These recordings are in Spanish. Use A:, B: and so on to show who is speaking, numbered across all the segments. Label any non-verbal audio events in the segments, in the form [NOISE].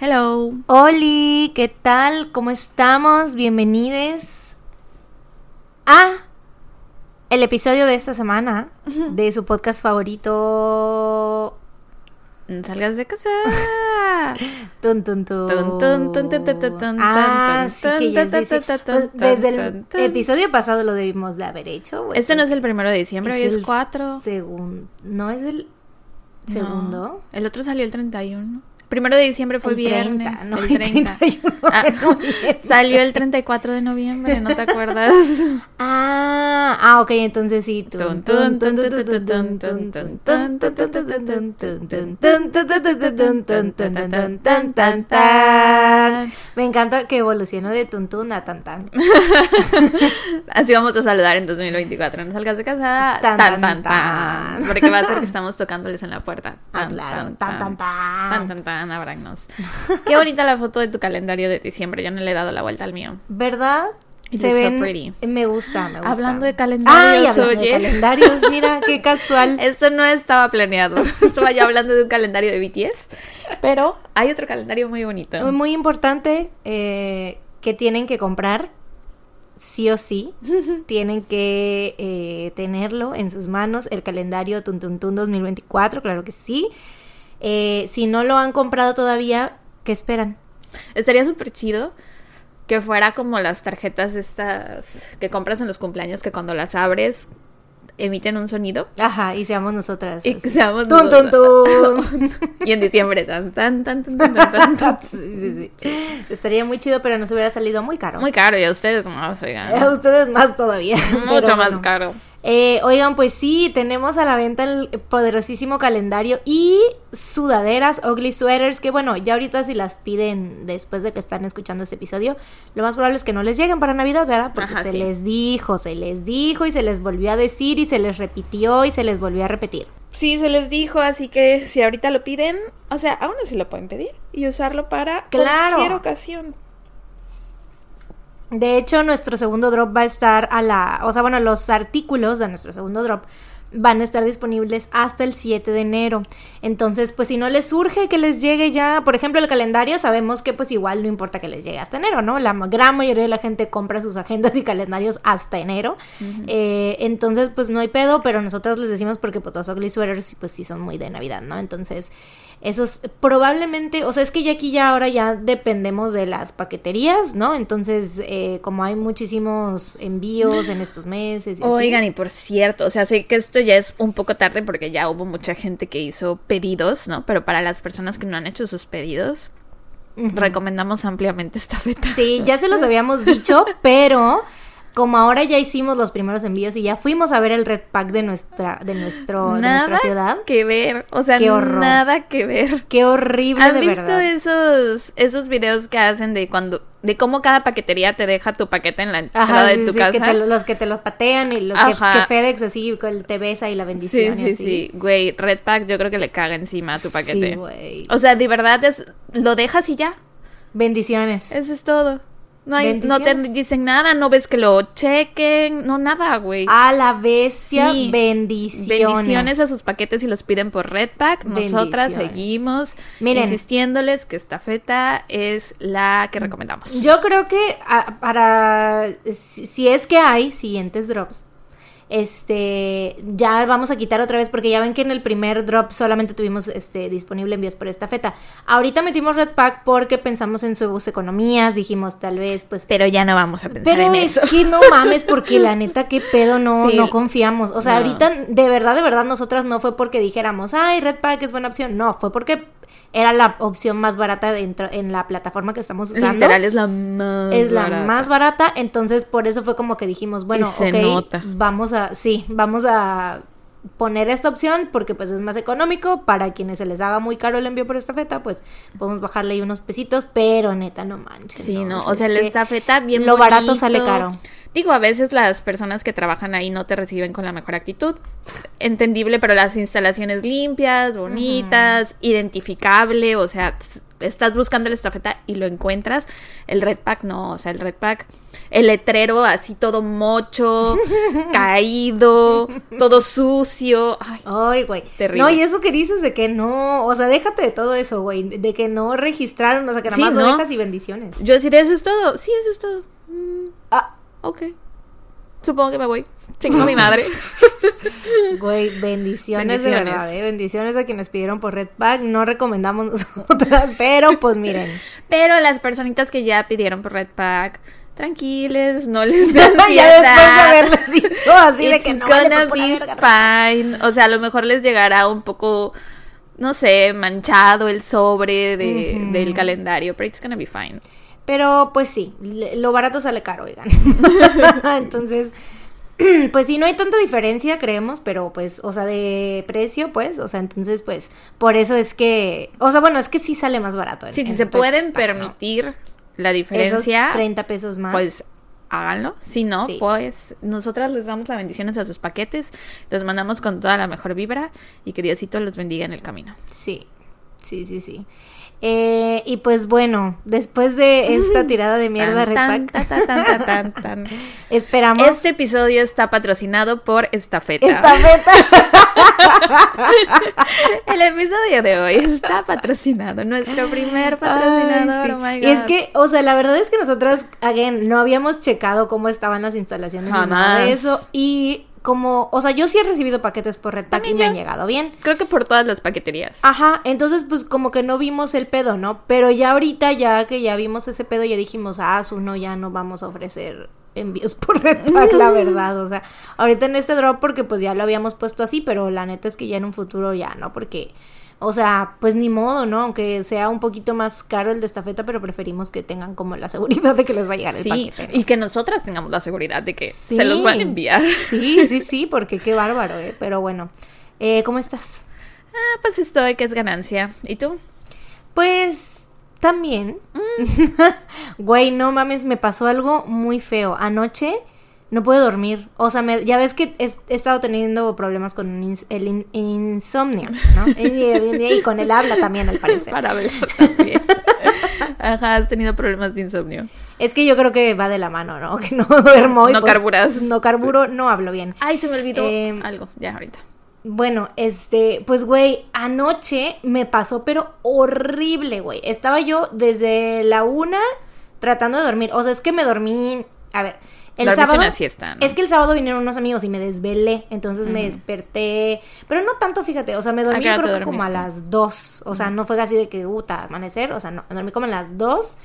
A: Hello.
B: Oli, ¿qué tal? ¿Cómo estamos? Bienvenidos a el episodio de esta semana de su podcast favorito.
A: Salgas de casa. [LAUGHS]
B: Tun, tun, tun.
A: Tun, tun, tun, tun, tun, tun, tun,
B: Ah, sí que ya pues, desde el episodio pasado lo debimos de haber hecho.
A: Este no es el primero de diciembre, hoy es
B: el
A: 4.
B: segun- No es el segundo.
A: El otro salió el 31. Primero de diciembre fue
B: el
A: viernes, 30,
B: no,
A: el 30.
B: 31
A: ah, salió el 34 de noviembre, ¿no te acuerdas?
B: Ah, ah ok, entonces sí. Me encanta que evolucionó de tuntun a tan tan.
A: Así vamos a saludar en 2024. No salgas de casa
B: tan
A: tan
B: tan.
A: Porque va a ser que estamos tocándoles en la puerta. Tan. tan,
B: tan, tan
A: ábranos. Qué bonita la foto de tu calendario de diciembre. Yo no le he dado la vuelta al mío.
B: ¿Verdad?
A: It
B: Se
A: so
B: ven.
A: pretty.
B: Me gusta, me gusta.
A: Hablando de
B: hablando calendarios, mira, qué [LAUGHS] casual.
A: Esto no estaba planeado. [LAUGHS] Estaba yo hablando de un calendario de BTS. Pero hay otro calendario muy bonito.
B: Muy importante eh, que tienen que comprar, sí o sí. [LAUGHS] tienen que eh, tenerlo en sus manos, el calendario Tuntuntun 2024, claro que sí. Eh, si no lo han comprado todavía, ¿qué esperan?
A: Estaría súper chido que fuera como las tarjetas estas que compras en los cumpleaños que cuando las abres emiten un sonido.
B: Ajá, y seamos nosotras.
A: Y que seamos
B: Tun, tun, tun. [LAUGHS]
A: Y en diciembre tan tan tan tan tan tan, tan. [LAUGHS]
B: sí, sí, sí. Estaría muy chido, pero nos hubiera salido muy caro.
A: Muy caro y a ustedes más,
B: A
A: oigan.
B: ustedes más todavía. [LAUGHS]
A: Mucho
B: pero
A: más
B: bueno.
A: caro.
B: Eh, oigan, pues sí, tenemos a la venta el poderosísimo calendario y sudaderas, ugly sweaters, que bueno, ya ahorita si las piden después de que están escuchando este episodio, lo más probable es que no les lleguen para Navidad, ¿verdad? Porque
A: Ajá,
B: se
A: sí.
B: les dijo, se les dijo y se les volvió a decir y se les repitió y se les volvió a repetir.
A: Sí, se les dijo, así que si ahorita lo piden, o sea, aún así lo pueden pedir y usarlo para
B: Claro.
A: cualquier ocasión.
B: De hecho, nuestro segundo drop va a estar a la, o sea, bueno, los artículos de nuestro segundo drop van a estar disponibles hasta el 7 de enero. Entonces, pues si no les surge que les llegue ya, por ejemplo, el calendario, sabemos que pues igual no importa que les llegue hasta enero, ¿no? La gran mayoría de la gente compra sus agendas y calendarios hasta enero. Eh, entonces, pues no hay pedo, pero nosotros les decimos porque pues los ugly sweaters pues sí son muy de Navidad, ¿no? Entonces, esos probablemente, o sea, es que ya aquí ya ahora ya dependemos de las paqueterías, ¿no? Entonces, eh, como hay muchísimos envíos en estos meses. y así.
A: Oigan, y por cierto, o sea, sé que esto ya es un poco tarde porque ya hubo mucha gente que hizo pedidos, ¿no? Pero para las personas que no han hecho sus pedidos, recomendamos ampliamente esta feta.
B: Sí, ya se los habíamos dicho, pero como ahora ya hicimos los primeros envíos y ya fuimos a ver el red pack de nuestra, de nuestro, de
A: Nada
B: nuestra ciudad.
A: que ver, o sea,
B: Qué horror.
A: nada que ver.
B: Qué horrible
A: ¿Han
B: de
A: visto
B: verdad.
A: esos esos videos que hacen de cuando de cómo cada paquetería te deja tu paquete en la entrada de
B: sí,
A: tu
B: sí,
A: casa?
B: que te lo- los que te los patean y lo que, FedEx así con- te besa y la
A: Sí,
B: bendición. y
A: sí,
B: así.
A: sí. Güey, Red Pack yo creo que le caga encima a tu paquete.
B: Sí, güey.
A: o sea, de verdad es lo dejas y ya.
B: Bendiciones.
A: Eso es todo. No, hay, no te dicen nada, no ves que lo chequen, no nada, güey.
B: A la bestia,
A: Sí.
B: bendiciones.
A: Bendiciones a sus paquetes y los piden por Redpack. Nosotras seguimos
B: Miren.
A: insistiéndoles que esta feta es la que recomendamos.
B: Yo creo que ah, para si, si es que hay siguientes drops, este ya vamos a quitar otra vez porque ya ven que en el primer drop solamente tuvimos este disponible envíos por esta feta. Ahorita metimos Red Pack porque pensamos en sus economías, dijimos tal vez pues
A: Pero ya no vamos a pensar
B: pero
A: en
B: es
A: eso.
B: que no [LAUGHS] mames, porque la neta, qué pedo, no,
A: Sí.
B: no confiamos. O sea,
A: No.
B: ahorita, de verdad, de verdad, nosotras no fue porque dijéramos, ay, Red Pack es buena opción. No, fue porque era la opción más barata dentro, en la plataforma que estamos usando.
A: Literal es la más
B: es la
A: barata.
B: más barata, entonces por eso fue como que dijimos, bueno, ok,
A: nota.
B: vamos a, sí, vamos a poner esta opción porque pues es más económico. Para quienes se les haga muy caro el envío por esta feta pues podemos bajarle ahí unos pesitos pero neta no manches
A: Sí, no, o sea,
B: es
A: la estafeta bien
B: lo barato sale caro.
A: Digo, a veces las personas que trabajan ahí no te reciben con la mejor actitud. Entendible, pero las instalaciones limpias, bonitas, identificable, o sea, estás buscando la estafeta y lo encuentras. El Red Pack no, o sea, el Red Pack, el letrero así todo mocho, [LAUGHS] caído, todo sucio. Ay,
B: güey.
A: Terrible.
B: No, y eso que dices de que no, o sea, déjate de todo eso, güey, de que no registraron, o sea, que nada
A: Sí,
B: más lo
A: ¿no?
B: dejas y bendiciones.
A: yo deciré, eso es todo. Sí, eso es todo. Mm,
B: Ah,
A: ok. Supongo que me voy. Chingo a mi madre. [LAUGHS]
B: güey, bendiciones, de
A: Bendiciones.
B: verdad, eh, bendiciones a quienes pidieron por Red Pack, no recomendamos [LAUGHS] nosotras, pero pues miren.
A: Pero las personitas que ya pidieron por Red Pack, tranquiles, no les den [LAUGHS]
B: ya después de
A: ansiedad.
B: haberle dicho así de
A: It's
B: que no vale
A: gonna
B: pura
A: be fine. O sea, a lo mejor les llegará un poco, no sé, manchado el sobre de- del calendario, pero it's gonna be fine.
B: Pero pues sí, lo barato sale caro, oigan. [LAUGHS] Entonces, [CLEARS THROAT] pues sí, no hay tanta diferencia, creemos, pero pues, o sea, de precio, pues, o sea, entonces, pues, por eso es que, o sea, bueno, es que sí sale más barato. en-
A: Sí, si se pueden permitir la
B: Esos
A: diferencia,
B: 30 pesos más.
A: pues háganlo. Si no,
B: Sí.
A: pues nosotras les damos las bendiciones a sus paquetes, los mandamos con toda la mejor vibra y que Diosito los bendiga en el camino.
B: Sí, sí, sí, sí. Eh, y pues bueno, después de esta tirada de mierda
A: Tan, tan, tan, [LAUGHS]
B: esperamos
A: Este episodio está patrocinado por Estafeta.
B: esta meta. [LAUGHS]
A: El episodio de hoy está patrocinado. Nuestro primer patrocinador.
B: Ay, sí.
A: Oh my
B: Y es que, o sea, la verdad es que nosotras, again, no habíamos checado cómo estaban las instalaciones ni nada de
A: Jamás.
B: eso. Y como, o sea, yo sí he recibido paquetes por Red Pack y me han llegado bien.
A: Creo que por todas las paqueterías.
B: Ajá, entonces pues como que no vimos el pedo, ¿no? Pero ya ahorita, ya que ya vimos ese pedo, ya dijimos, ah, su no, ya no vamos a ofrecer envíos por Red Pack, la [LAUGHS] verdad. O sea, ahorita en este drop porque pues ya lo habíamos puesto así, pero la neta es que ya en un futuro ya, ¿no? Porque, o sea, pues ni modo, ¿no? Aunque sea un poquito más caro el de estafeta, pero preferimos que tengan como la seguridad de que les va a llegar el
A: Sí,
B: paquete. ¿no?
A: y que nosotras tengamos la seguridad de que
B: Sí.
A: se los van a enviar.
B: Sí, sí, sí, [LAUGHS] porque qué bárbaro, ¿eh? Pero bueno, eh, ¿cómo estás?
A: Ah, pues estoy, que es ganancia. ¿Y tú?
B: Pues también. [LAUGHS] Güey, no mames, me pasó algo muy feo. Anoche no pude dormir. O sea, me- ya ves que he, he estado teniendo problemas con ins- el in- insomnio, ¿no? [LAUGHS] y, y- y con el habla también, al parecer.
A: Para hablar también. [LAUGHS] Ajá, has tenido problemas de insomnio.
B: Es que yo creo que va de la mano, ¿no? [LAUGHS] Que no duermo. y
A: No
B: pues,
A: carburas.
B: No carburo, no hablo bien.
A: Ay, se me olvidó
B: Em,
A: algo. Ya, ahorita.
B: Bueno, este, pues güey, anoche me pasó, pero horrible, güey. Estaba yo desde la una tratando de dormir. O sea, es que me dormí. A ver, el sábado.
A: una siesta, ¿no?
B: Es que el sábado vinieron unos amigos y me desvelé. Entonces me desperté. Pero no tanto, fíjate. O sea, me dormí
A: hora
B: creo que como a las dos. O sea, no fue así de que, puta, amanecer. O sea, no, dormí como a las dos.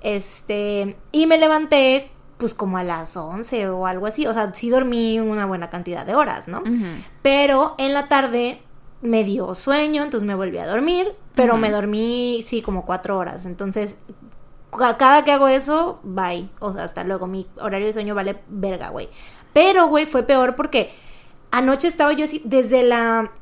B: Este. Y me levanté. Pues como a las 11 o algo así. O sea, sí dormí una buena cantidad de horas, ¿no? Pero en la tarde me dio sueño, entonces me volví a dormir, pero me dormí, sí, como cuatro horas. Entonces, cada que hago eso, bye. O sea, hasta luego, mi horario de sueño vale verga, güey. Pero, güey, fue peor porque anoche estaba yo así, desde la...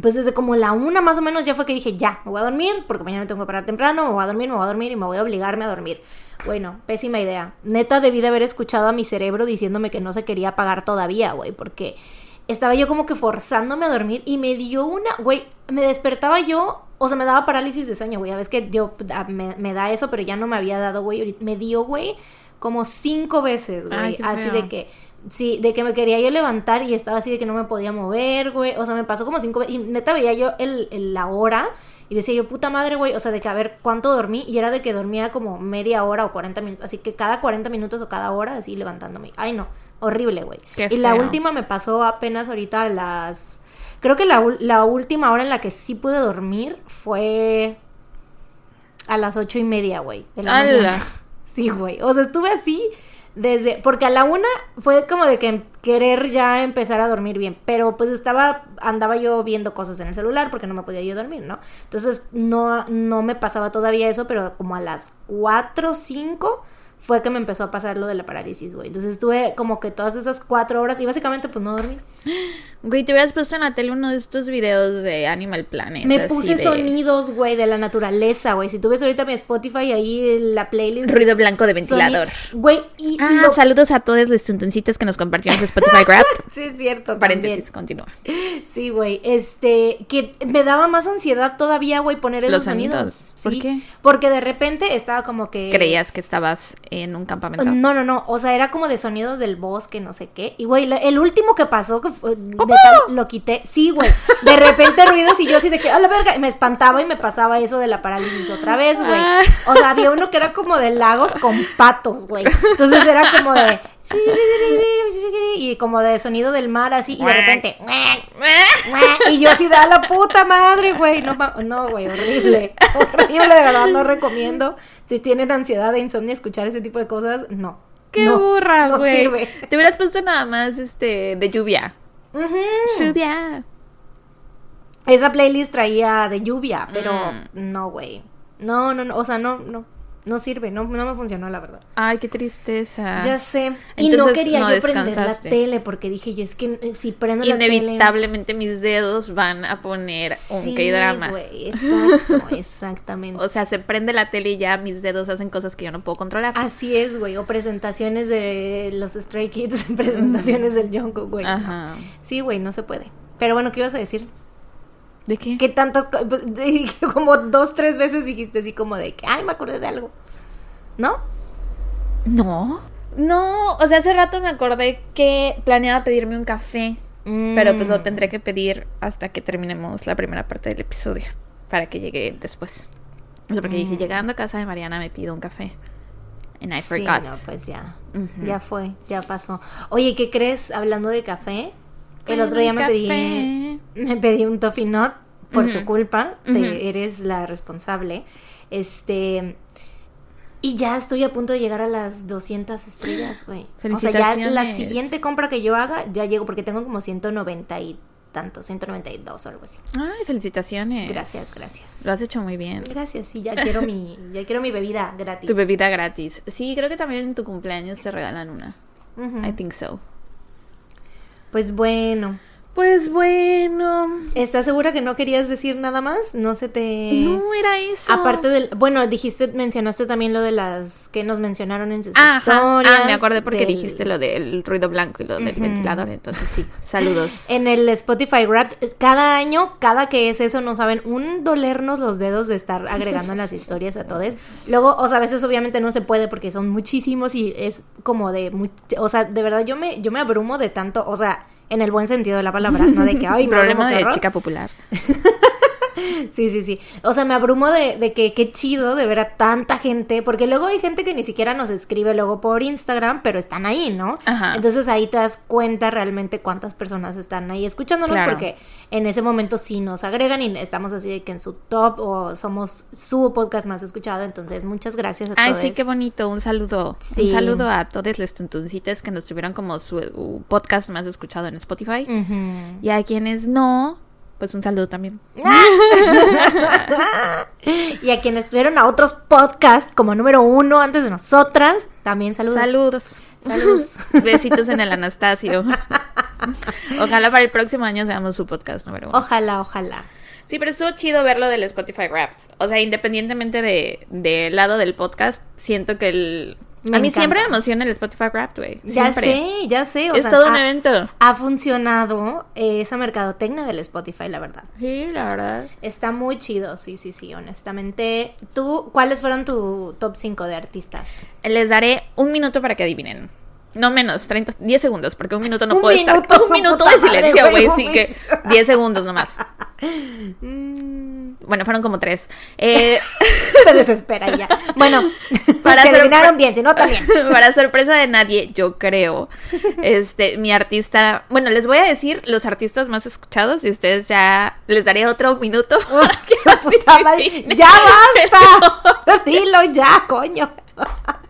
B: Pues desde como la una más o menos ya fue que dije, ya, me voy a dormir, porque mañana me tengo que parar temprano, me voy a dormir, me voy a dormir y me voy a obligarme a dormir. Bueno, pésima idea. Neta, debí de haber escuchado a mi cerebro diciéndome que no se quería apagar todavía, güey, porque estaba yo como que forzándome a dormir y me dio una, güey, me despertaba yo, o sea, me daba parálisis de sueño, güey, ya ves que yo ah, me, me da eso, pero ya no me había dado, güey, me dio, güey, como cinco veces, güey, así
A: feo.
B: de que, sí, de que me quería yo levantar y estaba así de que no me podía mover, güey, o sea, me pasó como cinco veces, y neta veía yo el, el- la hora y decía yo, puta madre, güey, o sea, de que a ver cuánto dormí, y era de que dormía como media hora o 40 minutos, así que cada 40 minutos o cada hora, así levantándome, ay no, horrible, güey. Y la última me pasó apenas ahorita a las... Creo que la, última hora en la que sí pude dormir fue a las ocho y media, güey. de la
A: ¡Hala!
B: mañana. [LAUGHS] Sí, güey. O sea, estuve así desde... Porque a la una fue como de que querer ya empezar a dormir bien. Pero pues estaba... Andaba yo viendo cosas en el celular porque no me podía yo dormir, ¿no? Entonces no, no me pasaba todavía eso, pero como a las cuatro cinco fue que me empezó a pasar lo de la parálisis, güey. Entonces estuve como que todas esas cuatro horas y básicamente pues no dormí. [GASPS] [GASPS]
A: Güey, te hubieras puesto en la tele uno de estos videos de Animal Planet.
B: Me puse
A: de
B: sonidos, güey, de la naturaleza, güey. Si tú ves ahorita mi Spotify, ahí la playlist.
A: Ruido blanco de ventilador.
B: Güey, y
A: Ah,
B: lo-
A: saludos a todos los tuntuncitas que nos compartieron su Spotify [LAUGHS] Grab.
B: Sí, es cierto,
A: Paréntesis,
B: también.
A: continúa.
B: Sí, güey. Este, que me daba más ansiedad todavía, güey, poner esos
A: Los sonidos.
B: sonidos.
A: ¿Por
B: Sí,
A: qué?
B: Porque de repente estaba como que.
A: Creías que estabas en un campamento.
B: No, no, no. O sea, era como de sonidos del bosque, no sé qué. Y, güey, el último que pasó, que fue, de tal- lo quité. Sí, güey. De repente ruidos y yo así de que, a la verga. Y me espantaba y me pasaba eso de la parálisis otra vez, güey.
A: Ah.
B: O sea, había uno que era como de lagos con patos, güey. Entonces era como de. Y como de sonido del mar así. Y de repente. Y yo así da la puta madre, güey. No, no, güey, horrible. Horrible, de verdad, no recomiendo. Si tienen ansiedad e insomnio, escuchar ese tipo de cosas, no.
A: ¡Qué
B: No,
A: burra,
B: no
A: güey!
B: sirve.
A: Te hubieras puesto nada más este de lluvia. Lluvia.
B: Esa playlist traía de lluvia, pero
A: Mm.
B: no, güey. No, no, no, o sea, no, no, no sirve, no, no me funcionó, la verdad.
A: Ay, qué tristeza.
B: Ya sé. Y no quería
A: no
B: yo prender la tele porque dije yo, es que eh, si prendo la tele...
A: Inevitablemente mis dedos van a poner un
B: Sí,
A: K-drama.
B: güey, exacto, [LAUGHS] exactamente.
A: O sea, se prende la tele y ya mis dedos hacen cosas que yo no puedo controlar.
B: Así es, güey. O presentaciones de los Stray Kids, [LAUGHS] presentaciones del Jungkook, güey. no.
A: Ajá.
B: Sí, güey, no se puede. Pero bueno, ¿qué ibas a decir?
A: ¿De qué?
B: Que tantas pues, [LAUGHS] como dos, tres veces dijiste así como de que, ay, me acordé de algo. ¿No?
A: No. No, o sea, hace rato me acordé que planeaba pedirme un café, pero pues lo
B: Mm.
A: tendré que pedir hasta que terminemos la primera parte del episodio, para que llegue después. O sea, porque dije, llegando a casa de Mariana me pido un café. And I
B: Mm. Sí,
A: forgot.
B: no, pues ya. Ya fue, ya pasó. Oye, ¿qué crees? Hablando de café, el otro día me pedí, me pedí un toffee nut por tu culpa. te- eres la responsable. Este. Y ya estoy a punto de llegar a las 200 estrellas, güey. O sea, ya la siguiente compra que yo haga, ya llego porque tengo como 190 y tanto, 192 o algo así.
A: Ay, felicitaciones.
B: Gracias, gracias.
A: Lo has hecho muy bien.
B: Gracias, sí, ya quiero mi, ya quiero mi bebida gratis.
A: Tu bebida gratis. Sí, creo que también en tu cumpleaños te regalan una. I think so.
B: Pues bueno.
A: Pues bueno.
B: ¿Estás segura que no querías decir nada más? No se te...
A: No era eso.
B: Aparte del... Bueno, dijiste, mencionaste también lo de las que nos mencionaron en sus
A: Ajá.
B: historias.
A: Ah, me acordé porque
B: del-
A: dijiste lo del ruido blanco y lo del ventilador. Entonces sí, saludos. [LAUGHS]
B: En el Spotify Wrapped, cada año, cada que es eso, no saben, un dolernos los dedos de estar agregando en las historias a todos. Luego, o sea, a veces obviamente no se puede porque son muchísimos y es como de, much- o sea, de verdad yo me, yo me abrumo de tanto, o sea, en el buen sentido de la palabra, no de que, ay, me
A: Problema de chica popular. [LAUGHS] [LAUGHS]
B: Sí, sí, sí. O sea, me abrumo de, de que qué chido de ver a tanta gente, porque luego hay gente que ni siquiera nos escribe luego por Instagram, pero están ahí, ¿no?
A: Ajá.
B: Entonces ahí te das cuenta realmente cuántas personas están ahí escuchándonos,
A: Claro.
B: porque en ese momento sí nos agregan y estamos así de que en su top o somos su podcast más escuchado. Entonces, muchas gracias a
A: Ay,
B: todos.
A: sí, qué bonito. Un saludo.
B: Sí.
A: Un saludo a todos los tuntuncitas que nos tuvieron como su uh, podcast más escuchado en Spotify.
B: Ujú.
A: Y a quienes no, pues un saludo también. [LAUGHS]
B: Y a quienes estuvieron a otros podcasts como número uno antes de nosotras, también saludos.
A: Saludos.
B: Saludos. [LAUGHS]
A: Besitos en el Anastasio. Ojalá para el próximo año seamos su podcast número uno.
B: Ojalá, ojalá.
A: Sí, pero estuvo chido verlo del Spotify Wrapped. O sea, independientemente de, del lado del podcast, siento que el...
B: Me
A: a mí
B: encanta.
A: siempre me emociona el Spotify Wrapped, güey.
B: Ya sé, ya sé. O
A: es
B: sea,
A: todo un
B: ha-
A: evento.
B: ha funcionado eh, esa mercadotecnia del Spotify, la verdad.
A: Sí, la verdad.
B: Está muy chido, sí, sí, sí, honestamente. ¿Tú, cuáles fueron tu top 5 de artistas?
A: Les daré un minuto para que adivinen. No menos, 30, 10 segundos, porque un minuto no puede estar. Un minuto de silencio, güey, sí que 10 segundos nomás. [LAUGHS]
B: Mm,
A: Bueno, fueron como tres. Eh, [LAUGHS]
B: se desespera ya. Bueno, [LAUGHS]
A: Para
B: se adivinaron bien, si no también.
A: Para sorpresa de nadie, yo creo. Este, mi artista. Bueno, les voy a decir los artistas más escuchados y ustedes ya les daré otro minuto.
B: puta madre.
A: adivinen.
B: ¡Ya basta! Dilo ya, coño.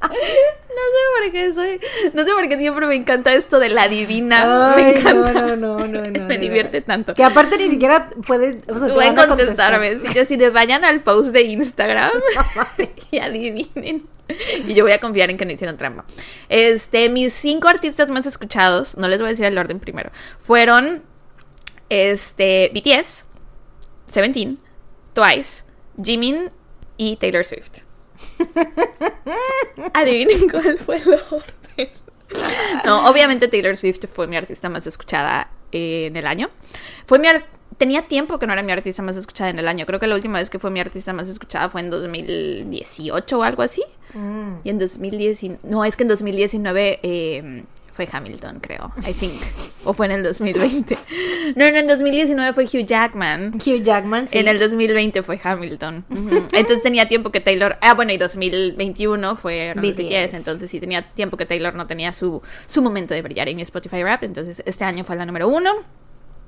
A: No sé por qué soy. No sé por qué siempre me encanta esto de la divina.
B: Ay,
A: me encanta.
B: No, no, no, no, [LAUGHS] no,
A: me divierte tanto.
B: Que aparte ni siquiera puede. O sea,
A: Pueden
B: contestar.
A: contestarme. Si yo si vayan al post de Instagram [LAUGHS] [LAUGHS] y adivinen. Y yo voy a confiar en que no hicieron trampa. Este, mis cinco artistas más escuchados, no les voy a decir el orden primero, fueron Este, BTS, Seventeen, Twice, Jimin y Taylor Swift. [LAUGHS] Adivinen cuál fue el orden. No, obviamente Taylor Swift fue mi artista más escuchada en el año. Fue mi tenía tiempo que no era mi artista más escuchada en el año. Creo que la última vez que fue mi artista más escuchada fue en 2018 o algo así.
B: Mm.
A: Y en 2019, no, es que en 2019 eh, fue Hamilton, creo, I think. O fue en el 2020. No, no, en 2019 fue Hugh Jackman.
B: Hugh Jackman, sí.
A: En el 2020 fue Hamilton. Entonces tenía tiempo que Taylor. Ah, bueno, y 2021 fue
B: BTS.
A: BTS. Entonces sí tenía tiempo que Taylor no tenía su, su momento de brillar en mi Spotify Rap. Entonces este año fue la número uno.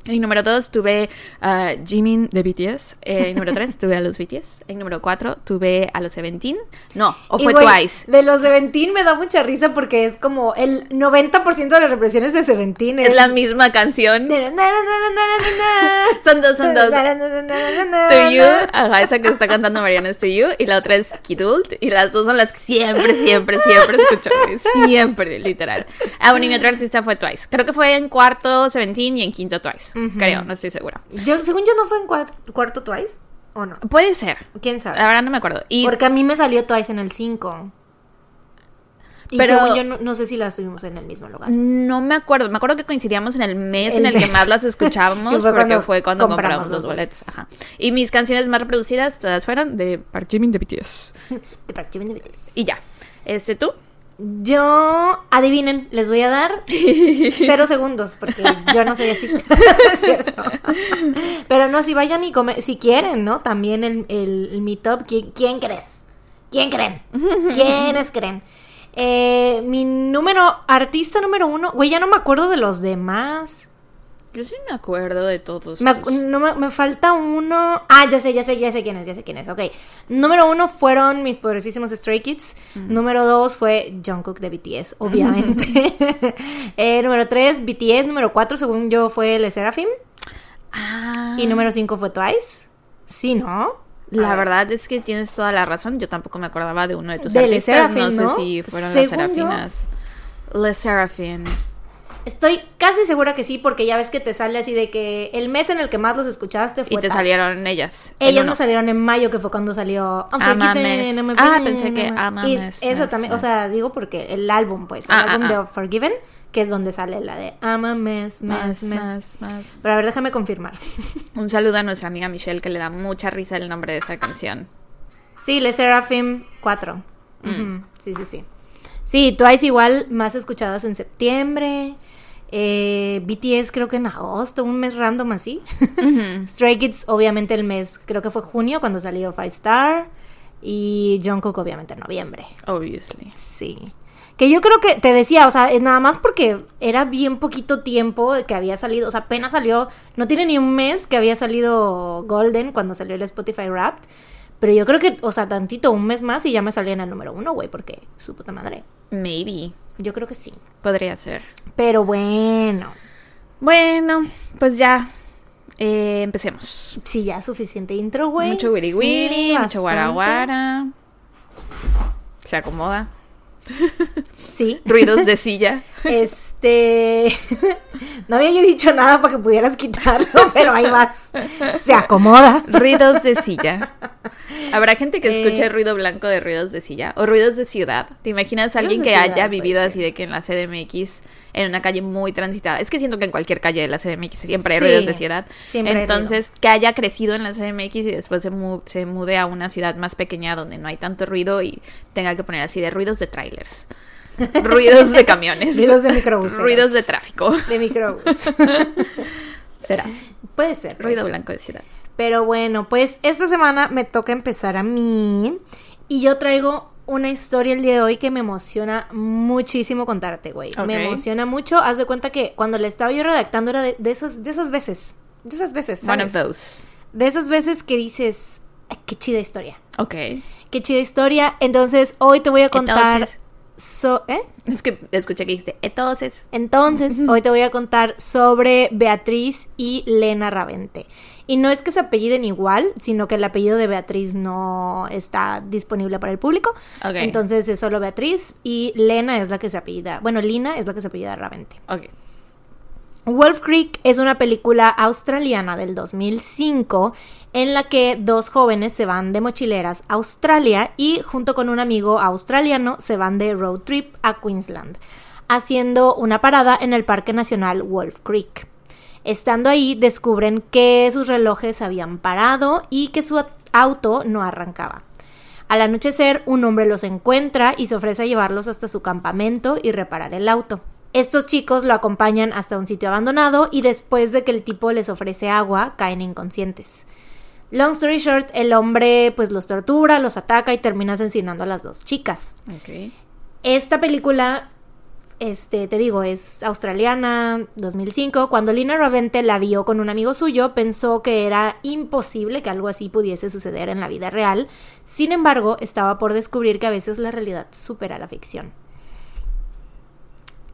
A: En número 2 tuve a Jimin de BTS. Eh, En número 3 tuve a los BTS. En número 4 tuve a los Seventeen. No, o fue
B: güey,
A: Twice.
B: De los Seventeen me da mucha risa porque es como el 90% de las represiones de Seventeen es...
A: Es la misma canción. Son dos, son dos. To You, ajá, esa que está cantando Mariana es To You, y la otra es Kidult, y las dos son las que siempre, siempre, siempre escucho, siempre, literal. Ah, bueno, y mi otro artista fue Twice. Creo que fue en cuarto Seventeen y en quinto Twice. Creo, no estoy segura.
B: Yo, según yo, ¿no fue en cuar- cuarto Twice? ¿O no?
A: Puede ser,
B: ¿Quién sabe?
A: la verdad no me acuerdo. Y
B: Porque a mí me salió Twice en el 5. Y
A: Pero-
B: según yo, no, no sé si las tuvimos en el mismo lugar.
A: no me acuerdo, me acuerdo que coincidíamos en el mes
B: El
A: en el que más las [LAUGHS] escuchábamos,
B: fue
A: porque
B: cuando
A: fue cuando
B: compramos
A: compramos,
B: los
A: boletos. Ajá. Y mis canciones más reproducidas todas fueron de Park Jimin de BTS. [LAUGHS]
B: De Park Jimin de BTS.
A: Y ya. Este, ¿tú?
B: Yo, adivinen, les voy a dar [LAUGHS] cero segundos, porque yo no soy así. [LAUGHS] Es cierto. Pero no, si vayan y comen, si quieren, ¿no? También el, el, el mi top, ¿quién, quién crees? ¿Quién creen? ¿Quiénes creen? Eh, mi número, artista número uno, güey, ya no me acuerdo de los demás.
A: Yo sí me acuerdo de todos.
B: Me, no me, me falta uno. Ah, ya sé, ya sé, ya sé quién es, ya sé quién es. Ok. Número uno fueron mis poderosísimos Stray Kids. Número dos fue Jungkook de BTS, [LAUGHS] obviamente. Eh, número tres, BTS. Número cuatro, según yo, fue Le Seraphim.
A: Ah.
B: Y número cinco fue Twice. Sí, ¿no?
A: La
B: A ver.
A: verdad es que tienes toda la razón. Yo tampoco me acordaba de uno de tus
B: De Le
A: no,
B: ¿no?
A: sé si fueron las
B: yo-
A: serafinas. Le Seraphim.
B: Estoy casi segura que sí, porque ya ves que te sale así de que el mes en el que más los escuchaste fue.
A: Y te
B: tal.
A: salieron ellas. el
B: Ellas me salieron en mayo, que fue cuando salió Unforgiven.
A: Mes.
B: I'm a
A: Ah,
B: Villain,
A: pensé que
B: I'm a-
A: Ama
B: Y esa también, o sea, digo porque el álbum, pues, el
A: Ah,
B: álbum
A: ah,
B: de
A: ah.
B: Unforgiven, que es donde sale la de Ama Mes, Mes,
A: Más,
B: Mes. Pero a ver, déjame confirmar. [LAUGHS]
A: Un saludo a nuestra amiga Michelle que le da mucha risa el nombre de esa canción.
B: Sí, Le Seraphim 4.
A: Mm.
B: Sí, sí, sí. Sí, Twice igual, más escuchadas en septiembre. Eh, BTS creo que en agosto, un mes random así. [LAUGHS] Stray Kids obviamente el mes, creo que fue junio cuando salió Five Star. Y Jungkook obviamente en noviembre.
A: Obviously.
B: Sí. Que yo creo que te decía, o sea, es nada más porque era bien poquito tiempo que había salido, o sea, apenas salió, no tiene ni un mes que había salido Golden cuando salió el Spotify Wrapped. Pero yo creo que, o sea, tantito, un mes más y ya me salía en el número uno, güey, porque su puta madre.
A: Maybe.
B: Yo creo que sí.
A: Podría ser.
B: Pero bueno,
A: Bueno, pues ya. Eh, empecemos.
B: sí, ya suficiente intro, güey.
A: mucho wiri
B: Sí,
A: wiri, mucho
B: bastante.
A: guara guara. Se acomoda.
B: Sí.
A: Ruidos de silla. [LAUGHS]
B: Este. [LAUGHS] no había yo dicho nada para que pudieras quitarlo, [LAUGHS] pero ahí vas. Se acomoda.
A: Ruidos de silla. Habrá gente que
B: Eh.
A: escuche ruido blanco de ruidos de silla o ruidos de ciudad. ¿Te imaginas a alguien que
B: ciudad,
A: haya vivido así de que en la CDMX, en una calle muy transitada? Es que siento que en cualquier calle de la CDMX siempre hay
B: Sí,
A: ruidos de ciudad. Entonces, que haya crecido en la CDMX y después se, mu- se mude a una ciudad más pequeña donde no hay tanto ruido y tenga que poner así de ruidos de trailers. [LAUGHS] Ruidos de camiones.
B: Ruidos de microbuseros.
A: Ruidos de tráfico.
B: De microbús. [LAUGHS]
A: Será.
B: puede ser. puede
A: Ruido
B: ser.
A: blanco de ciudad.
B: Pero bueno, pues esta semana me toca empezar a mí. Y yo traigo una historia el día de hoy que me emociona muchísimo contarte, güey. Me emociona mucho. Haz de cuenta que cuando le estaba yo redactando era de, de esas, de esas veces. De esas veces,
A: One of those.
B: De esas veces que dices, "Ay, qué chida historia.
A: Ok.
B: Qué chida historia. Entonces, hoy te voy a contar.
A: Entonces-
B: so- ¿Eh?
A: Es que escuché que dijiste, entonces.
B: Entonces, [LAUGHS] hoy te voy a contar sobre Beatriz y Lena Ravente. Y no es que se apelliden igual, sino que el apellido de Beatriz no está disponible para el público. Entonces es solo Beatriz y Lena es la que se apellida. Bueno, Lina es la que se apellida Ravente.
A: Ok.
B: Wolf Creek es una película australiana del 2005 en la que dos jóvenes se van de mochileras a Australia y junto con un amigo australiano se van de road trip a Queensland, haciendo una parada en el Parque Nacional Wolf Creek. Estando ahí descubren que sus relojes habían parado y que su auto no arrancaba. Al anochecer, un hombre los encuentra y se ofrece a llevarlos hasta su campamento y reparar el auto. Estos chicos lo acompañan hasta un sitio abandonado y después de que el tipo les ofrece agua, caen inconscientes. Long story short, el hombre pues los tortura, los ataca y termina asesinando a las dos chicas. Esta película, este, te digo, es australiana, 2005. Cuando Lina Ravente la vio con un amigo suyo, pensó que era imposible que algo así pudiese suceder en la vida real. Sin embargo, estaba por descubrir que a veces la realidad supera la ficción.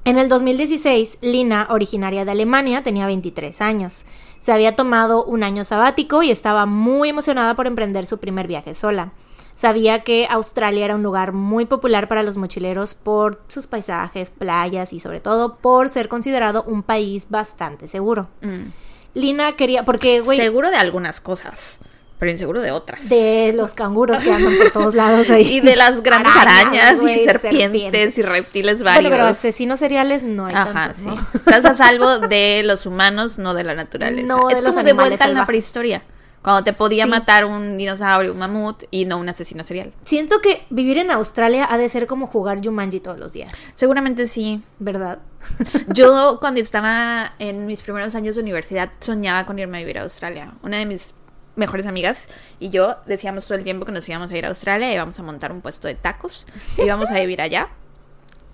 B: En el 2016, Lina, originaria de Alemania, tenía 23 años. Se había tomado un año sabático y estaba muy emocionada por emprender su primer viaje sola. Sabía que Australia era un lugar muy popular para los mochileros por sus paisajes, playas y sobre todo por ser considerado un país bastante seguro.
A: Mm.
B: Lina quería, porque, güey...
A: Seguro de algunas cosas pero inseguro de otras.
B: De los canguros que andan por todos lados ahí. [LAUGHS]
A: Y de las grandes arañas, y serpientes, y reptiles varios.
B: Bueno, pero asesinos seriales no hay
A: Ajá,
B: tantos,
A: sí.
B: ¿no?
A: Estás a salvo de los humanos, no de la naturaleza.
B: No
A: es
B: de los
A: como de
B: animales
A: vuelta en la
B: salvajes.
A: prehistoria. Cuando te podía
B: Sí.
A: matar un dinosaurio, un mamut y no un asesino serial.
B: Siento que vivir en Australia ha de ser como jugar Jumanji todos los días,
A: Seguramente sí.
B: ¿verdad? [LAUGHS]
A: Yo cuando estaba en mis primeros años de universidad soñaba con irme a vivir a Australia. Una de mis mejores amigas y yo decíamos todo el tiempo que nos íbamos a ir a Australia y íbamos a montar un puesto de tacos y íbamos a vivir allá.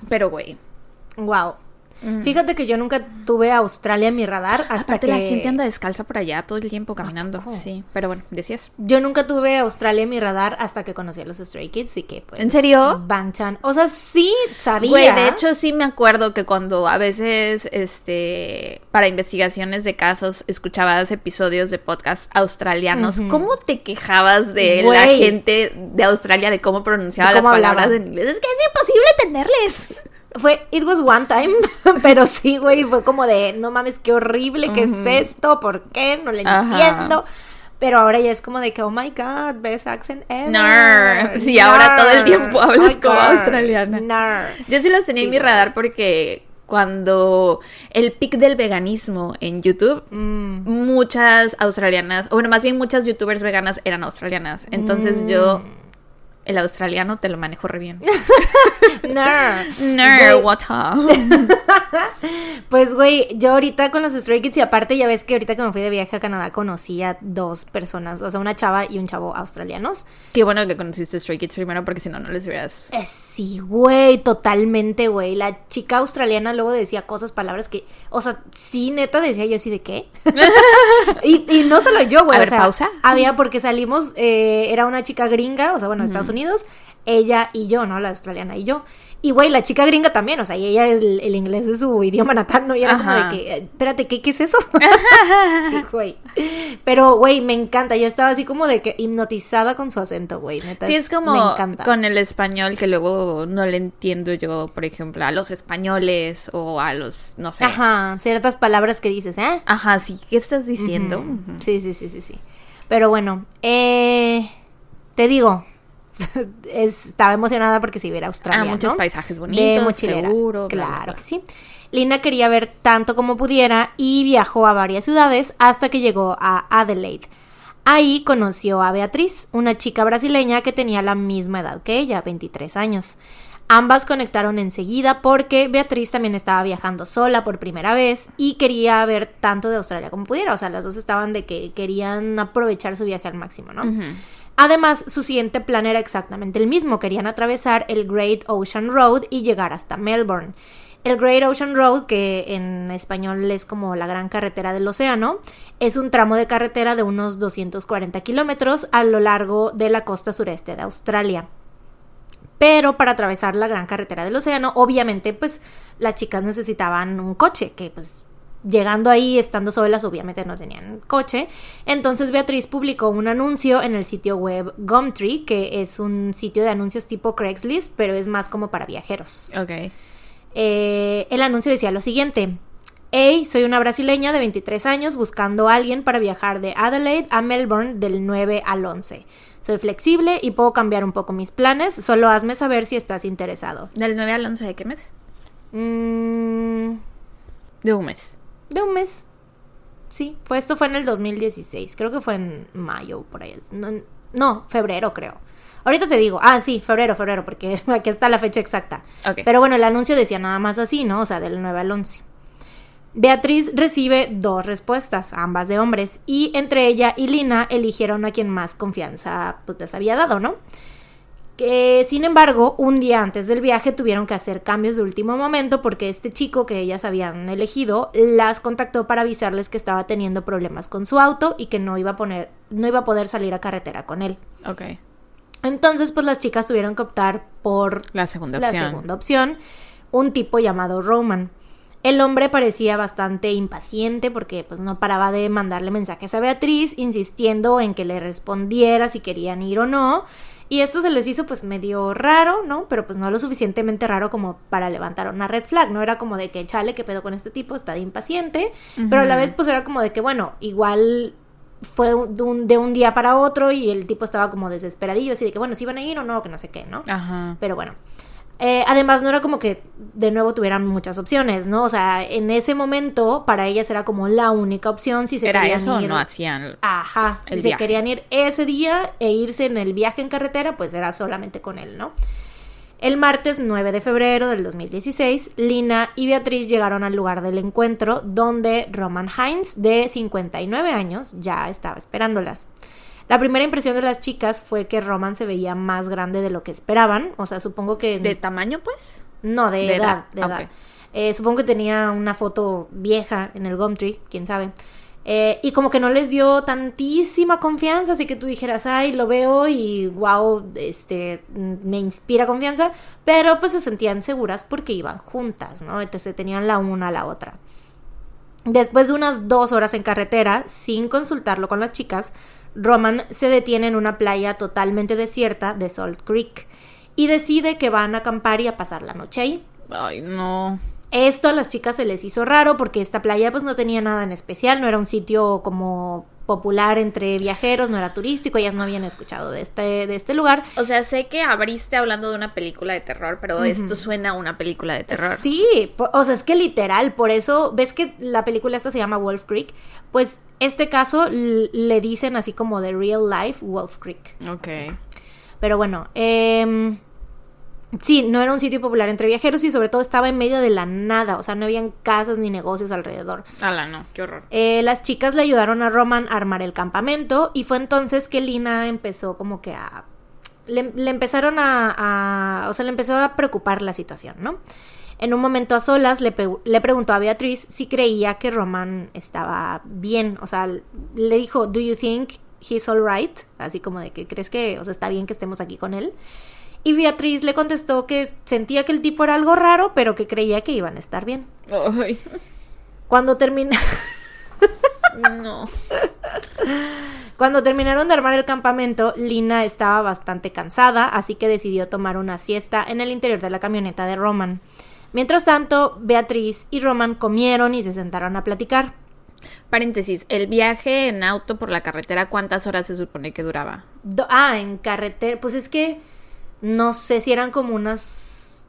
A: Pero güey,
B: Wow. Fíjate que yo nunca tuve a Australia en mi radar hasta
A: aparte
B: que
A: la gente anda descalza por allá todo el tiempo caminando. Sí, pero bueno, decías.
B: Yo nunca tuve a Australia en mi radar hasta que conocí a los Stray Kids y que pues
A: ¿En serio?
B: Bangchan. O sea, sí sabía.
A: Güey, de hecho sí me acuerdo que cuando a veces, este, para investigaciones de casos, escuchabas episodios de podcast australianos, ¿cómo te quejabas de la gente de Australia de cómo pronunciaba
B: De
A: las palabras en inglés? Es que es imposible entenderles.
B: Fue, it was one time, [LAUGHS] pero sí, güey, fue como de, no mames, qué horrible, ¿qué es esto? ¿Por qué? No le entiendo. Pero ahora ya es como de que, oh my god, best accent ever.
A: Nar. [LAUGHS] Sí, ahora todo el tiempo hablas
B: Oh,
A: como australiana.
B: Nar.
A: Yo sí los tenía en mi radar porque cuando el pic del veganismo en YouTube,
B: Mm.
A: muchas australianas, o bueno, más bien muchas youtubers veganas eran australianas. Entonces
B: Mm.
A: yo, el australiano te lo manejo re bien. [LAUGHS] No,
B: Güey,
A: what up? [LAUGHS]
B: Pues, güey, yo ahorita con los Stray Kids y aparte ya ves que ahorita que me fui de viaje a Canadá conocí a dos personas, o sea, una chava y un chavo australianos.
A: Qué bueno que conociste Stray Kids primero porque si no, no les hubieras...
B: Eh, sí, güey, totalmente, güey. La chica australiana luego decía cosas, palabras que, o sea, sí, neta decía yo así de qué. [LAUGHS] y, y no solo yo, güey.
A: A
B: o
A: ver,
B: sea,
A: pausa.
B: Había porque salimos, eh, era una chica gringa, o sea, bueno, Estados Unidos, ella y yo, ¿no? La australiana y yo. Y, güey, la chica gringa también, o sea, y ella, el, el inglés es su idioma natal, ¿no? Y era como de que, eh, espérate, ¿qué, qué es eso? [LAUGHS] [LAUGHS] sí, güey. Pero, güey, me encanta. Yo estaba así como de que hipnotizada con su acento, güey. Neta.
A: Sí, es como
B: Me encanta.
A: con el español que luego no le entiendo yo, por ejemplo, a los españoles o a los, no sé.
B: Ajá, ciertas palabras que dices, ¿eh?
A: Ajá, sí, ¿qué estás diciendo?
B: Sí, sí, sí, sí, sí. Pero bueno, eh, te digo, [LAUGHS] estaba emocionada porque si viera Australia,
A: Ah, muchos
B: ¿no?
A: paisajes
B: de
A: bonitos,
B: mochilera.
A: seguro, bla, bla,
B: claro
A: bla.
B: que sí. Lina quería ver tanto como pudiera y viajó a varias ciudades hasta que llegó a Adelaide. Ahí conoció a Beatriz, una chica brasileña que tenía la misma edad que ella, 23 años. Ambas conectaron enseguida porque Beatriz también estaba viajando sola por primera vez y quería ver tanto de Australia como pudiera. O sea, las dos estaban de que querían aprovechar su viaje al máximo, ¿no? Además, su siguiente plan era exactamente el mismo. Querían atravesar el Great Ocean Road y llegar hasta Melbourne. El Great Ocean Road, que en español es como la gran carretera del océano, es un tramo de carretera de unos 240 kilómetros a lo largo de la costa sureste de Australia. Pero para atravesar la gran carretera del océano, obviamente, pues las chicas necesitaban un coche, que pues llegando ahí, estando solas, obviamente no tenían coche. Entonces Beatriz publicó un anuncio en el sitio web Gumtree, que es un sitio de anuncios tipo Craigslist, pero es más como para viajeros.
A: Ok.
B: Eh, el anuncio decía lo siguiente. Hey, soy una brasileña de 23 años buscando a alguien para viajar de Adelaide a Melbourne del 9 al 11. Soy flexible y puedo cambiar un poco mis planes, solo hazme saber si estás interesado.
A: ¿Del 9 al 11 de qué mes?
B: Mm,
A: De un mes.
B: De un mes. Sí, fue, esto fue en el 2016, creo que fue en mayo, por ahí. No, no, febrero creo. Ahorita te digo, ah, sí, febrero, febrero, porque [LAUGHS] aquí está la fecha exacta. Pero bueno, el anuncio decía nada más así, ¿no? O sea, del 9 al 11. Beatriz recibe dos respuestas, ambas de hombres, y entre ella y Lina eligieron a quien más confianza pues, les había dado, ¿no? Que, sin embargo, un día antes del viaje tuvieron que hacer cambios de último momento porque este chico que ellas habían elegido las contactó para avisarles que estaba teniendo problemas con su auto y que no iba a poner, no iba a poder salir a carretera con él.
A: Ok.
B: Entonces, pues las chicas tuvieron que optar por
A: La segunda
B: la
A: opción.
B: segunda opción, un tipo llamado Roman. El hombre parecía bastante impaciente porque pues no paraba de mandarle mensajes a Beatriz insistiendo en que le respondiera si querían ir o no. Y esto se les hizo pues medio raro, ¿no? Pero pues no lo suficientemente raro como para levantar una red flag, ¿no? Era como de que, chale, ¿qué pedo con este tipo? Está de impaciente. Pero a la vez pues era como de que, bueno, igual fue de un, de un día para otro y el tipo estaba como desesperadillo, así de que, bueno, si iban a ir o no, que no sé qué, ¿no?
A: Ajá.
B: Pero bueno. Eh, además, no era como que de nuevo tuvieran muchas opciones, ¿no? O sea, en ese momento para ellas era como la única opción si se
A: ¿Era
B: querían
A: eso
B: ir.
A: no hacían?
B: Ajá, si se querían ir ese día e irse en el viaje en carretera, pues era solamente con él, ¿no? El martes 9 de febrero del 2016, Lina y Beatriz llegaron al lugar del encuentro donde Roman Hines, de 59 años, ya estaba esperándolas. La primera impresión de las chicas fue que Roman se veía más grande de lo que esperaban, o sea, supongo que...
A: ¿De tamaño, pues?
B: No, de,
A: De
B: edad,
A: edad,
B: de edad. Eh, supongo que tenía una foto vieja en el Gumtree, quién sabe. Eh, y como que no les dio tantísima confianza, así que tú dijeras, ay, lo veo y wow, este, me inspira confianza, pero pues se sentían seguras porque iban juntas, ¿no? Entonces tenían la una a la otra. Después de unas dos horas en carretera, sin consultarlo con las chicas, Roman se detiene en una playa totalmente desierta de Salt Creek y decide que van a acampar y a pasar la noche ahí.
A: Ay, no.
B: Esto a las chicas se les hizo raro porque esta playa pues no tenía nada en especial, no era un sitio como popular entre viajeros, no era turístico, ellas no habían escuchado de este, de este lugar.
A: O sea, sé que abriste hablando de una película de terror, pero esto suena a una película de terror.
B: Sí, o sea, es que literal, por eso, ves que la película esta se llama Wolf Creek, pues este caso le dicen así como de real life Wolf Creek.
A: Ok.
B: Pero bueno, em, sí, no era un sitio popular entre viajeros y sobre todo estaba en medio de la nada, o sea, no habían casas ni negocios alrededor.
A: Ala, no, qué horror.
B: Eh, las chicas le ayudaron a Roman a armar el campamento y fue entonces que Lina empezó como que a... Le, le empezaron a, a- O sea, le empezó a preocupar la situación, ¿no? En un momento a solas le, le preguntó a Beatriz si creía que Roman estaba bien. O sea, le dijo, ¿Do you think he's alright? Así como de que crees que, o sea, está bien que estemos aquí con él. Y Beatriz le contestó que sentía que el tipo era algo raro, pero que creía que iban a estar bien.
A: Ay,
B: Cuando termina...
A: no. [LAUGHS]
B: Cuando terminaron de armar el campamento, Lina estaba bastante cansada, así que decidió tomar una siesta en el interior de la camioneta de Roman. Mientras tanto, Beatriz y Roman comieron y se sentaron a platicar.
A: Paréntesis, el viaje en auto por la carretera, ¿cuántas horas se supone que duraba?
B: Do- ah, en carretera, pues es que no sé si eran como unas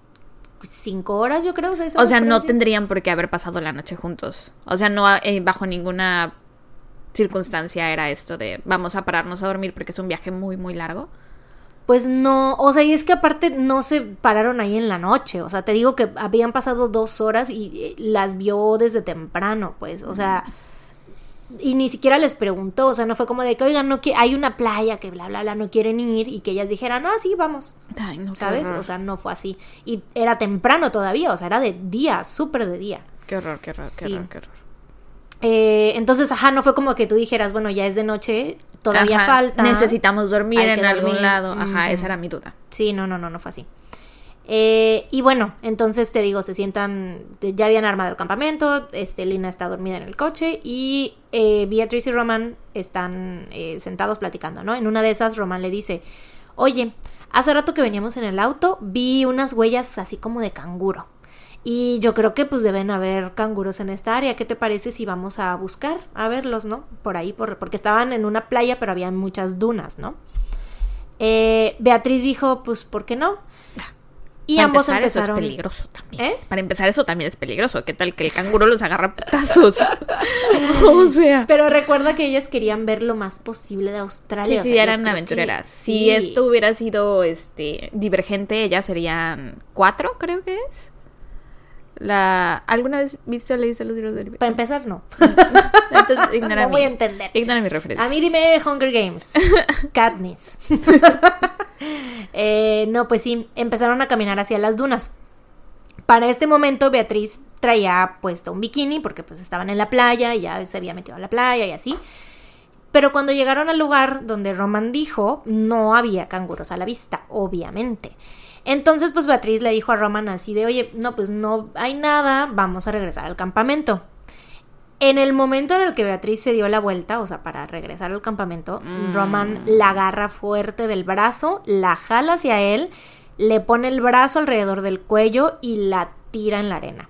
B: cinco horas, yo creo.
A: O sea,
B: por
A: no
B: decir.
A: tendrían por qué haber pasado la noche juntos. O sea, no eh, bajo ninguna circunstancia era esto de vamos a pararnos a dormir porque es un viaje muy, muy largo.
B: Pues no, o sea, y es que aparte no se pararon ahí en la noche, o sea, te digo que habían pasado dos horas y eh, las vio desde temprano, pues, o sea, y ni siquiera les preguntó, o sea, no fue como de que, oigan, no que hay una playa que bla, bla, bla, no quieren ir y que ellas dijeran, ah, sí, vamos,
A: Ay, no, qué
B: ¿sabes? O sea, no fue así. Y era temprano todavía, o sea, era de día, súper de día.
A: Qué horror, qué horror, qué
B: Sí.
A: horror, qué horror.
B: Eh, entonces, ajá, no fue como que tú dijeras, bueno, ya es de noche, todavía
A: Ajá,
B: falta.
A: Necesitamos dormir en algún lado. Ajá, esa era mi duda.
B: Sí, no, no, no, no fue así. Eh, y bueno, entonces te digo, se sientan, ya habían armado el campamento, este, Lina está dormida en el coche y eh, Beatriz y Roman están eh, sentados platicando, ¿no? En una de esas, Roman le dice, oye, hace rato que veníamos en el auto, vi unas huellas así como de canguro. Y yo creo que pues deben haber canguros en esta área. ¿Qué te parece si vamos a buscar a verlos, no? Por ahí, por, porque estaban en una playa, pero había muchas dunas, ¿no? Eh, Beatriz dijo, pues, ¿por qué no? Y
A: Para
B: ambos
A: empezar,
B: empezaron.
A: Eso es peligroso también.
B: ¿Eh?
A: Para empezar, eso también es peligroso. ¿Qué tal que el canguro los agarra putazos? [LAUGHS] [LAUGHS] o sea.
B: Pero recuerda que ellas querían ver lo más posible de Australia.
A: Sí,
B: o
A: sí,
B: sea,
A: eran
B: que
A: aventureras.
B: sí.
A: Si esto hubiera sido este divergente, ellas serían cuatro, creo que es. La... ¿Alguna vez viste o leíste los libros de
B: Para empezar, no. [LAUGHS]
A: Entonces, ignora [LAUGHS]
B: no
A: mi-
B: voy a entender.
A: Ignora mi referencia.
B: A mí dime Hunger Games. [LAUGHS] Katniss. Eh, no, pues sí, empezaron a caminar hacia las dunas. Para este momento Beatriz traía puesto un bikini porque pues estaban en la playa y ya se había metido a la playa y así. Pero cuando llegaron al lugar donde Roman dijo, no había canguros a la vista, obviamente. Entonces pues Beatriz le dijo a Roman así de, oye, no, pues no hay nada, vamos a regresar al campamento. En el momento en el que Beatriz se dio la vuelta, o sea, para regresar al campamento,
A: Mm.
B: Roman la agarra fuerte del brazo, la jala hacia él, le pone el brazo alrededor del cuello y la tira en la arena.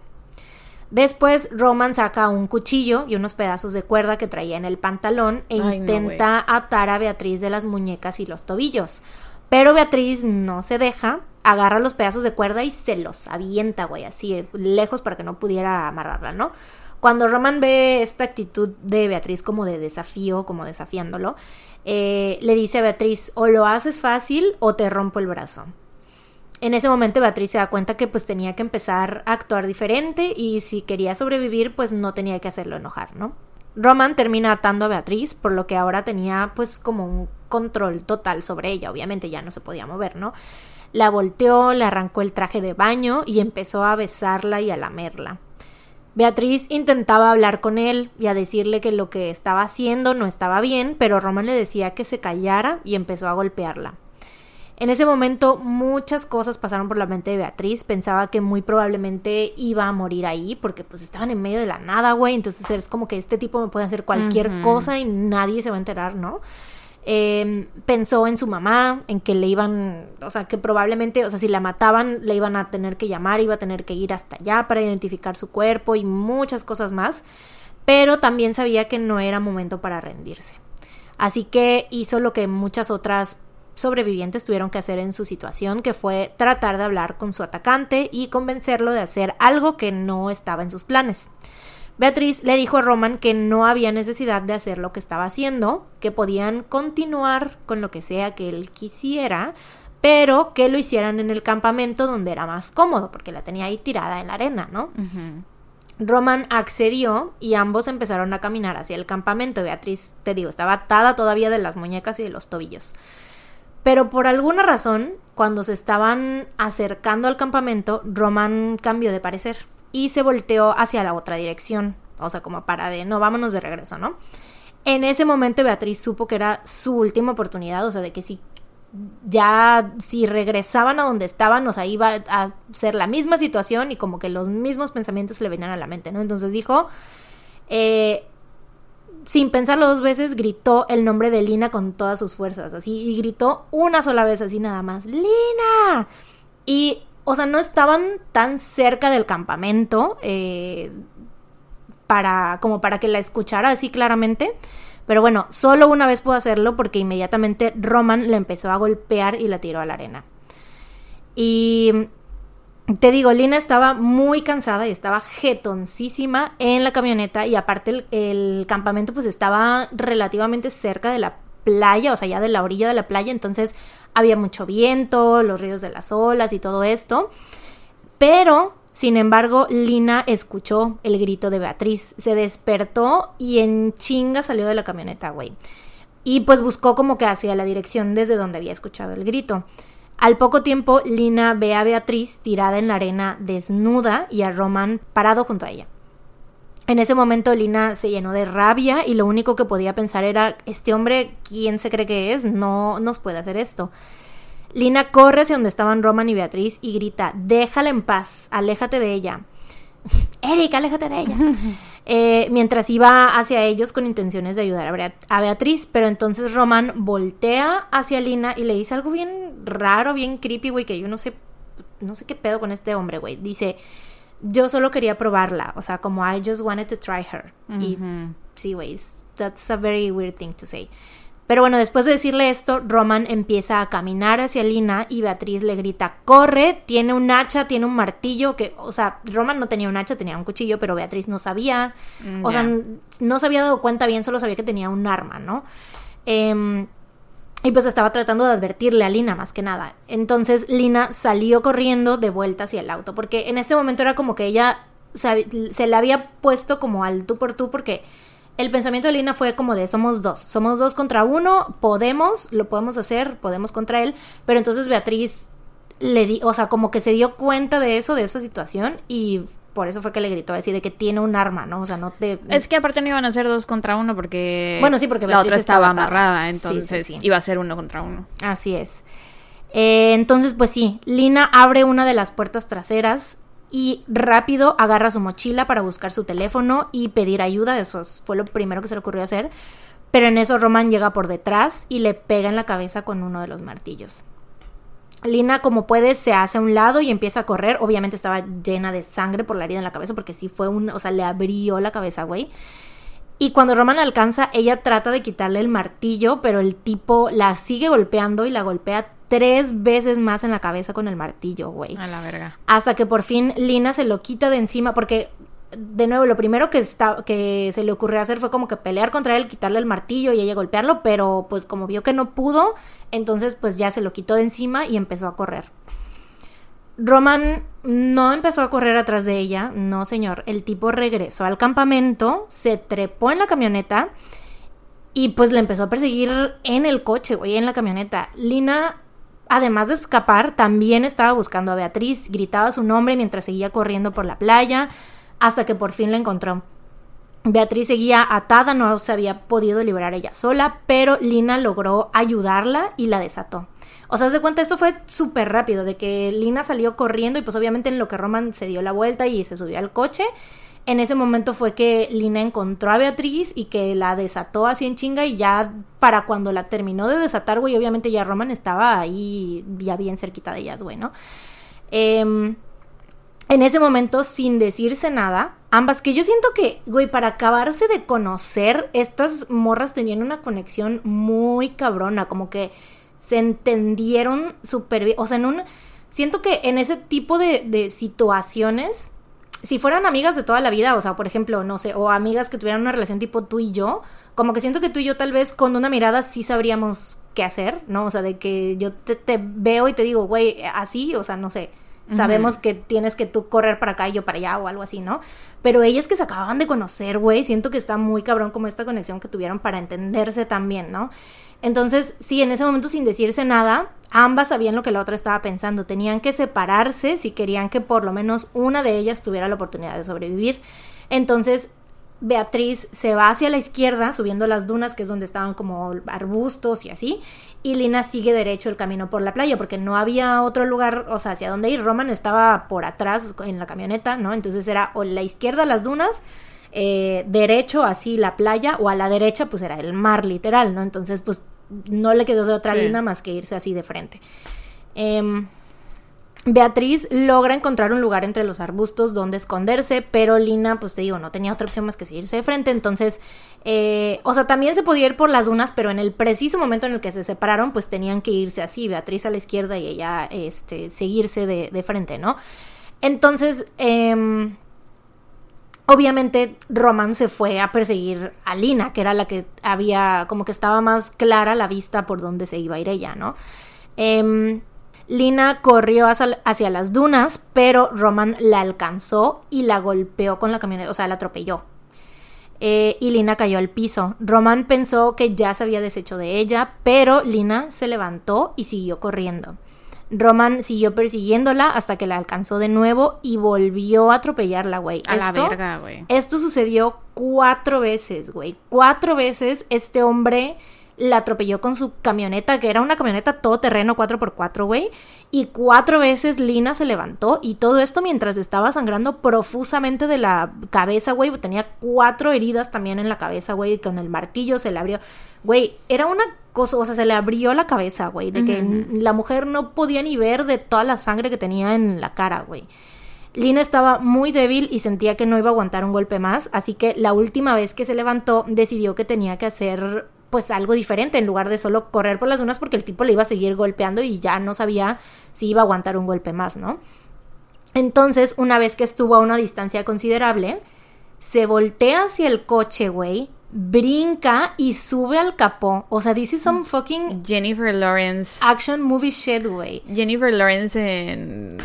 B: Después Roman saca un cuchillo y unos pedazos de cuerda que traía en el pantalón e
A: Ay, no,
B: intenta atar a Beatriz de las muñecas y los tobillos. Pero Beatriz no se deja, agarra los pedazos de cuerda y se los avienta, güey, así lejos para que no pudiera amarrarla, ¿no? Cuando Roman ve esta actitud de Beatriz como de desafío, como desafiándolo, eh, le dice a Beatriz, o lo haces fácil o te rompo el brazo. En ese momento Beatriz se da cuenta que pues tenía que empezar a actuar diferente y si quería sobrevivir pues no tenía que hacerlo enojar, ¿no? Roman termina atando a Beatriz, por lo que ahora tenía pues como un control total sobre ella, obviamente ya no se podía mover, ¿no? La volteó, le arrancó el traje de baño y empezó a besarla y a lamerla. Beatriz intentaba hablar con él y a decirle que lo que estaba haciendo no estaba bien, pero Roman le decía que se callara y empezó a golpearla. En ese momento muchas cosas pasaron por la mente de Beatriz. Pensaba que muy probablemente iba a morir ahí porque pues estaban en medio de la nada, güey. Entonces es como que este tipo me puede hacer cualquier cosa y nadie se va a enterar, ¿no? Eh, pensó en su mamá, en que le iban, o sea, que probablemente, o sea, si la mataban, le iban a tener que llamar, iba a tener que ir hasta allá para identificar su cuerpo y muchas cosas más. Pero también sabía que no era momento para rendirse. Así que hizo lo que muchas otras sobrevivientes tuvieron que hacer en su situación, que fue tratar de hablar con su atacante y convencerlo de hacer algo que no estaba en sus planes. Beatriz le dijo a Roman que no había necesidad de hacer lo que estaba haciendo, que podían continuar con lo que sea que él quisiera, pero que lo hicieran en el campamento donde era más cómodo, porque la tenía ahí tirada en la arena, ¿no? Roman accedió y ambos empezaron a caminar hacia el campamento. Beatriz, te digo, estaba atada todavía de las muñecas y de los tobillos. Pero por alguna razón, cuando se estaban acercando al campamento, Roman cambió de parecer y se volteó hacia la otra dirección. O sea, como para de, no, vámonos de regreso, ¿no? En ese momento Beatriz supo que era su última oportunidad, o sea, de que si ya si regresaban a donde estaban, o sea, iba a ser la misma situación y como que los mismos pensamientos le venían a la mente, ¿no? Entonces dijo, eh, sin pensarlo dos veces, gritó el nombre de Lina con todas sus fuerzas, así, y gritó una sola vez, así nada más, Lina. Y, o sea, no estaban tan cerca del campamento eh, para, como para que la escuchara así claramente. Pero bueno, solo una vez pudo hacerlo porque inmediatamente Roman la empezó a golpear y la tiró a la arena. Y te digo, Lina estaba muy cansada y estaba jetoncísima en la camioneta y aparte el, el campamento pues estaba relativamente cerca de la playa, o sea, ya de la orilla de la playa, entonces había mucho viento, los ríos de las olas y todo esto. Pero, sin embargo, Lina escuchó el grito de Beatriz, se despertó y en chinga salió de la camioneta, güey. Y pues buscó como que hacia la dirección desde donde había escuchado el grito. Al poco tiempo, Lina ve a Beatriz tirada en la arena desnuda y a Roman parado junto a ella. En ese momento Lina se llenó de rabia y lo único que podía pensar era, este hombre, ¿quién se cree que es? No nos puede hacer esto. Lina corre hacia donde estaban Roman y Beatriz y grita, déjala en paz, aléjate de ella. [LAUGHS] Eric, aléjate de ella. [LAUGHS] Eh, mientras iba hacia ellos con intenciones de ayudar a, Bea- a Beatriz, pero entonces Roman voltea hacia Lina y le dice algo bien raro, bien creepy, güey, que yo no sé, no sé qué pedo con este hombre, güey. Dice, yo solo quería probarla, o sea, como I just wanted to try her. Y sí, güey, that's a very weird thing to say. Pero bueno, después de decirle esto, Roman empieza a caminar hacia Lina y Beatriz le grita, corre, tiene un hacha, tiene un martillo, que, o sea, Roman no tenía un hacha, tenía un cuchillo, pero Beatriz no sabía, mm, o sea, no se había dado cuenta bien, solo sabía que tenía un arma, ¿no? Em, y pues estaba tratando de advertirle a Lina más que nada. Entonces Lina salió corriendo de vuelta hacia el auto, porque en este momento era como que ella se, se le había puesto como al tú por tú, porque el pensamiento de Lina fue como de somos dos, somos dos contra uno, podemos, lo podemos hacer, podemos contra él, pero entonces Beatriz le di, o sea, como que se dio cuenta de eso, de esa situación y por eso fue que le gritó a decir de que tiene un arma, ¿no? O sea, no te...
A: Es que aparte no iban a ser dos contra uno porque...
B: Bueno, sí, porque
A: la otra estaba, amarrada, entonces iba a ser uno contra uno.
B: Así es. Eh, entonces, pues sí, Lina abre una de las puertas traseras y rápido agarra su mochila para buscar su teléfono y pedir ayuda. Eso fue lo primero que se le ocurrió hacer. Pero en eso Roman llega por detrás y le pega en la cabeza con uno de los martillos. Lina, como puede, se hace a un lado y empieza a correr. Obviamente estaba llena de sangre por la herida en la cabeza porque sí fue un... O sea, le abrió la cabeza, güey. Y cuando Roman la alcanza, ella trata de quitarle el martillo, pero el tipo la sigue golpeando y la golpea tres veces más en la cabeza con el martillo, güey.
A: A la verga.
B: Hasta que por fin Lina se lo quita de encima, porque de nuevo, lo primero que, está, que se le ocurrió hacer fue como que pelear contra él, quitarle el martillo y ella golpearlo, pero pues como vio que no pudo, entonces pues ya se lo quitó de encima y empezó a correr. Roman no empezó a correr atrás de ella, no señor, el tipo regresó al campamento, se trepó en la camioneta y pues le empezó a perseguir en el coche, güey, en la camioneta. Lina además de escapar, también estaba buscando a Beatriz, gritaba su nombre mientras seguía corriendo por la playa, hasta que por fin la encontró. Beatriz seguía atada, no se había podido liberar ella sola, pero Lina logró ayudarla y la desató. O sea, se cuenta, esto fue súper rápido, de que Lina salió corriendo y pues obviamente en lo que Roman se dio la vuelta y se subió al coche, en ese momento fue que Lina encontró a Beatriz y que la desató así en chinga y ya para cuando la terminó de desatar, güey, obviamente ya Roman estaba ahí ya bien cerquita de ellas, güey, ¿no? Em, en ese momento, sin decirse nada, ambas, que yo siento que, güey, para acabarse de conocer, estas morras tenían una conexión muy cabrona, como que se entendieron súper bien, o sea, en un... Siento que en ese tipo de, de situaciones si fueran amigas de toda la vida, o sea, por ejemplo, no sé, o amigas que tuvieran una relación tipo tú y yo, como que siento que tú y yo tal vez con una mirada sí sabríamos qué hacer, ¿no? O sea, de que yo te, veo y te digo, güey, así, o sea, no sé. Sabemos que tienes que tú correr para acá y yo para allá o algo así, ¿no? Pero ellas que se acababan de conocer, güey, siento que está muy cabrón como esta conexión que tuvieron para entenderse también, ¿no? Entonces, sí, en ese momento sin decirse nada, ambas sabían lo que la otra estaba pensando. Tenían que separarse si querían que por lo menos una de ellas tuviera la oportunidad de sobrevivir. Entonces, Beatriz se va hacia la izquierda, subiendo las dunas, que es donde estaban como arbustos y así, y Lina sigue derecho el camino por la playa, porque no había otro lugar, o sea, hacia dónde ir. Roman estaba por atrás en la camioneta, ¿no? Entonces era o la izquierda las dunas eh, derecho así la playa o a la derecha pues era el mar literal, ¿no? Entonces pues no le quedó de otra línea más que irse así de frente. Em, Beatriz logra encontrar un lugar entre los arbustos donde esconderse, pero Lina, pues te digo, no tenía otra opción más que seguirse de frente. Entonces, eh, o sea, también se podía ir por las dunas, pero en el preciso momento en el que se separaron, pues tenían que irse así, Beatriz a la izquierda y ella, este, seguirse de, de frente, ¿no? Entonces, eh, Obviamente Roman se fue a perseguir a Lina, que era la que había, como que estaba más clara la vista por donde se iba a ir ella, ¿no? Em, Lina corrió hacia, las dunas, pero Roman la alcanzó y la golpeó con la camioneta, o sea, la atropelló. Eh, y Lina cayó al piso. Roman pensó que ya se había deshecho de ella, pero Lina se levantó y siguió corriendo. Roman siguió persiguiéndola hasta que la alcanzó de nuevo y volvió a atropellarla, güey.
A: A la verga, güey.
B: Esto sucedió cuatro veces, güey. Cuatro veces este hombre la atropelló con su camioneta, que era una camioneta todoterreno 4x4, güey. Y cuatro veces Lina se levantó y todo esto mientras estaba sangrando profusamente de la cabeza, güey. Tenía cuatro heridas también en la cabeza, güey. Con el martillo se le abrió. Güey, era una cosa, o sea, se le abrió la cabeza, güey. De que la mujer no podía ni ver de toda la sangre que tenía en la cara, güey. Lina estaba muy débil y sentía que no iba a aguantar un golpe más, así que la última vez que se levantó decidió que tenía que hacer pues algo diferente en lugar de solo correr por las dunas porque el tipo le iba a seguir golpeando y ya no sabía si iba a aguantar un golpe más, ¿no? Entonces, una vez que estuvo a una distancia considerable, se voltea hacia el coche, güey, brinca y sube al capó. O sea, this is some fucking
A: Jennifer Lawrence.
B: action movie shit, güey.
A: Jennifer Lawrence en.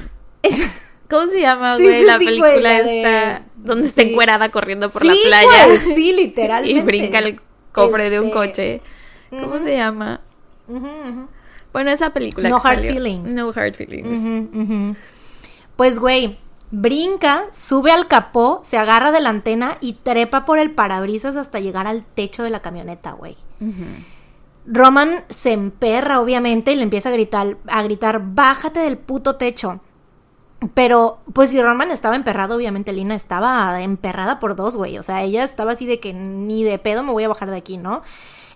A: [LAUGHS] ¿Cómo se llama, güey?
B: sí,
A: la
B: sí,
A: película
B: güey, la de-
A: esta. Donde está encuerada corriendo por la playa.
B: güey, sí, literalmente. [LAUGHS]
A: y brinca el cofre de un
B: Este,
A: coche. ¿Cómo se llama? Bueno, esa película.
B: No
A: que
B: Hard
A: salió.
B: Feelings.
A: No Hard Feelings.
B: Pues, güey, brinca, sube al capó, se agarra de la antena y trepa por el parabrisas hasta llegar al techo de la camioneta, güey. Roman se emperra, obviamente, y le empieza a gritar, a gritar, bájate del puto techo. Pero, pues si Roman estaba emperrado, obviamente Lina estaba emperrada por dos, güey. O sea, ella estaba así de que ni de pedo me voy a bajar de aquí, ¿no?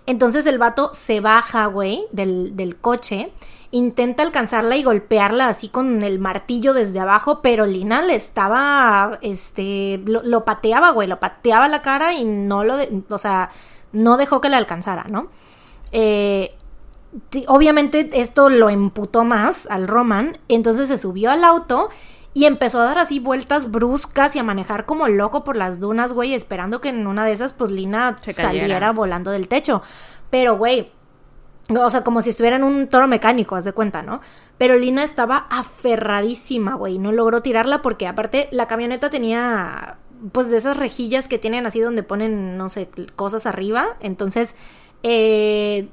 B: Entonces el vato se baja, güey, del, del coche, intenta alcanzarla y golpearla así con el martillo desde abajo, pero Lina le estaba, este, lo, pateaba, güey, lo pateaba la cara y no lo, o sea, no dejó que le alcanzara, ¿no? Eh, obviamente esto lo emputó más al Roman, entonces se subió al auto y empezó a dar así vueltas bruscas y a manejar como loco por las dunas, güey, esperando que en una de esas pues Lina saliera volando del techo. Pero, güey, o sea, como si estuviera en un toro mecánico, haz de cuenta, ¿no? Pero Lina estaba aferradísima, güey. No logró tirarla porque aparte la camioneta tenía pues de esas rejillas que tienen así donde ponen, no sé, cosas arriba. Entonces, eh,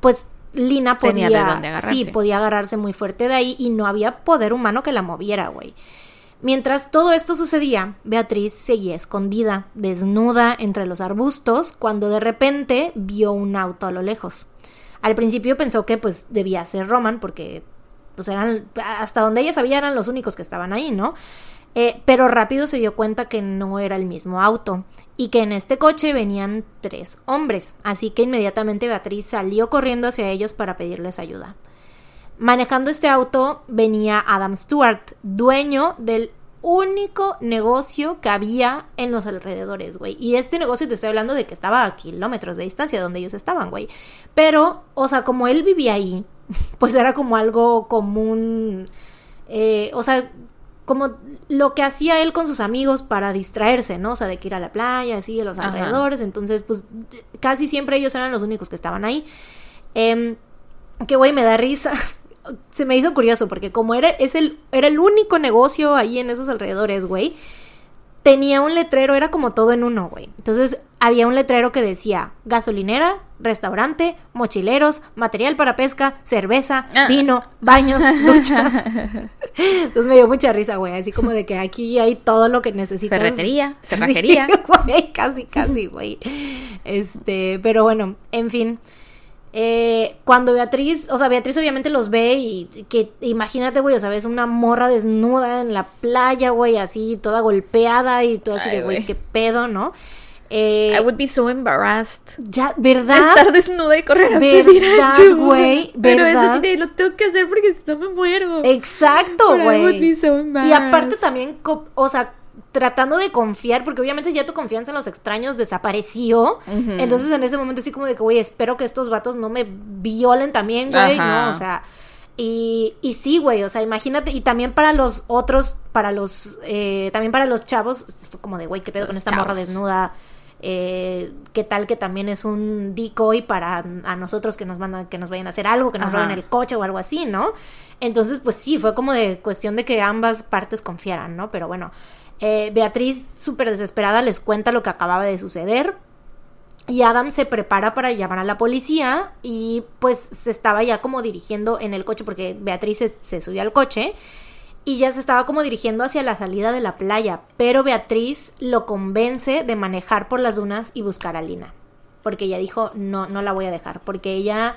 B: pues Lina podía,
A: Tenía de dónde agarrarse.
B: sí, podía agarrarse muy fuerte de ahí y no había poder humano que la moviera, güey. Mientras todo esto sucedía, Beatriz seguía escondida, desnuda entre los arbustos, cuando de repente vio un auto a lo lejos. Al principio pensó que pues debía ser Roman, porque pues eran, hasta donde ella sabía eran los únicos que estaban ahí, ¿no? Eh, pero rápido se dio cuenta que no era el mismo auto y que en este coche venían tres hombres, así que inmediatamente Beatriz salió corriendo hacia ellos para pedirles ayuda. Manejando este auto venía Adam Stewart, dueño del único negocio que había en los alrededores, güey. Y este negocio te estoy hablando de que estaba a kilómetros de distancia de donde ellos estaban, güey. Pero, o sea, como él vivía ahí, [LAUGHS] pues era como algo común. eh, o sea, como lo que hacía él con sus amigos para distraerse, ¿no? O sea, de que ir a la playa, así, a los
A: Ajá.
B: alrededores. Entonces, pues casi siempre ellos eran los únicos que estaban ahí. Em, que güey, me da risa. [LAUGHS] Se me hizo curioso porque como era, es el, era el único negocio ahí en esos alrededores, güey. Tenía un letrero, era como todo en uno, güey. Entonces había un letrero que decía gasolinera, restaurante, mochileros, material para pesca, cerveza,
A: Ah.
B: vino, baños, [LAUGHS] duchas. Entonces me dio mucha risa, güey. Así como de que aquí hay todo lo que necesitas.
A: Ferretería, [LAUGHS]
B: Sí,
A: cerrajería. [LAUGHS]
B: güey, casi, casi, güey. Este, pero bueno, en fin. Eh, cuando Beatriz, o sea, Beatriz obviamente los ve y que imagínate, güey, o sea, ves una morra desnuda en la playa, güey, así toda golpeada y todo así
A: Ay,
B: de, güey. qué pedo, ¿no? Eh,
A: I would be so embarrassed.
B: ya, ¿verdad?
A: estar desnuda y correr a pedir
B: ¿Verdad,
A: ayuda.
B: güey? [LAUGHS]
A: Pero eso
B: ¿Verdad?
A: sí de, lo tengo que hacer porque si no me muero.
B: Exacto,
A: But I would be
B: güey.
A: so
B: Y aparte también, o sea, tratando de confiar, porque obviamente ya tu confianza en los extraños desapareció. Entonces en ese momento así como de que, güey, espero que estos vatos no me violen también, güey. ¿no? O sea, y, y sí, güey, o sea, imagínate, y también para los otros, para los, eh, también para los chavos, fue como de, güey, qué pedo
A: Los
B: con esta morra desnuda. Eh, qué tal que también es un decoy para a nosotros que nos van a, que nos vayan a hacer algo, que nos
A: Ajá.
B: roben el coche o algo así, ¿no? Entonces, pues sí, fue como de cuestión de que ambas partes confiaran, ¿no? Pero bueno, eh, Beatriz, súper desesperada, les cuenta lo que acababa de suceder. Y Adam se prepara para llamar a la policía y pues se estaba ya como dirigiendo en el coche porque Beatriz se, se subió al coche y ya se estaba como dirigiendo hacia la salida de la playa, pero Beatriz lo convence de manejar por las dunas y buscar a Lina, porque ella dijo, "No, no la voy a dejar, porque ella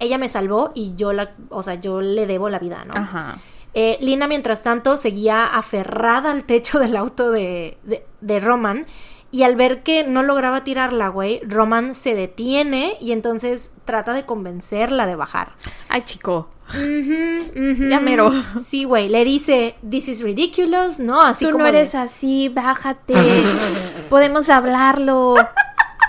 B: ella me salvó y yo la, o sea, yo le debo la vida, ¿no?"
A: Ajá.
B: Eh, Lina, mientras tanto, seguía aferrada al techo del auto de, de, de Roman Y al ver que no lograba tirarla, güey, Roman se detiene y entonces trata de convencerla de bajar.
A: Ay, chico. Ya mero.
B: Sí, güey. Le dice, this is ridiculous, ¿no? Así
A: Tú
B: como.
A: no
B: de-
A: eres así, bájate. [LAUGHS] Podemos hablarlo.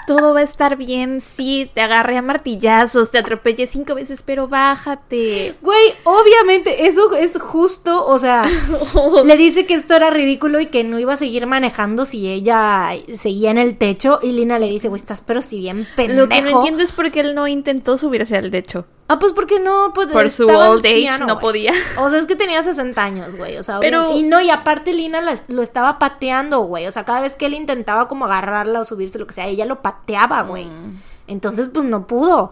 A: Todo va a estar bien. Sí, te agarré a martillazos, te atropellé cinco veces, pero bájate.
B: Güey, obviamente, eso es justo, o sea, [LAUGHS] le dice que esto era ridículo y que no iba a seguir manejando si ella seguía en el techo. Y Lina le dice, güey, estás pero si bien pendejo.
A: Lo que no entiendo es por qué él no intentó subirse al techo.
B: Ah, pues porque no, pues,
A: Por su old age no podía.
B: O sea, es que tenía 60 años, güey. O sea,
A: Pero-
B: y no, y aparte Lina la- lo estaba pateando, güey. O sea, cada vez que él intentaba como agarrarla o subirse, lo que sea, ella lo pateaba, güey.
A: Mm.
B: Entonces, pues no pudo.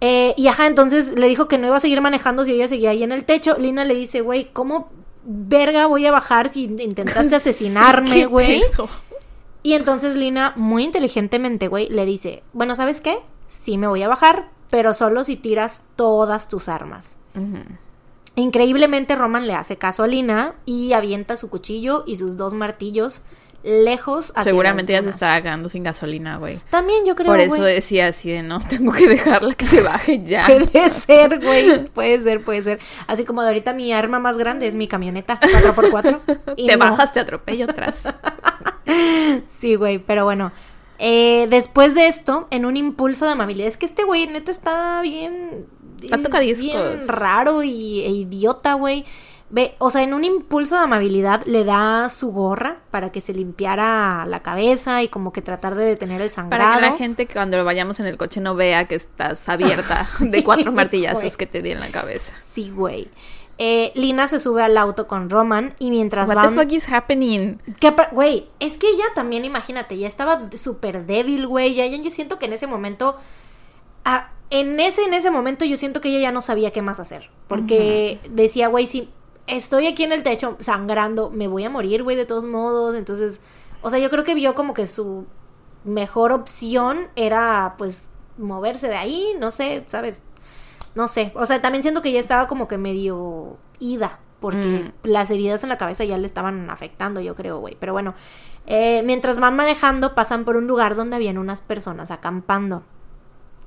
B: Eh, y ajá, entonces le dijo que no iba a seguir manejando si ella seguía ahí en el techo. Lina le dice, güey, ¿cómo verga voy a bajar si intentaste [LAUGHS] asesinarme,
A: ¿Qué
B: güey? Y entonces Lina, muy inteligentemente, güey, le dice, bueno, ¿sabes qué? Sí me voy a bajar, pero solo si tiras todas tus armas. Increíblemente Roman le hace caso a Lina y avienta su cuchillo y sus dos martillos lejos hacia
A: Seguramente
B: las
A: ya se estaba quedando sin gasolina, güey.
B: También yo creo,
A: Por eso decía así de no, tengo que dejarla que se baje ya. [LAUGHS]
B: Puede [LAUGHS] ser, güey. Puede ser, puede ser. Así como de ahorita mi arma más grande es mi camioneta 4x4. [LAUGHS] y
A: te
B: no.
A: bajas, te atropello atrás.
B: Sí, güey, pero bueno. Eh, después de esto, en un impulso de amabilidad, es que este güey neto está bien.
A: Está
B: es bien raro y, e idiota, güey. Ve, o sea, en un impulso de amabilidad le da su gorra para que se limpiara la cabeza y como que tratar de detener el sangrado.
A: Para que la gente que cuando vayamos en el coche no vea que estás [LAUGHS] abierta de cuatro martillazos que te di en la cabeza.
B: Sí, güey. Eh, Lina se sube al auto con Roman y mientras
A: What
B: van...
A: the fuck is happening?
B: Güey, es que ella también, imagínate, ya estaba súper débil, güey. Ya, yo siento que en ese momento. ah, en ese, en ese momento yo siento que ella ya no sabía qué más hacer. Porque decía, güey, si estoy aquí en el techo sangrando, me voy a morir, güey, de todos modos. Entonces, o sea, yo creo que vio como que su mejor opción era, pues, moverse de ahí, no sé, ¿sabes? No sé, o sea, también siento que ya estaba como que medio ida, porque las heridas en la cabeza ya le estaban afectando, yo creo, güey. Pero bueno, eh, mientras van manejando, pasan por un lugar donde habían unas personas acampando.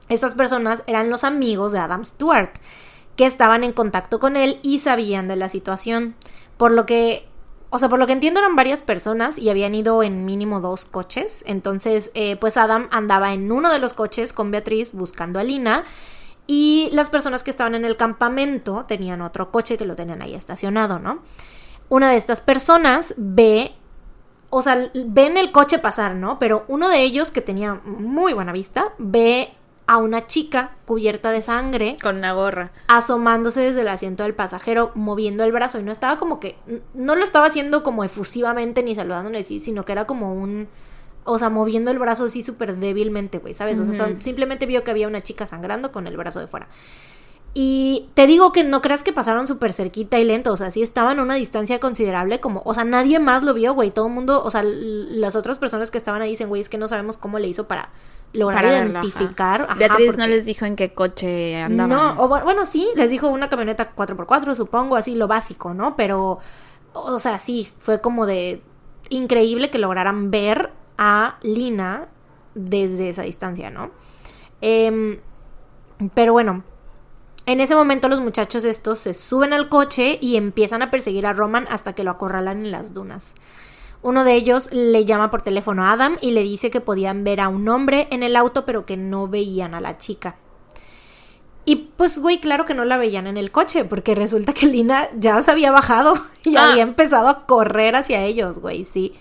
B: Estas personas eran los amigos de Adam Stewart, que estaban en contacto con él y sabían de la situación. Por lo que, o sea, por lo que entiendo eran varias personas y habían ido en mínimo dos coches. Entonces, eh, pues Adam andaba en uno de los coches con Beatriz buscando a Lina. Y las personas que estaban en el campamento tenían otro coche que lo tenían ahí estacionado, ¿no? Una de estas personas ve, o sea, ven el coche pasar, ¿no? Pero uno de ellos, que tenía muy buena vista, ve a una chica cubierta de sangre
A: Con una gorra.
B: asomándose desde el asiento del pasajero, moviendo el brazo. Y no estaba como que. No lo estaba haciendo como efusivamente ni saludándole sino que era como un. O sea, moviendo el brazo así súper débilmente, güey, ¿sabes? O sea, son- simplemente vio que había una chica sangrando con el brazo de fuera. Y te digo que no creas que pasaron súper cerquita y lento, o sea, sí estaban a una distancia considerable, como, o sea, nadie más lo vio, güey, todo el mundo, o sea, las otras personas que estaban ahí dicen, güey, es que no sabemos cómo le hizo para lograr
A: Para verlo, ajá.
B: identificar. ajá,
A: Beatriz no les dijo en qué coche andaban.
B: no, o bu- bueno, sí, les dijo una camioneta 4x4, supongo, así lo básico, ¿no? Pero, o sea, sí, fue como de increíble que lograran ver a Lina desde esa distancia, ¿no? Em, pero bueno, en ese momento los muchachos estos se suben al coche y empiezan a perseguir a Roman hasta que lo acorralan en las dunas. Uno de ellos le llama por teléfono a Adam y le dice que podían ver a un hombre en el auto pero que no veían a la chica. Y pues, güey, claro que no la veían en el coche, porque resulta que Lina ya se había bajado [LAUGHS] y
A: Ah.
B: había empezado a correr hacia ellos, güey, sí.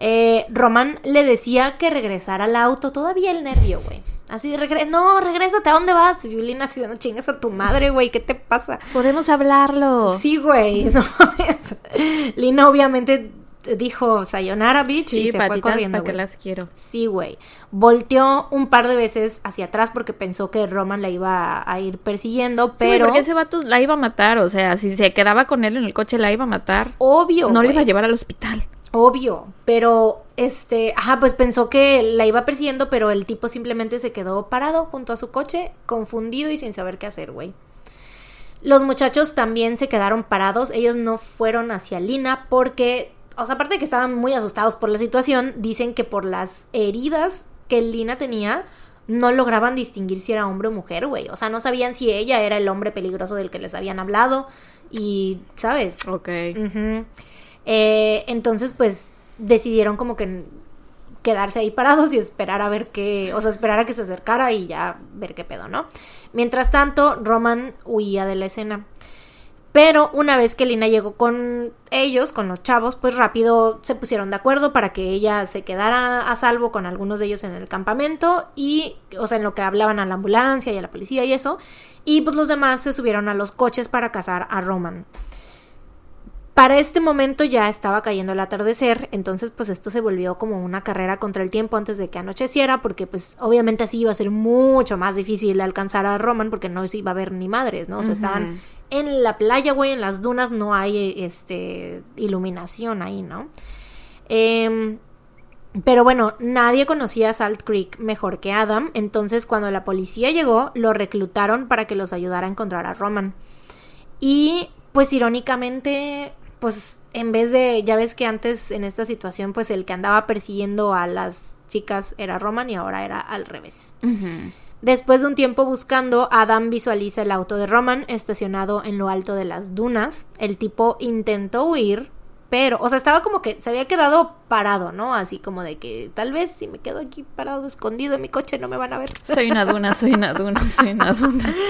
B: Eh, Roman le decía que regresara al auto, todavía el nervio, güey. Así, regre no, regrésate, ¿a dónde vas? Y Lina así, no chingas a tu madre, güey, ¿qué te pasa?
A: Podemos hablarlo.
B: Sí, güey, [LAUGHS] no. Lina obviamente dijo Sayonara Beach
A: Sí,
B: y se fue corriendo,
A: ¿para qué
B: güey.
A: las quiero?
B: Sí, güey. Volteó un par de veces hacia atrás porque pensó que Roman la iba a ir persiguiendo,
A: Pero...
B: pero
A: porque ese vato la iba a matar, o sea, si se quedaba con él en el coche la iba a matar.
B: obvio,
A: no le
B: güey,
A: iba a llevar al hospital.
B: Obvio, pero este, ajá, pues pensó que la iba persiguiendo, pero el tipo simplemente se quedó parado junto a su coche, confundido y sin saber qué hacer, güey. Los muchachos también se quedaron parados, ellos no fueron hacia Lina porque o sea, aparte de que estaban muy asustados por la situación, dicen que por las heridas que Lina tenía, no lograban distinguir si era hombre o mujer, güey. O sea, no sabían si ella era el hombre peligroso del que les habían hablado. Y, ¿sabes?
A: Ok.
B: Eh, entonces, pues, decidieron como que quedarse ahí parados y esperar a ver qué, o sea, esperar a que se acercara y ya ver qué pedo, ¿no? Mientras tanto, Roman huía de la escena. Pero una vez que Lina llegó con ellos, con los chavos, pues rápido se pusieron de acuerdo para que ella se quedara a salvo con algunos de ellos en el campamento y, o sea, en lo que hablaban a la ambulancia y a la policía y eso. Y pues los demás se subieron a los coches para cazar a Roman. Para este momento ya estaba cayendo el atardecer, entonces pues esto se volvió como una carrera contra el tiempo antes de que anocheciera, porque pues obviamente así iba a ser mucho más difícil alcanzar a Roman porque no se iba a ver ni madres, ¿no? O sea, estaban en la playa, güey, en las dunas no hay este iluminación ahí, ¿no? Em, pero bueno, nadie conocía a Salt Creek mejor que Adam, entonces cuando la policía llegó, lo reclutaron para que los ayudara a encontrar a Roman. Y pues irónicamente, pues en vez de, ya ves que antes en esta situación, pues el que andaba persiguiendo a las chicas era Roman y ahora era al revés. Después de un tiempo buscando, Adam visualiza el auto de Roman estacionado en lo alto de las dunas. El tipo intentó huir, pero, o sea, estaba como que se había quedado parado, ¿no? Así como de que tal vez si me quedo aquí parado escondido en mi coche no me van a ver.
A: Soy una duna, soy una duna, soy una duna. [LAUGHS]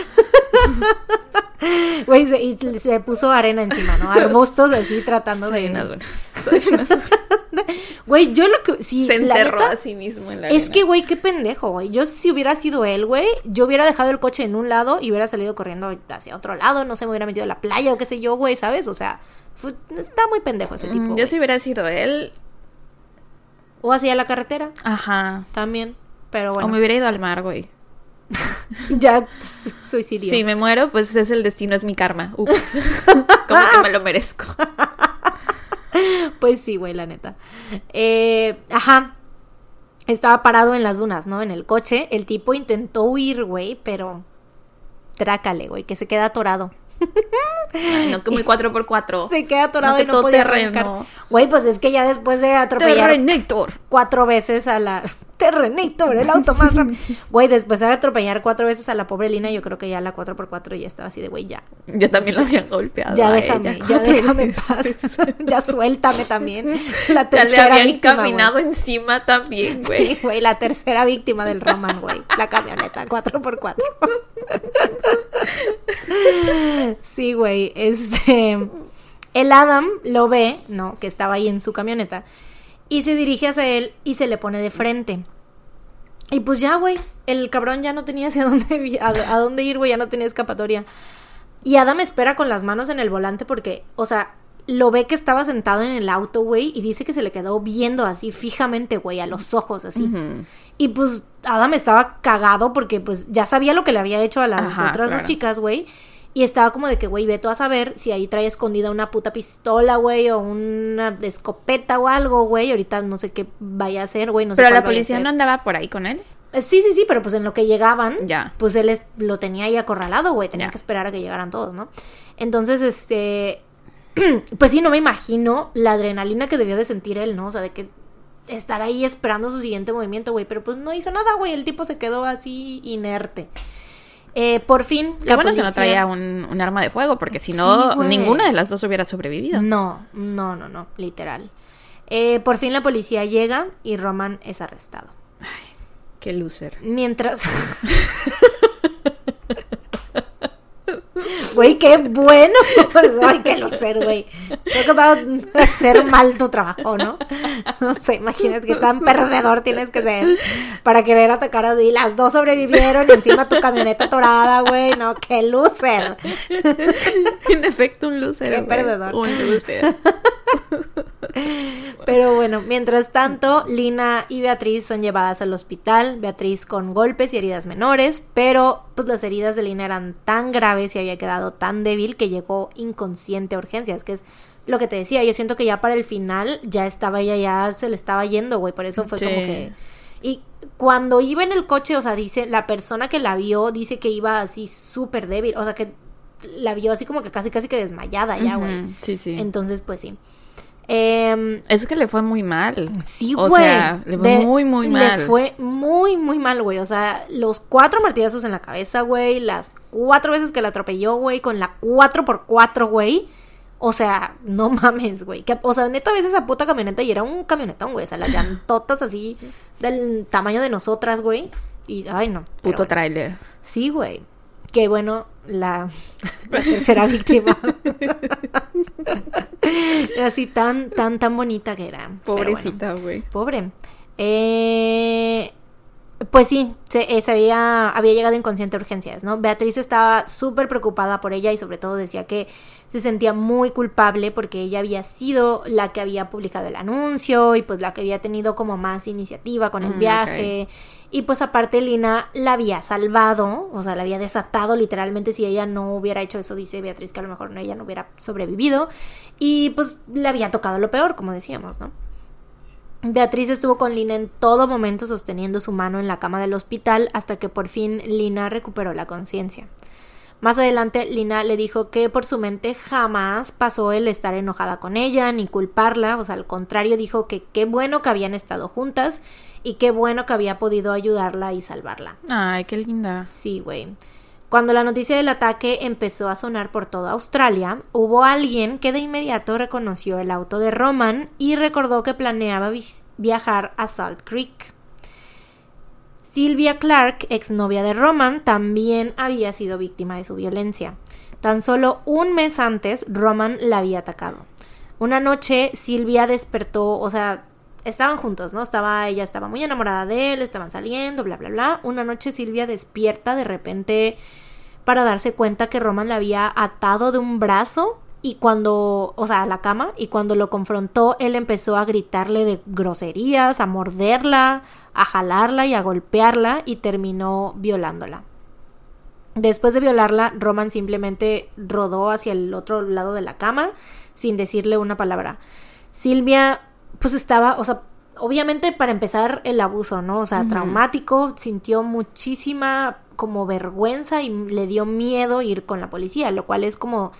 B: Güey, se, y se puso arena encima, ¿no? Arbustos así tratando
A: Soy
B: de...
A: una duna. Soy [LAUGHS] una duna.
B: Güey, yo lo que... Sí,
A: Se
B: la
A: enterró
B: neta,
A: a sí mismo en la
B: Es
A: arena.
B: que, güey, qué pendejo, güey. Yo si hubiera sido él, güey, yo hubiera dejado el coche en un lado y hubiera salido corriendo hacia otro lado, no sé, me hubiera metido a la playa o qué sé yo, güey, ¿sabes? O sea, fue- está muy pendejo ese tipo.
A: Mm,
B: güey.
A: Yo si hubiera sido él,
B: O hacia la carretera
A: ajá.
B: también, pero
A: O
B: bueno,
A: me hubiera ido al mar, güey. [LAUGHS]
B: ya su- suicidio.
A: Si me muero, pues es el destino, es mi karma. Ups. [LAUGHS] Como que me lo merezco. [LAUGHS]
B: Pues sí, güey, la neta. Eh, ajá. Estaba parado en las dunas, ¿no? En el coche. El tipo intentó huir, güey, pero... Trácale, güey, que se queda atorado.
A: Ay, no, como el 4x4.
B: Se queda atorado
A: No, que
B: y no
A: todo
B: podía
A: terreno.
B: arrancar. Güey, pues es que ya después de atropellar
A: Terrenator.
B: cuatro veces a la... Terrenator, el auto más rápido. [LAUGHS] Güey, después de atropellar cuatro veces a la pobre Lina, yo creo que ya la 4x4 ya estaba así de, güey, ya.
A: Yo también lo habían golpeado.
B: Ya
A: a
B: déjame,
A: ella
B: ya déjame en paz. [LAUGHS] ya suéltame también. La
A: Ya le
B: tercera
A: habían
B: víctima,
A: caminado encima también, güey.
B: Sí, güey, la tercera víctima del Roman, güey. La camioneta, 4x4. Sí, güey, este... El Adam lo ve, ¿no? Que estaba ahí en su camioneta. Y se dirige hacia él y se le pone de frente. Y pues ya, güey, el cabrón ya no tenía hacia [LAUGHS] dónde, a, a dónde ir, güey, ya no tenía escapatoria. Y Adam espera con las manos en el volante porque, o sea, lo ve que estaba sentado en el auto, güey, y dice que se le quedó viendo así fijamente, güey, a los ojos, así. Y pues Adam estaba cagado porque pues ya sabía lo que le había hecho a las
A: Ajá,
B: otras dos chicas, güey. Y estaba como de que, güey, ve tú a saber si ahí trae escondida una puta pistola, güey, o una escopeta o algo, güey. Ahorita no sé qué vaya a hacer, güey. No sé
A: Pero la policía no andaba por ahí con él.
B: Eh, Sí, sí, sí, pero pues en lo que llegaban,
A: Ya.
B: pues él es- lo tenía ahí acorralado, güey. Tenía
A: Ya.
B: que esperar a que llegaran todos, ¿no? Entonces, este. [CLEARS THROAT] Pues sí, no me imagino la adrenalina que debió de sentir él, ¿no? O sea, de que estar ahí esperando su siguiente movimiento, güey. Pero pues no hizo nada, güey. El tipo se quedó así inerte. Eh, por fin,
A: Qué bueno que no traía un, un arma de fuego, porque si no,
B: Sí,
A: ninguna de las dos hubiera sobrevivido.
B: No, no, no, no, literal. Eh, por fin la policía llega y Roman es arrestado.
A: Qué loser.
B: Mientras. [LAUGHS] Güey, qué bueno. [LAUGHS] Ay, qué ser, güey. Creo que va a hacer mal tu trabajo, ¿no? [LAUGHS] No sé, imagínate qué tan perdedor tienes que ser para querer atacar a y las dos sobrevivieron y encima tu camioneta atorada, güey. No, qué loser. [LAUGHS]
A: En efecto, un loser.
B: Qué perdedor.
A: Un loser. [LAUGHS]
B: Pero bueno, mientras tanto, Lina y Beatriz son llevadas al hospital, Beatriz con golpes y heridas menores, pero pues las heridas de Lina eran tan graves y había quedado tan débil que llegó inconsciente a urgencias, que es lo que te decía, yo siento que ya para el final ya estaba ella, ya se le estaba yendo, güey, por eso fue
A: Sí.
B: como que... Y cuando iba en el coche, o sea, dice, la persona que la vio dice que iba así súper débil, o sea, que la vio así como que casi, casi que desmayada ya, güey.
A: Sí, sí.
B: Entonces, pues sí. Em,
A: es que le fue muy mal.
B: Sí,
A: O
B: güey.
A: sea, le fue
B: De-
A: muy, muy mal.
B: Le fue muy, muy mal, güey. O sea, los cuatro martillazos en la cabeza, güey. Las cuatro veces que la atropelló, güey. Con la 4x4, güey. O sea, no mames, güey. Que- O sea, neta, ves esa puta camioneta y era un camionetón, güey. O sea, las llantotas así del tamaño de nosotras, güey. Y, ay, no.
A: Puto
B: bueno.
A: tráiler.
B: Sí, güey. Que bueno, la, [LAUGHS] la tercera víctima. [LAUGHS] Así tan, tan, tan bonita que era.
A: Pobrecita, güey.
B: Pobre. Eh, pues sí, se, eh, se había, había llegado inconsciente a urgencias, ¿no? Beatriz estaba súper preocupada por ella y sobre todo decía que se sentía muy culpable porque ella había sido la que había publicado el anuncio y pues la que había tenido como más iniciativa con el
A: Mm,
B: viaje. Y pues aparte Lina la había salvado, o sea, la había desatado literalmente si ella no hubiera hecho eso, dice Beatriz, que a lo mejor ella no hubiera sobrevivido. Y pues le había tocado lo peor, como decíamos, ¿no? Beatriz estuvo con Lina en todo momento sosteniendo su mano en la cama del hospital hasta que por fin Lina recuperó la conciencia. Más adelante, Lina le dijo que por su mente jamás pasó el estar enojada con ella ni culparla, o sea, al contrario, dijo que qué bueno que habían estado juntas y qué bueno que había podido ayudarla y salvarla.
A: Ay, qué linda.
B: Sí, güey. Cuando la noticia del ataque empezó a sonar por toda Australia, hubo alguien que de inmediato reconoció el auto de Roman y recordó que planeaba vi- viajar a Salt Creek. Silvia Clark, exnovia de Roman, también había sido víctima de su violencia. Tan solo un mes antes, Roman la había atacado. Una noche, Silvia despertó, o sea, estaban juntos, ¿no? Estaba, ella estaba muy enamorada de él, estaban saliendo, bla, bla, bla. Una noche Silvia despierta de repente para darse cuenta que Roman la había atado de un brazo y cuando, o sea, a la cama, y cuando lo confrontó, él empezó a gritarle de groserías, a morderla, a jalarla y a golpearla y terminó violándola. Después de violarla, Roman simplemente rodó hacia el otro lado de la cama sin decirle una palabra. Silvia, pues estaba, o sea, obviamente para empezar el abuso, ¿no? O sea, traumático, sintió muchísima como vergüenza y le dio miedo ir con la policía, lo cual es como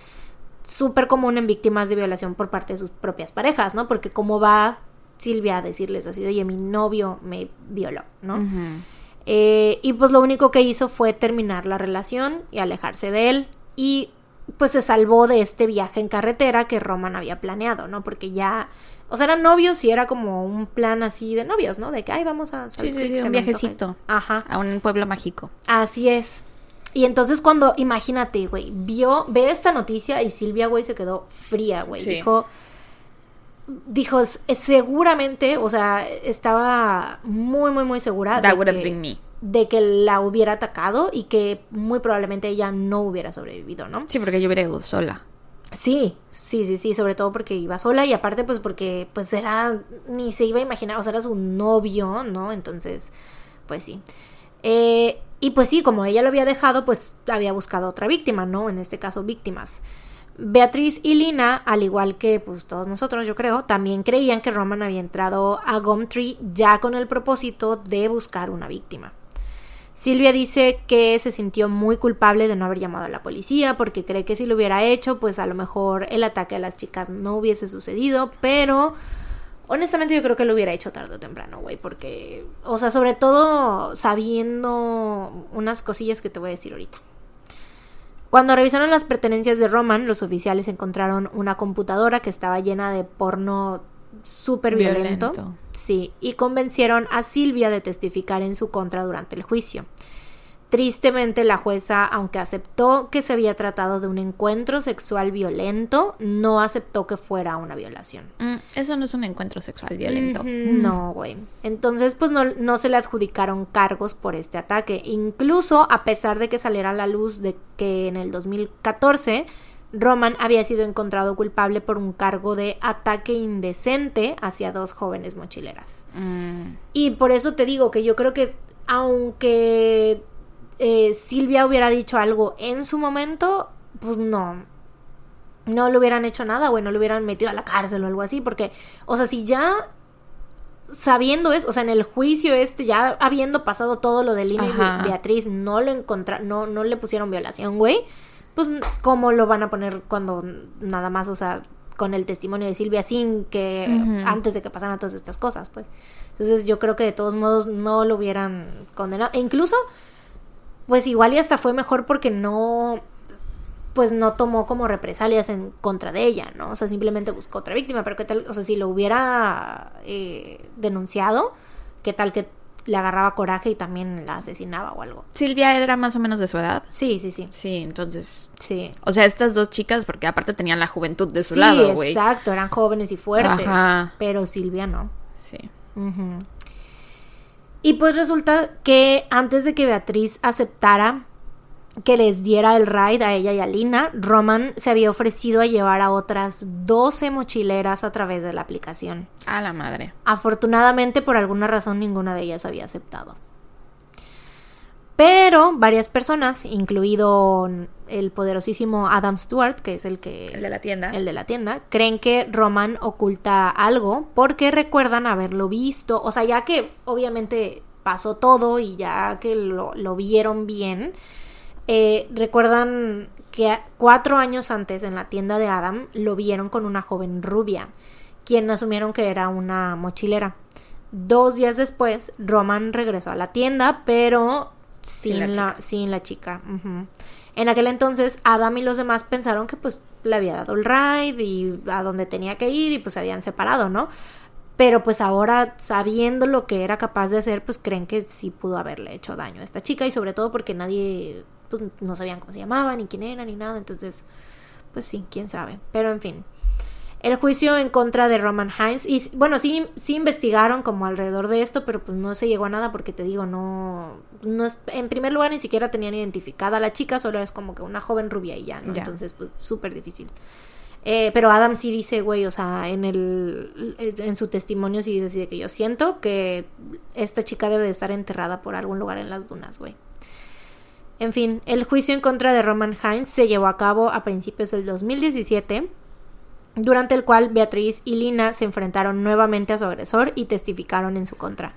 B: súper común en víctimas de violación por parte de sus propias parejas, ¿no? Porque cómo va Silvia a decirles así, oye, mi novio me violó, ¿no? Eh, y pues lo único que hizo fue terminar la relación y alejarse de él. Y pues se salvó de este viaje en carretera que Roman había planeado, ¿no? Porque ya, o sea, eran novios y era como un plan así de novios, ¿no? De que, ay, vamos a
A: Sí, sí, sí, un
B: me antoja".
A: viajecito.
B: Ajá.
A: A un pueblo mágico.
B: Así es. Y entonces cuando, imagínate, güey, vio, ve esta noticia y Silvia, güey, se quedó fría, güey.
A: Sí.
B: Dijo, dijo, "S- seguramente, o sea, estaba muy, muy, muy segura
A: That
B: de
A: would have
B: que,
A: been me.
B: de que la hubiera atacado y que muy probablemente ella no hubiera sobrevivido, ¿no?
A: Sí, porque yo hubiera ido sola.
B: Sí, sí, sí, sí, sobre todo porque iba sola y aparte pues porque pues era, ni se iba a imaginar, o sea, era su novio, ¿no? Entonces, pues sí. Eh, y pues sí, como ella lo había dejado, pues había buscado otra víctima, ¿no? En este caso, víctimas. Beatriz y Lina, al igual que pues todos nosotros, yo creo, también creían que Roman había entrado a Gumtree ya con el propósito de buscar una víctima. Silvia dice que se sintió muy culpable de no haber llamado a la policía porque cree que si lo hubiera hecho, pues a lo mejor el ataque a las chicas no hubiese sucedido, pero honestamente yo creo que lo hubiera hecho tarde o temprano, güey, porque, o sea, sobre todo sabiendo unas cosillas que te voy a decir ahorita. Cuando revisaron las pertenencias de Roman, los oficiales encontraron una computadora que estaba llena de porno súper violento.
A: Violento.
B: Sí, y convencieron a Silvia de testificar en su contra durante el juicio. Tristemente, la jueza, aunque aceptó que se había tratado de un encuentro sexual violento, no aceptó que fuera una violación.
A: Mm, eso no es un encuentro sexual violento.
B: No, güey. Entonces, pues no, no se le adjudicaron cargos por este ataque. Incluso a pesar de que saliera a la luz de que en el 2014 Roman había sido encontrado culpable por un cargo de ataque indecente hacia dos jóvenes mochileras.
A: Mm,
B: Y por eso te digo que yo creo que aunque eh, Silvia hubiera dicho algo en su momento, pues no. No le hubieran hecho nada, güey, no le hubieran metido a la cárcel o algo así, porque, o sea, si ya sabiendo eso, o sea, en el juicio este, ya habiendo pasado todo lo de Lina y
A: Ajá.
B: Beatriz, no lo encontraron, no, no le pusieron violación, güey, pues, ¿cómo lo van a poner cuando nada más, o sea, con el testimonio de Silvia sin que antes de que pasaran todas estas cosas, pues. Entonces yo creo que de todos modos no lo hubieran condenado. E incluso, pues igual y hasta fue mejor porque no, pues no tomó como represalias en contra de ella, ¿no? O sea, simplemente buscó otra víctima, pero qué tal, o sea, si lo hubiera eh, denunciado, qué tal que le agarraba coraje y también la asesinaba o algo.
A: Silvia era más o menos de su edad.
B: Sí, sí, sí.
A: Sí, entonces.
B: Sí.
A: O sea, estas dos chicas, porque aparte tenían la juventud de su lado, güey.
B: Exacto, eran jóvenes y fuertes. Pero Silvia no.
A: Sí.
B: Y pues resulta que antes de que Beatriz aceptara que les diera el ride a ella y a Lina, Roman se había ofrecido a llevar a otras 12 mochileras a través de la aplicación.
A: A la madre.
B: Afortunadamente, por alguna razón, ninguna de ellas había aceptado. Pero varias personas, incluido el poderosísimo Adam Stewart, que es el que...
A: El de la tienda.
B: El de la tienda, creen que Roman oculta algo porque recuerdan haberlo visto. O sea, ya que obviamente pasó todo y ya que lo, lo vieron bien, eh, recuerdan que cuatro años antes en la tienda de Adam lo vieron con una joven rubia, quien asumieron que era una mochilera. Dos días después, Roman regresó a la tienda, pero sin, la, sin la chica. En aquel entonces, Adam y los demás pensaron que pues le había dado el ride y a donde tenía que ir y pues se habían separado, ¿no? Pero pues ahora, sabiendo lo que era capaz de hacer, pues creen que sí pudo haberle hecho daño a esta chica y sobre todo porque nadie pues no sabían cómo se llamaban, ni quién era, ni nada, entonces, pues sí, quién sabe. Pero en fin. El juicio en contra de Roman Hines, y bueno, sí, sí investigaron como alrededor de esto, pero pues no se llegó a nada porque te digo, no, no es, en primer lugar ni siquiera tenían identificada a la chica, solo es como que una joven rubia y ya, ¿no? Entonces, pues súper difícil. Eh, pero Adam sí dice, güey, o sea, en el en su testimonio sí dice que yo siento que esta chica debe de estar enterrada por algún lugar en las dunas, güey. En fin, el juicio en contra de Roman Hines se llevó a cabo a principios del 2017, durante el cual Beatriz y Lina se enfrentaron nuevamente a su agresor y testificaron en su contra.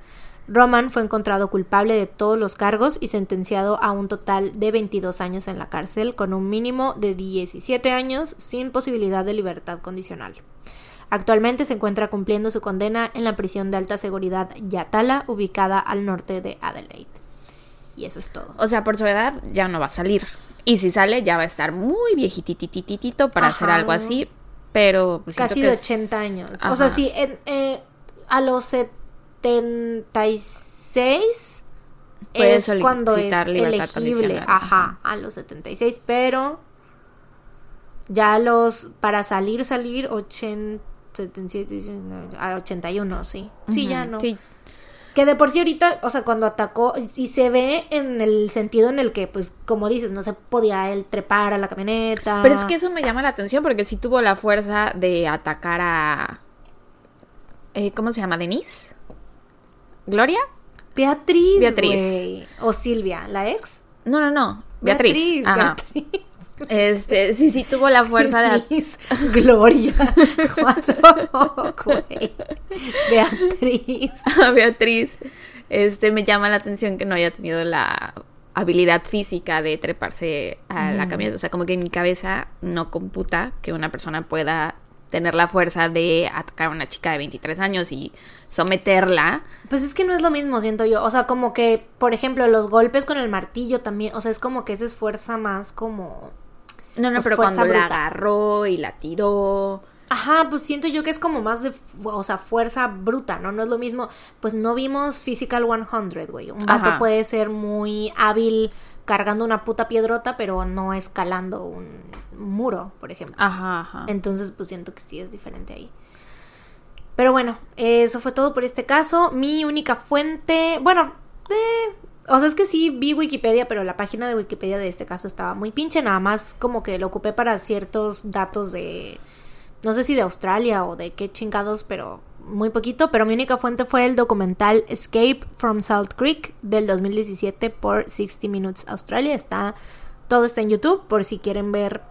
B: Roman fue encontrado culpable de todos los cargos y sentenciado a un total de 22 años en la cárcel, con un mínimo de 17 años sin posibilidad de libertad condicional. Actualmente se encuentra cumpliendo su condena en la prisión de alta seguridad Yatala, ubicada al norte de Adelaide. Y eso es todo.
A: O sea, por su edad ya no va a salir. Y si sale, ya va a estar muy viejitititito para hacer algo así. Pero.
B: Pues, Casi de 80 años. O sea, sí, eh, a los 76 es cuando es elegible. Ajá, a los 76. Pero. Ya los. Para salir, salir, 80. 77, a 81, sí. Sí, ya no. Sí, que de por sí ahorita, o sea, cuando atacó, y se ve en el sentido en el que, pues, como dices, no se podía él trepar a la camioneta.
A: Pero es que eso me llama la atención porque sí tuvo la fuerza de atacar a... Eh, ¿Cómo se llama? ¿Denise? ¿Gloria?
B: Beatriz. Beatriz. O Silvia, la ex.
A: No, no, no. Beatriz. Beatriz. Este, sí, sí tuvo la fuerza
B: de. [LAUGHS] Gloria. [LAUGHS] Beatriz. [LAUGHS]
A: Beatriz. Este, me llama la atención que no haya tenido la habilidad física de treparse a la camioneta. O sea, como que en mi cabeza no computa que una persona pueda tener la fuerza de atacar a una chica de 23 años y someterla.
B: Pues es que no es lo mismo, siento yo. O sea, como que, por ejemplo, los golpes con el martillo también, o sea, es como que esa es fuerza más como
A: no, no, pues pero cuando la agarró y la tiró.
B: Ajá, pues siento yo que es como más de, o sea, fuerza bruta, ¿no? No es lo mismo. Pues no vimos Physical 100, güey. Un vato puede ser muy hábil cargando una puta piedrota, pero no escalando un muro, por ejemplo.
A: Ajá, ajá.
B: Entonces, pues siento que sí es diferente ahí. Pero bueno, eso fue todo por este caso. Mi única fuente, bueno, de o sea, es que sí vi Wikipedia, pero la página de Wikipedia de este caso estaba muy pinche, nada más como que lo ocupé para ciertos datos de, no sé si de Australia o de qué chingados, pero muy poquito, pero mi única fuente fue el documental Escape from Salt Creek del 2017 por 60 Minutes Australia. Está, todo está en YouTube por si quieren ver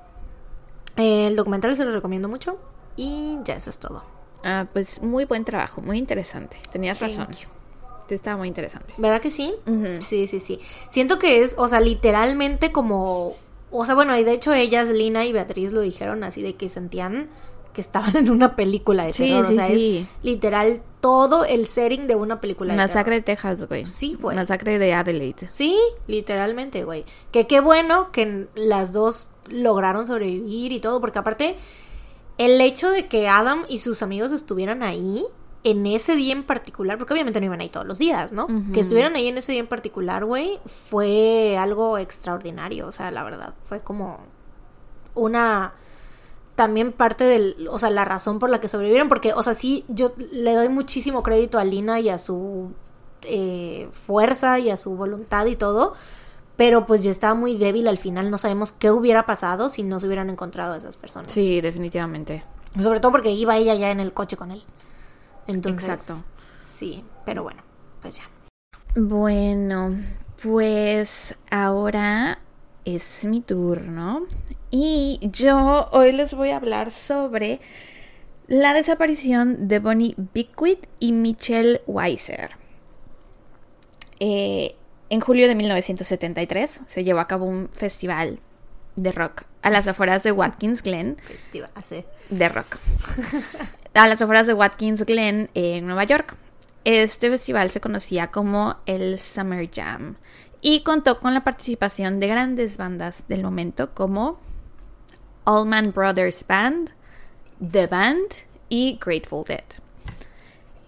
B: el documental, se los recomiendo mucho. Y ya eso es todo.
A: Ah, pues muy buen trabajo, muy interesante. Tenías razón. Estaba muy interesante.
B: ¿Verdad que sí? Sí, sí, sí. Siento que es, o sea, literalmente como. O sea, bueno, y de hecho ellas, Lina y Beatriz, lo dijeron así de que sentían que estaban [LAUGHS] en una película de
A: Sí,
B: terror.
A: sí,
B: o sea,
A: sí.
B: es literal todo el setting de una película de
A: Masacre
B: terror.
A: de Texas, güey.
B: Sí, güey.
A: Masacre de Adelaide.
B: Sí, literalmente, güey. Que qué bueno que las dos lograron sobrevivir y todo, porque aparte, el hecho de que Adam y sus amigos estuvieran ahí en ese día en particular, porque obviamente no iban ahí todos los días, ¿no? Que estuvieran ahí en ese día en particular, güey, fue algo extraordinario, o sea, la verdad, fue como una también parte del, o sea, la razón por la que sobrevivieron, porque, o sea, sí, yo le doy muchísimo crédito a Lina y a su eh, fuerza y a su voluntad y todo, pero pues ya estaba muy débil al final, no sabemos qué hubiera pasado si no se hubieran encontrado a esas personas.
A: Sí, definitivamente.
B: Sobre todo porque iba ella ya en el coche con él. Entonces,
A: Exacto.
B: Sí, pero bueno, pues ya.
A: Bueno, pues ahora es mi turno y yo hoy les voy a hablar sobre la desaparición de Bonnie Bickwit y Michelle Weiser. Eh, en julio de 1973 se llevó a cabo un festival de rock a las afueras de Watkins Glen,
B: Festival, hace.
A: de rock, [LAUGHS] a las afueras de Watkins Glen en Nueva York. Este festival se conocía como el Summer Jam y contó con la participación de grandes bandas del momento como Allman Brothers Band, The Band y Grateful Dead.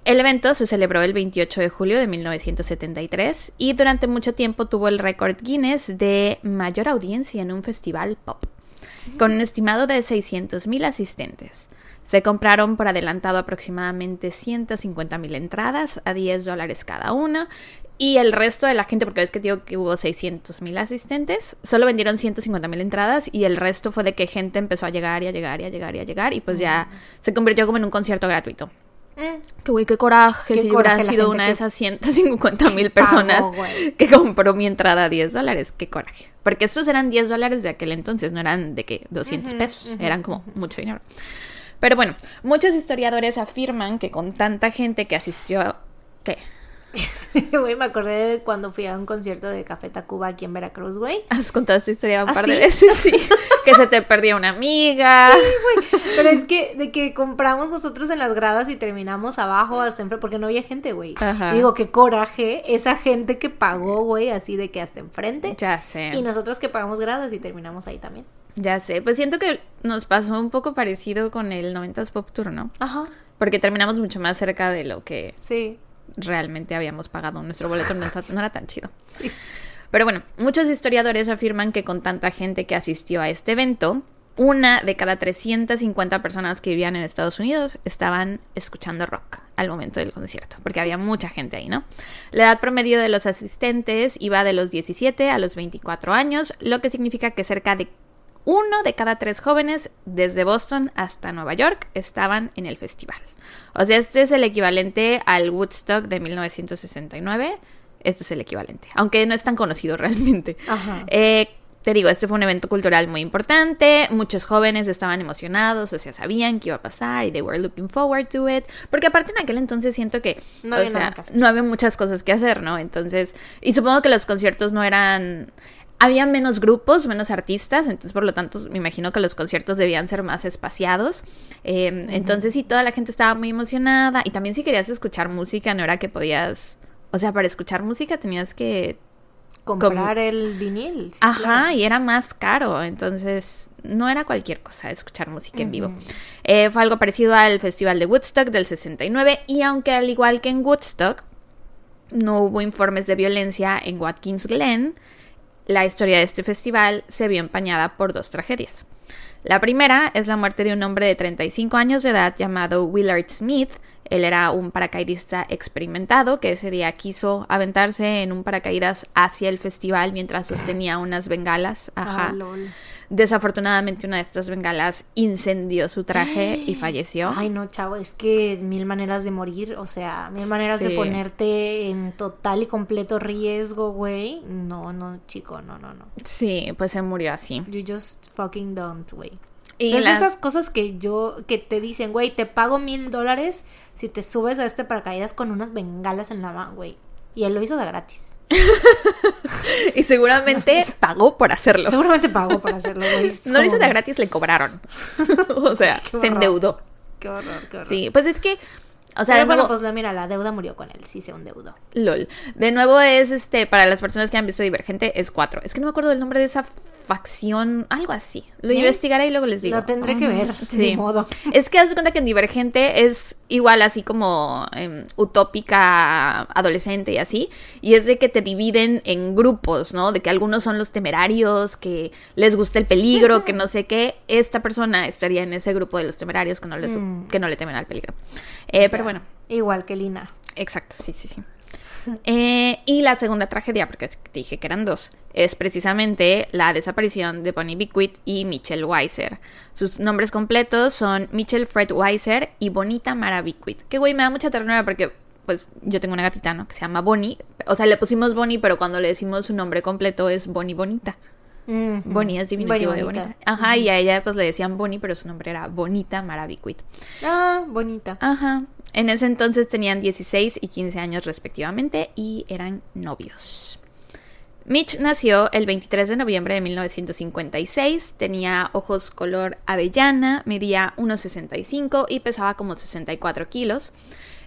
A: El evento se celebró el 28 de julio de 1973 y durante mucho tiempo tuvo el récord Guinness de mayor audiencia en un festival pop, con un estimado de 600.000 asistentes. Se compraron por adelantado aproximadamente 150.000 entradas a 10 dólares cada una y el resto de la gente, porque ves que digo que hubo 600.000 asistentes, solo vendieron 150.000 entradas y el resto fue de que gente empezó a llegar y a llegar y a llegar y a llegar y pues ya se convirtió como en un concierto gratuito.
B: Mm,
A: Que güey, qué coraje
B: Qué
A: si
B: coraje
A: hubiera sido una
B: que
A: de esas 150 mil personas que compró mi entrada a 10 dólares. Qué coraje. Porque estos eran 10 dólares de aquel entonces, no eran de que 200
B: Ujú,
A: pesos, eran como mucho dinero. Pero bueno, muchos historiadores afirman que con tanta gente que asistió... ¿Qué? [LAUGHS]
B: Güey, me acordé de cuando fui a un concierto de Café Tacuba aquí en Veracruz, güey.
A: Has contado esta historia un
B: ¿Ah,
A: par de
B: sí?
A: veces, sí. [LAUGHS] que se te perdió una amiga.
B: Pero es que de que compramos nosotros en las gradas y terminamos abajo hasta enfrente, porque no había gente, güey. Digo, qué coraje esa gente que pagó, güey, así de que hasta enfrente.
A: Ya sé.
B: Y nosotros que pagamos gradas y terminamos ahí también.
A: Ya sé. Pues siento que nos pasó un poco parecido con el 90s Pop Tour, ¿no?
B: Ajá,
A: Porque terminamos mucho más cerca de lo que
B: sí.
A: realmente habíamos pagado. Nuestro boleto no, está- no era tan chido. [LAUGHS]
B: Sí.
A: Pero bueno, muchos historiadores afirman que con tanta gente que asistió a este evento, una de cada 350 personas que vivían en Estados Unidos estaban escuchando rock al momento del concierto, porque había mucha gente ahí, ¿no? La edad promedio de los asistentes iba de los 17 a los 24 años, lo que significa que cerca de uno de cada tres jóvenes desde Boston hasta Nueva York estaban en el festival. O sea, este es el equivalente al Woodstock de 1969. Este es el equivalente, aunque no es tan conocido [LAUGHS] realmente.
B: Ajá.
A: Eh, te digo, este fue un evento cultural muy importante. Muchos jóvenes estaban emocionados, o sea, sabían que iba a pasar y they were looking forward to it. Porque aparte en aquel entonces siento que o sea, no había muchas cosas que hacer, ¿no? Entonces, y supongo que los conciertos no eran había menos grupos, menos artistas, entonces por lo tanto me imagino que los conciertos debían ser más espaciados. Eh, Entonces sí, toda la gente estaba muy emocionada y también si querías escuchar música no era que podías, o sea, para escuchar música tenías que...
B: Comprar el vinil. sí,
A: Ajá,
B: claro.
A: y era más caro, entonces no era cualquier cosa escuchar música en vivo. Eh, fue algo parecido al Festival de Woodstock del 69 y aunque al igual que en Woodstock no hubo informes de violencia en Watkins Glen, la historia de este festival se vio empañada por dos tragedias. La primera es la muerte de un hombre de 35 años de edad llamado Willard Smith. Él era un paracaidista experimentado que ese día quiso aventarse en un paracaídas hacia el festival mientras sostenía unas bengalas. Ajá.
B: Ah.
A: Desafortunadamente una de estas bengalas incendió su traje y [GASPS] falleció.
B: Ay, no, chavo, es que mil maneras de morir, o sea, mil maneras de ponerte en total y completo riesgo, güey. No, no, chico, no, no, no.
A: Sí, pues se murió así.
B: You just fucking don't, güey.
A: Y
B: es de
A: la-
B: esas cosas que yo, que te dicen, güey, te pago mil dólares si te subes a este paracaídas con unas bengalas en la mano, güey. Y él lo hizo de gratis. [LAUGHS]
A: y seguramente [LAUGHS] pagó por hacerlo.
B: Seguramente pagó por hacerlo, güey. [LAUGHS]
A: No lo hizo de gratis, le cobraron. o sea, se endeudó.
B: Qué horror, qué horror.
A: Sí, pues es que, o sea,
B: Pero
A: de
B: bueno,
A: nuevo,
B: pues la- mira, la deuda murió con él, sí se endeudó.
A: LOL. De nuevo es, este, para las personas que han visto Divergente, es 4. Es que no me acuerdo del nombre de esa facción, algo así. Lo
B: ¿Eh?
A: investigaré y luego les digo.
B: Lo tendré que ver,
A: Sí.
B: ni modo. [LAUGHS]
A: Es que haz de cuenta que en Divergente es igual así como em, utópica adolescente y así. Y es de que te dividen en grupos, ¿no? De que algunos son los temerarios, que les gusta el peligro, que no sé qué. Esta persona estaría en ese grupo de los temerarios que no, les, [LAUGHS]
B: Mm.
A: que no le temen al peligro. Eh, pero. Bueno.
B: Igual que Lina.
A: Exacto, sí, sí, sí. [LAUGHS] Eh, y la segunda tragedia, porque te dije que eran dos, es precisamente la desaparición de Bonnie Beckwith y Mitchell Weiser. Sus nombres completos son Mitchell Fred Weiser y Bonita Mara Beckwith. Que güey, me da mucha ternura porque pues yo tengo una gatita, ¿no? Que se llama Bonnie. O sea, le pusimos Bonnie, pero cuando le decimos su nombre completo es Bonnie Bonita. Bonnie es diminutivo
B: Bonnie
A: de
B: bonita.
A: Bonita. Ajá, y a ella pues le decían Bonnie, pero su nombre era Bonita Mara Beckwith.
B: Ah, bonita.
A: Ajá. En ese entonces tenían 16 y 15 años respectivamente y eran novios. Mitch nació el 23 de noviembre de 1956, tenía ojos color avellana, medía 1,65 y pesaba como 64 kilos.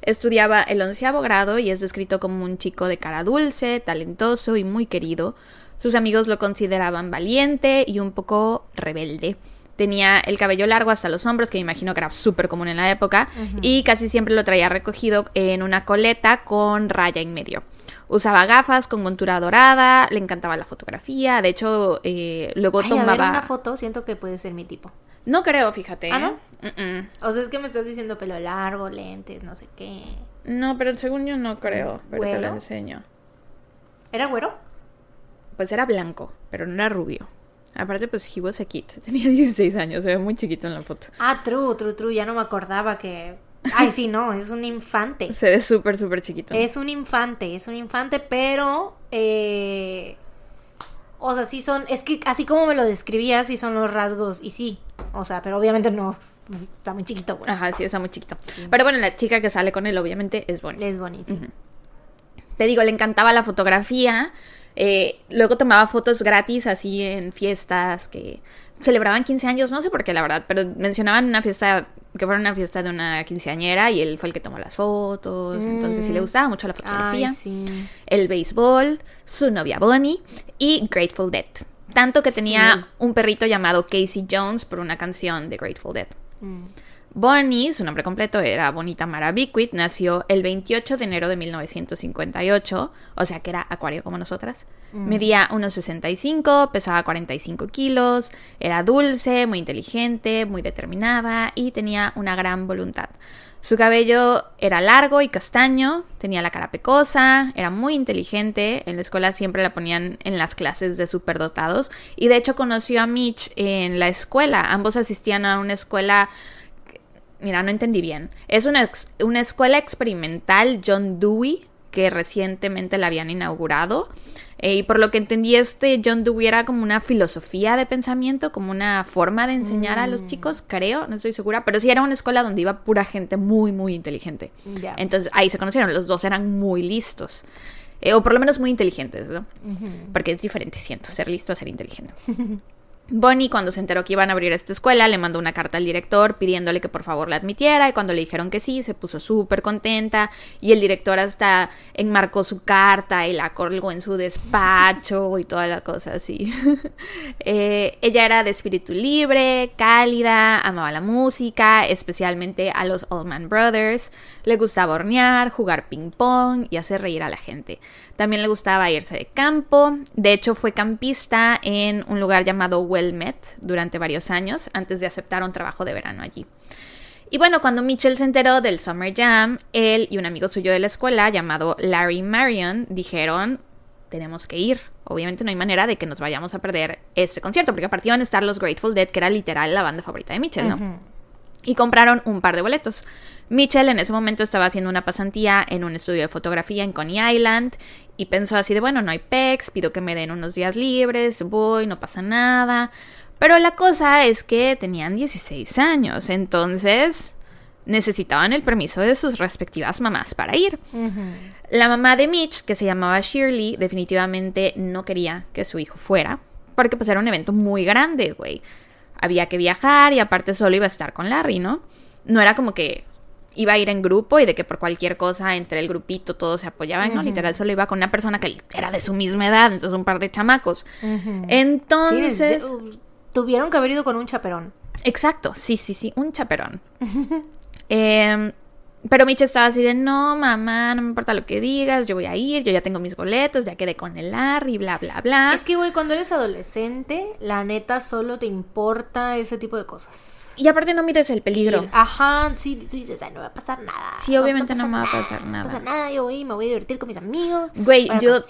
A: Estudiaba el onceavo grado y es descrito como un chico de cara dulce, talentoso y muy querido. Sus amigos lo consideraban valiente y un poco rebelde. Tenía el cabello largo hasta los hombros, que me imagino que era súper común en la época, y casi siempre lo traía recogido en una coleta con raya en medio. Usaba gafas con montura dorada, le encantaba la fotografía, de hecho, eh, luego
B: Ay, a ver
A: tomaba...
B: una foto, siento que puede ser mi tipo.
A: No creo, fíjate.
B: ¿Ah, no?
A: Mm-mm.
B: O sea, es que me estás diciendo pelo largo, lentes, no sé qué.
A: No, pero según yo no creo, pero te lo enseño.
B: ¿Era güero?
A: Pues era blanco, pero no era rubio. Aparte, pues he was a kid. [LAUGHS] Tenía 16 años, se ve muy chiquito en la foto.
B: Ah, true, true, true. Ya no me acordaba que. Ay, sí, no, es un infante. [LAUGHS]
A: Se ve súper, súper chiquito.
B: Es un infante, es un infante, pero. Eh... O sea, sí son. Es que así como me lo describías, sí son los rasgos. Y sí. O sea, pero obviamente no. Está muy chiquito, güey.
A: Ajá, sí, está muy chiquito. Pero bueno, la chica que sale con él, obviamente, es Bonnie.
B: Es buenísimo.
A: Te digo, le encantaba la fotografía. Eh, luego tomaba fotos gratis así en fiestas que celebraban 15 años, no sé por qué la verdad, pero mencionaban una fiesta que fuera una fiesta de una quinceañera y él fue el que tomó las fotos, entonces sí le gustaba mucho la fotografía.
B: Ay, sí.
A: el béisbol, su novia Bonnie y Grateful Dead. Tanto que tenía
B: Sí.
A: un perrito llamado Casey Jones por una canción de Grateful Dead.
B: Mm.
A: Bonnie, su nombre completo era Bonita Mara Beckwith, nació el 28 de enero de 1958, o sea que era acuario como nosotras. Medía unos 65, pesaba 45 kilos, era dulce, muy inteligente, muy determinada y tenía una gran voluntad. Su cabello era largo y castaño, tenía la cara pecosa, era muy inteligente, en la escuela siempre la ponían en las clases de superdotados y de hecho conoció a Mitch en la escuela, ambos asistían a una escuela Mira, no entendí bien. Es una, ex- una escuela experimental John Dewey que recientemente la habían inaugurado. Eh, y por lo que entendí, este John Dewey era como una filosofía de pensamiento, como una forma de enseñar a los chicos, creo, no estoy segura, pero sí era una escuela donde iba pura gente muy, muy inteligente.
B: Ya.
A: Entonces ahí se conocieron, los dos eran muy listos. Eh, o por lo menos muy inteligentes, ¿no? Porque es diferente, siento, ser listo a ser inteligente. [LAUGHS] Bonnie, cuando se enteró que iban a abrir esta escuela, le mandó una carta al director pidiéndole que por favor la admitiera y cuando le dijeron que sí, se puso súper contenta y el director hasta enmarcó su carta y la colgó en su despacho y toda la cosa así. [LAUGHS] Eh, ella era de espíritu libre, cálida, amaba la música, especialmente a los Allman Brothers, le gustaba hornear, jugar ping pong y hacer reír a la gente. También le gustaba irse de campo, de hecho fue campista en un lugar llamado Wilmette durante varios años antes de aceptar un trabajo de verano allí. Y bueno, cuando Mitchell se enteró del Summer Jam, él y un amigo suyo de la escuela llamado Larry Marion dijeron, tenemos que ir. Obviamente no hay manera de que nos vayamos a perder este concierto, porque aparte iban a estar los Grateful Dead, que era literal la banda favorita de Mitchell, ¿no? y compraron un par de boletos. Mitchell en ese momento estaba haciendo una pasantía en un estudio de fotografía en Coney Island y pensó así de, bueno, no hay pex, pido que me den unos días libres, voy, no pasa nada. Pero la cosa es que tenían 16 años, entonces necesitaban el permiso de sus respectivas mamás para ir. La mamá de Mitch, que se llamaba Shirley, definitivamente no quería que su hijo fuera, porque pues era un evento muy grande, güey. Había que viajar y aparte solo iba a estar con Larry, ¿no? No era como que iba a ir en grupo y de que por cualquier cosa entre el grupito todos se apoyaban, ¿no? Literal solo iba con una persona que era de su misma edad, entonces un par de chamacos. Entonces...
B: tuvieron que haber ido con un chaperón.
A: Exacto, sí, sí, sí, un chaperón. [LAUGHS] eh, pero Mitch estaba así de, no, mamá, no me importa lo que digas, yo voy a ir, yo ya tengo mis boletos, ya quedé con el Larry, bla, bla, bla.
B: Es que, güey, cuando eres adolescente, la neta solo te importa ese tipo de cosas.
A: Y aparte no mides el peligro.
B: ajá, sí, tú dices, ay, no va a pasar nada.
A: Sí, obviamente no, me va a pasar nada.
B: No pasa nada, yo voy, me voy a divertir con mis amigos.
A: Güey, yo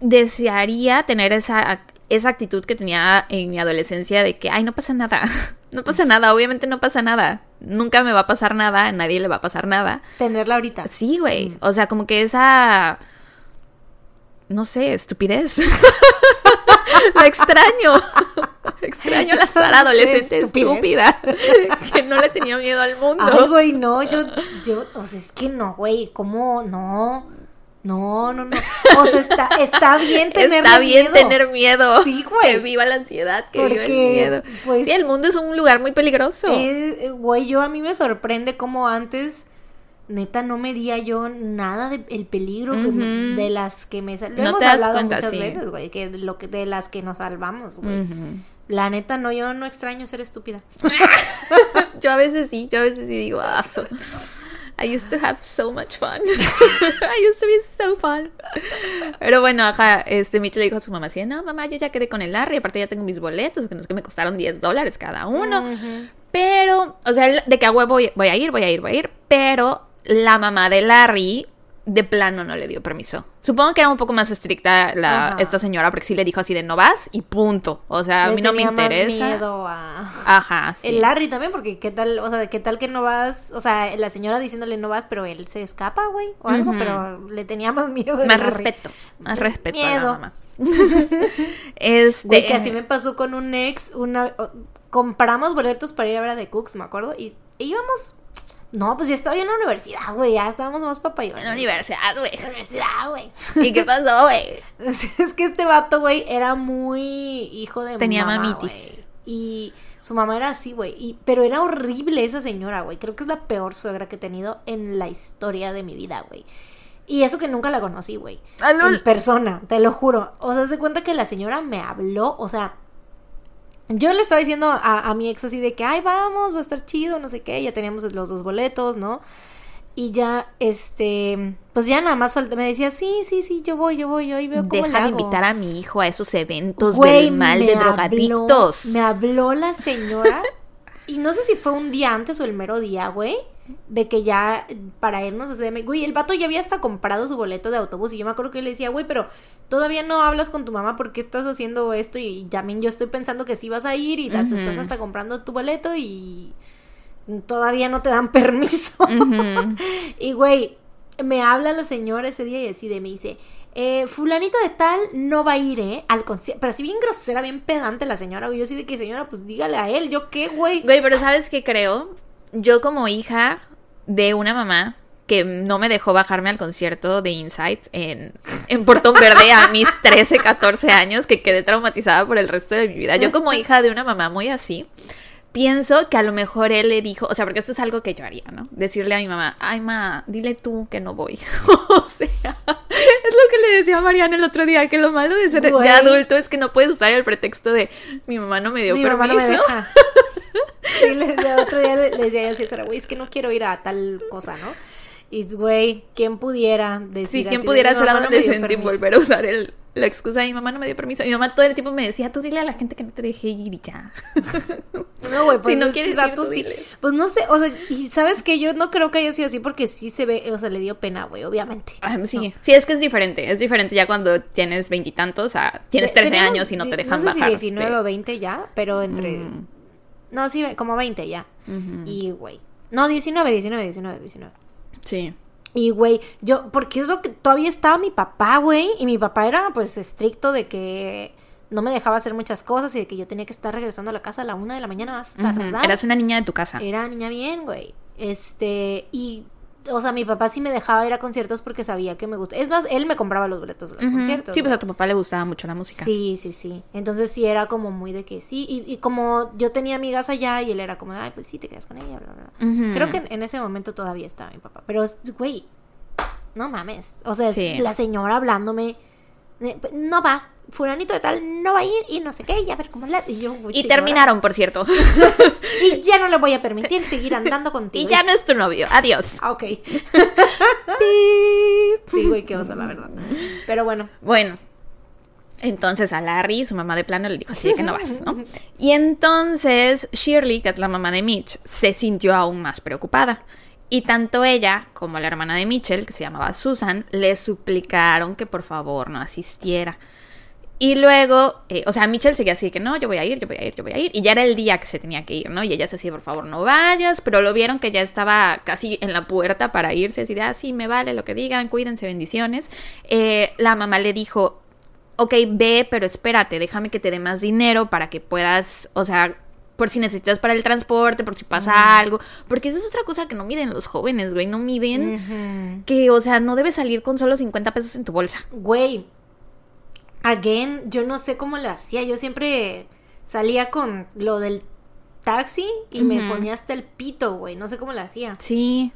A: desearía tener esa esa actitud que tenía en mi adolescencia de que, ay, no pasa nada, [LAUGHS] no pasa nada, obviamente no pasa nada, nunca me va a pasar nada, a nadie le va a pasar nada.
B: Tenerla ahorita.
A: Sí, güey, o sea, como que esa, no sé, estupidez. [LAUGHS] la extraño. Extraño la Sara adolescente estúpida. que no le tenía miedo al mundo.
B: Ay, güey, no, yo, yo, o sea, es que no, güey, ¿cómo? No. No, no, no. O sea, está, está bien tener
A: miedo. Está bien tener miedo. Sí, güey. Que viva la ansiedad, que viva el miedo. Pues, sí, el mundo es un lugar muy peligroso.
B: güey, yo a mí me sorprende cómo antes, neta, no medía yo nada del peligro de las que me... Lo no hemos hablado muchas veces, güey, que, lo que de las que nos salvamos, güey. La neta, no, yo no extraño ser estúpida. [LAUGHS]
A: yo a veces sí, yo a veces sí digo, ah, I used to have so much fun. [LAUGHS] I used to be so fun. Pero bueno, ajá, este Mitch le dijo a su mamá así, no, mamá, yo ya quedé con el Larry, aparte ya tengo mis boletos, que no es que me costaron 10 dólares cada uno. Pero, o sea, de que a huevo voy a ir, voy a ir, voy a ir, pero la mamá de Larry de plano no le dio permiso. Supongo que era un poco más estricta la, esta señora, porque sí le dijo así de no vas y punto. O sea, a mí no me interesa. miedo
B: a... Ajá, sí. El Larry también, porque qué tal, o sea, qué tal que no vas, o sea, la señora diciéndole no vas, pero él se escapa, güey, o algo, pero le tenía más miedo.
A: Más respeto, más respeto a la mamá. [LAUGHS]
B: este... Güey, que así me pasó con un ex, una... Compramos boletos para ir a ver a The Cooks, me acuerdo, y íbamos no, pues ya estaba yo en la universidad, güey. Ya estábamos más papayones.
A: En la universidad, güey.
B: En la universidad, güey.
A: ¿Y qué pasó, güey? [LAUGHS]
B: es que este vato, güey, era muy hijo de
A: Tenía mamitis.
B: Y su mamá era así, güey. Y, pero era horrible esa señora, güey. Creo que es la peor suegra que he tenido en la historia de mi vida, güey. Y eso que nunca la conocí, güey. En persona, te lo juro. O sea, se cuenta que la señora me habló, o sea, yo le estaba diciendo a, mi ex así de que, ay, vamos, va a estar chido, no sé qué, ya teníamos los dos boletos, ¿no? Y ya, este, pues ya nada más falta, me decía, sí, sí, sí, yo voy, yo voy, yo ahí veo cómo
A: Deja de invitar a mi hijo a esos eventos del mal de drogadictos.
B: Me habló la señora, y no sé si fue un día antes o el mero día, güey, de que ya para irnos a CDM, güey, el vato ya había hasta comprado su boleto de autobús y yo me acuerdo que le decía, güey, pero todavía no hablas con tu mamá porque estás haciendo esto y también yo estoy pensando que sí vas a ir y las estás hasta comprando tu boleto y todavía no te dan [LAUGHS] permiso. y güey, me habla la señora ese día y decide, me dice, eh, fulanito de tal no va a ir, ¿eh? Al concierto. Pero así bien grosera, bien pedante la señora, güey. Yo así de que, señora, pues dígale a él, ¿yo qué, güey?
A: Güey, pero ¿sabes qué creo? yo como hija de una mamá que no me dejó bajarme al concierto de Insight en, en Portón Verde a mis [LAUGHS] 13, 14 años, que quedé traumatizada por el resto de mi vida. Yo como hija de una mamá muy así, pienso que a lo mejor él le dijo, o sea, porque esto es algo que yo haría, ¿no? Decirle a mi mamá, ay, ma, dile tú que no voy. [LAUGHS] o sea, es lo que le decía a Mariana el otro día, que lo malo de ser ya adulto es que no puedes usar el pretexto de mi mamá no me dio mi permiso. Mamá no me deja. [LAUGHS]
B: Sí, el otro día le, decía a César, güey, es que no quiero ir a tal cosa, ¿no? Y, güey, ¿quién pudiera decir
A: Sí, ¿quién pudiera ser adolescente y volver a usar el, la excusa de mi mamá no me dio permiso? Mi mamá todo el tiempo me decía, tú dile a la gente que no te deje ir y ya. [LAUGHS]
B: No, güey, pues si no quieres tú sí. Pues no sé, o sea, y sabes que yo no creo que haya sido así porque sí se ve, o sea, le dio pena, güey, obviamente.
A: Ah, sí, sí, es que es diferente, es diferente ya cuando tienes veintitantos, o sea, tienes trece años y no te dejan no sé bajar.
B: Si 19 o 20 ya, pero entre... Mm. No, sí, como 20 ya. Y, güey. No, 19, 19, 19, 19.
A: Sí.
B: Y, güey, yo, porque eso que todavía estaba mi papá, güey, y mi papá era, pues, estricto de que no me dejaba hacer muchas cosas y de que yo tenía que estar regresando a la casa a la una de la mañana más tarde.
A: Eras una niña de tu casa.
B: Era niña bien, güey. Este, y o sea, mi papá sí me dejaba ir a conciertos porque sabía que me gusta. Es más, él me compraba los boletos de los conciertos.
A: Sí, pues a tu papá le gustaba mucho la música.
B: Sí, sí, sí. Entonces sí era como muy de que sí. Y, y como yo tenía amigas allá y él era como, ay, pues sí, te quedas con ella, bla, bla. Creo que en, en ese momento todavía estaba mi papá. Pero, güey, no mames. O sea,
A: Sí.
B: la señora hablándome, no va, fulanito de tal no va a ir y no sé qué, y a ver cómo la... Y yo,
A: Y
B: señora,
A: terminaron, por cierto. [LAUGHS]
B: Y ya no le voy a permitir seguir andando contigo.
A: y ya no es tu novio. Adiós.
B: Ah, ok. [LAUGHS] Sí, güey, qué oso, la verdad. [LAUGHS] Pero bueno.
A: Bueno, entonces a Larry, su mamá de plano, le dijo así de que no vas, ¿no? Y entonces Shirley, que es la mamá de Mitch, se sintió aún más preocupada. Y tanto ella como la hermana de Mitchell, que se llamaba Susan, le suplicaron que por favor no asistiera. Y luego, eh, o sea, Mitchell seguía así de que no, yo voy a ir, yo voy a ir, yo voy a ir. Y ya era el día que se tenía que ir, ¿no? Y ella se decía, por favor, no vayas. Pero lo vieron que ya estaba casi en la puerta para irse. Así de, ah, sí, me vale lo que digan, cuídense, bendiciones. Eh, la mamá le dijo, ok, ve, pero espérate, déjame que te dé más dinero para que puedas, o sea, por si necesitas para el transporte, por si pasa algo. Porque esa es otra cosa que no miden los jóvenes, güey. No miden que, o sea, no debes salir con solo 50 pesos en tu bolsa.
B: Güey, again, yo no sé cómo le hacía. Yo siempre salía con lo del taxi y me ponía hasta el pito, güey. No sé cómo le hacía.
A: Sí.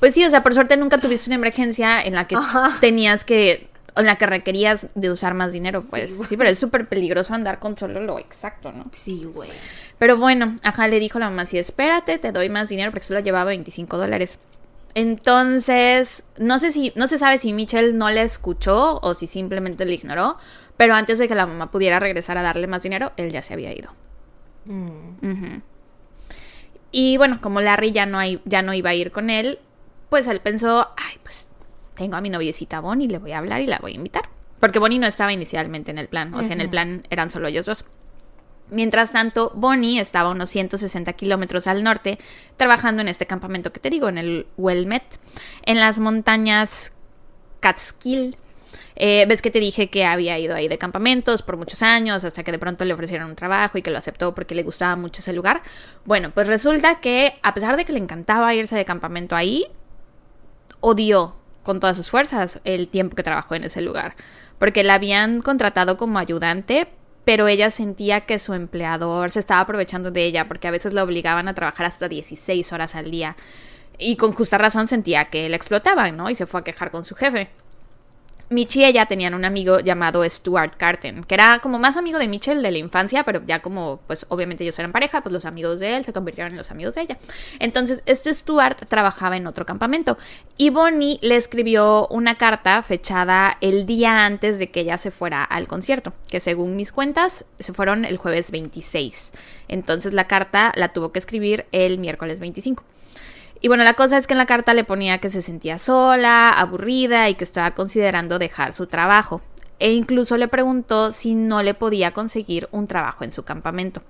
A: Pues sí, o sea, por suerte nunca tuviste una emergencia en la que
B: Ajá.
A: tenías que, en la que requerías de usar más dinero, pues.
B: Sí,
A: pero es súper peligroso andar con solo lo exacto, ¿no?
B: Sí, güey.
A: Pero bueno, ajá, le dijo la mamá, sí, espérate, te doy más dinero porque solo llevaba 25 dólares. Entonces, no sé si, no se sabe si Michelle no le escuchó o si simplemente le ignoró, pero antes de que la mamá pudiera regresar a darle más dinero, él ya se había ido.
B: Mm.
A: Y bueno, como Larry ya no, hay, ya no iba a ir con él, pues él pensó, ay, pues tengo a mi noviecita Bonnie, le voy a hablar y la voy a invitar. Porque Bonnie no estaba inicialmente en el plan, o sea, en el plan eran solo ellos dos. Mientras tanto, Bonnie estaba unos 160 kilómetros al norte, trabajando en este campamento que te digo, en el Wilmet, en las montañas Catskill. Eh, Ves que te dije que había ido ahí de campamentos por muchos años, hasta que de pronto le ofrecieron un trabajo y que lo aceptó porque le gustaba mucho ese lugar. Bueno, pues resulta que a pesar de que le encantaba irse de campamento ahí, odió con todas sus fuerzas el tiempo que trabajó en ese lugar, porque la habían contratado como ayudante, pero ella sentía que su empleador se estaba aprovechando de ella, porque a veces la obligaban a trabajar hasta 16 horas al día. Y con justa razón sentía que la explotaban, ¿no? Y se fue a quejar con su jefe. Mitch y ella tenían un amigo llamado Stuart Carton, que era como más amigo de Mitchell de la infancia, pero ya como, pues obviamente ellos eran pareja, pues los amigos de él se convirtieron en los amigos de ella. Entonces, este Stuart trabajaba en otro campamento y Bonnie le escribió una carta fechada el día antes de que ella se fuera al concierto, que según mis cuentas se fueron el jueves 26. Entonces, la carta la tuvo que escribir el miércoles 25. Y bueno, la cosa es que en la carta le ponía que se sentía sola, aburrida y que estaba considerando dejar su trabajo. E incluso le preguntó si no le podía conseguir un trabajo en su campamento.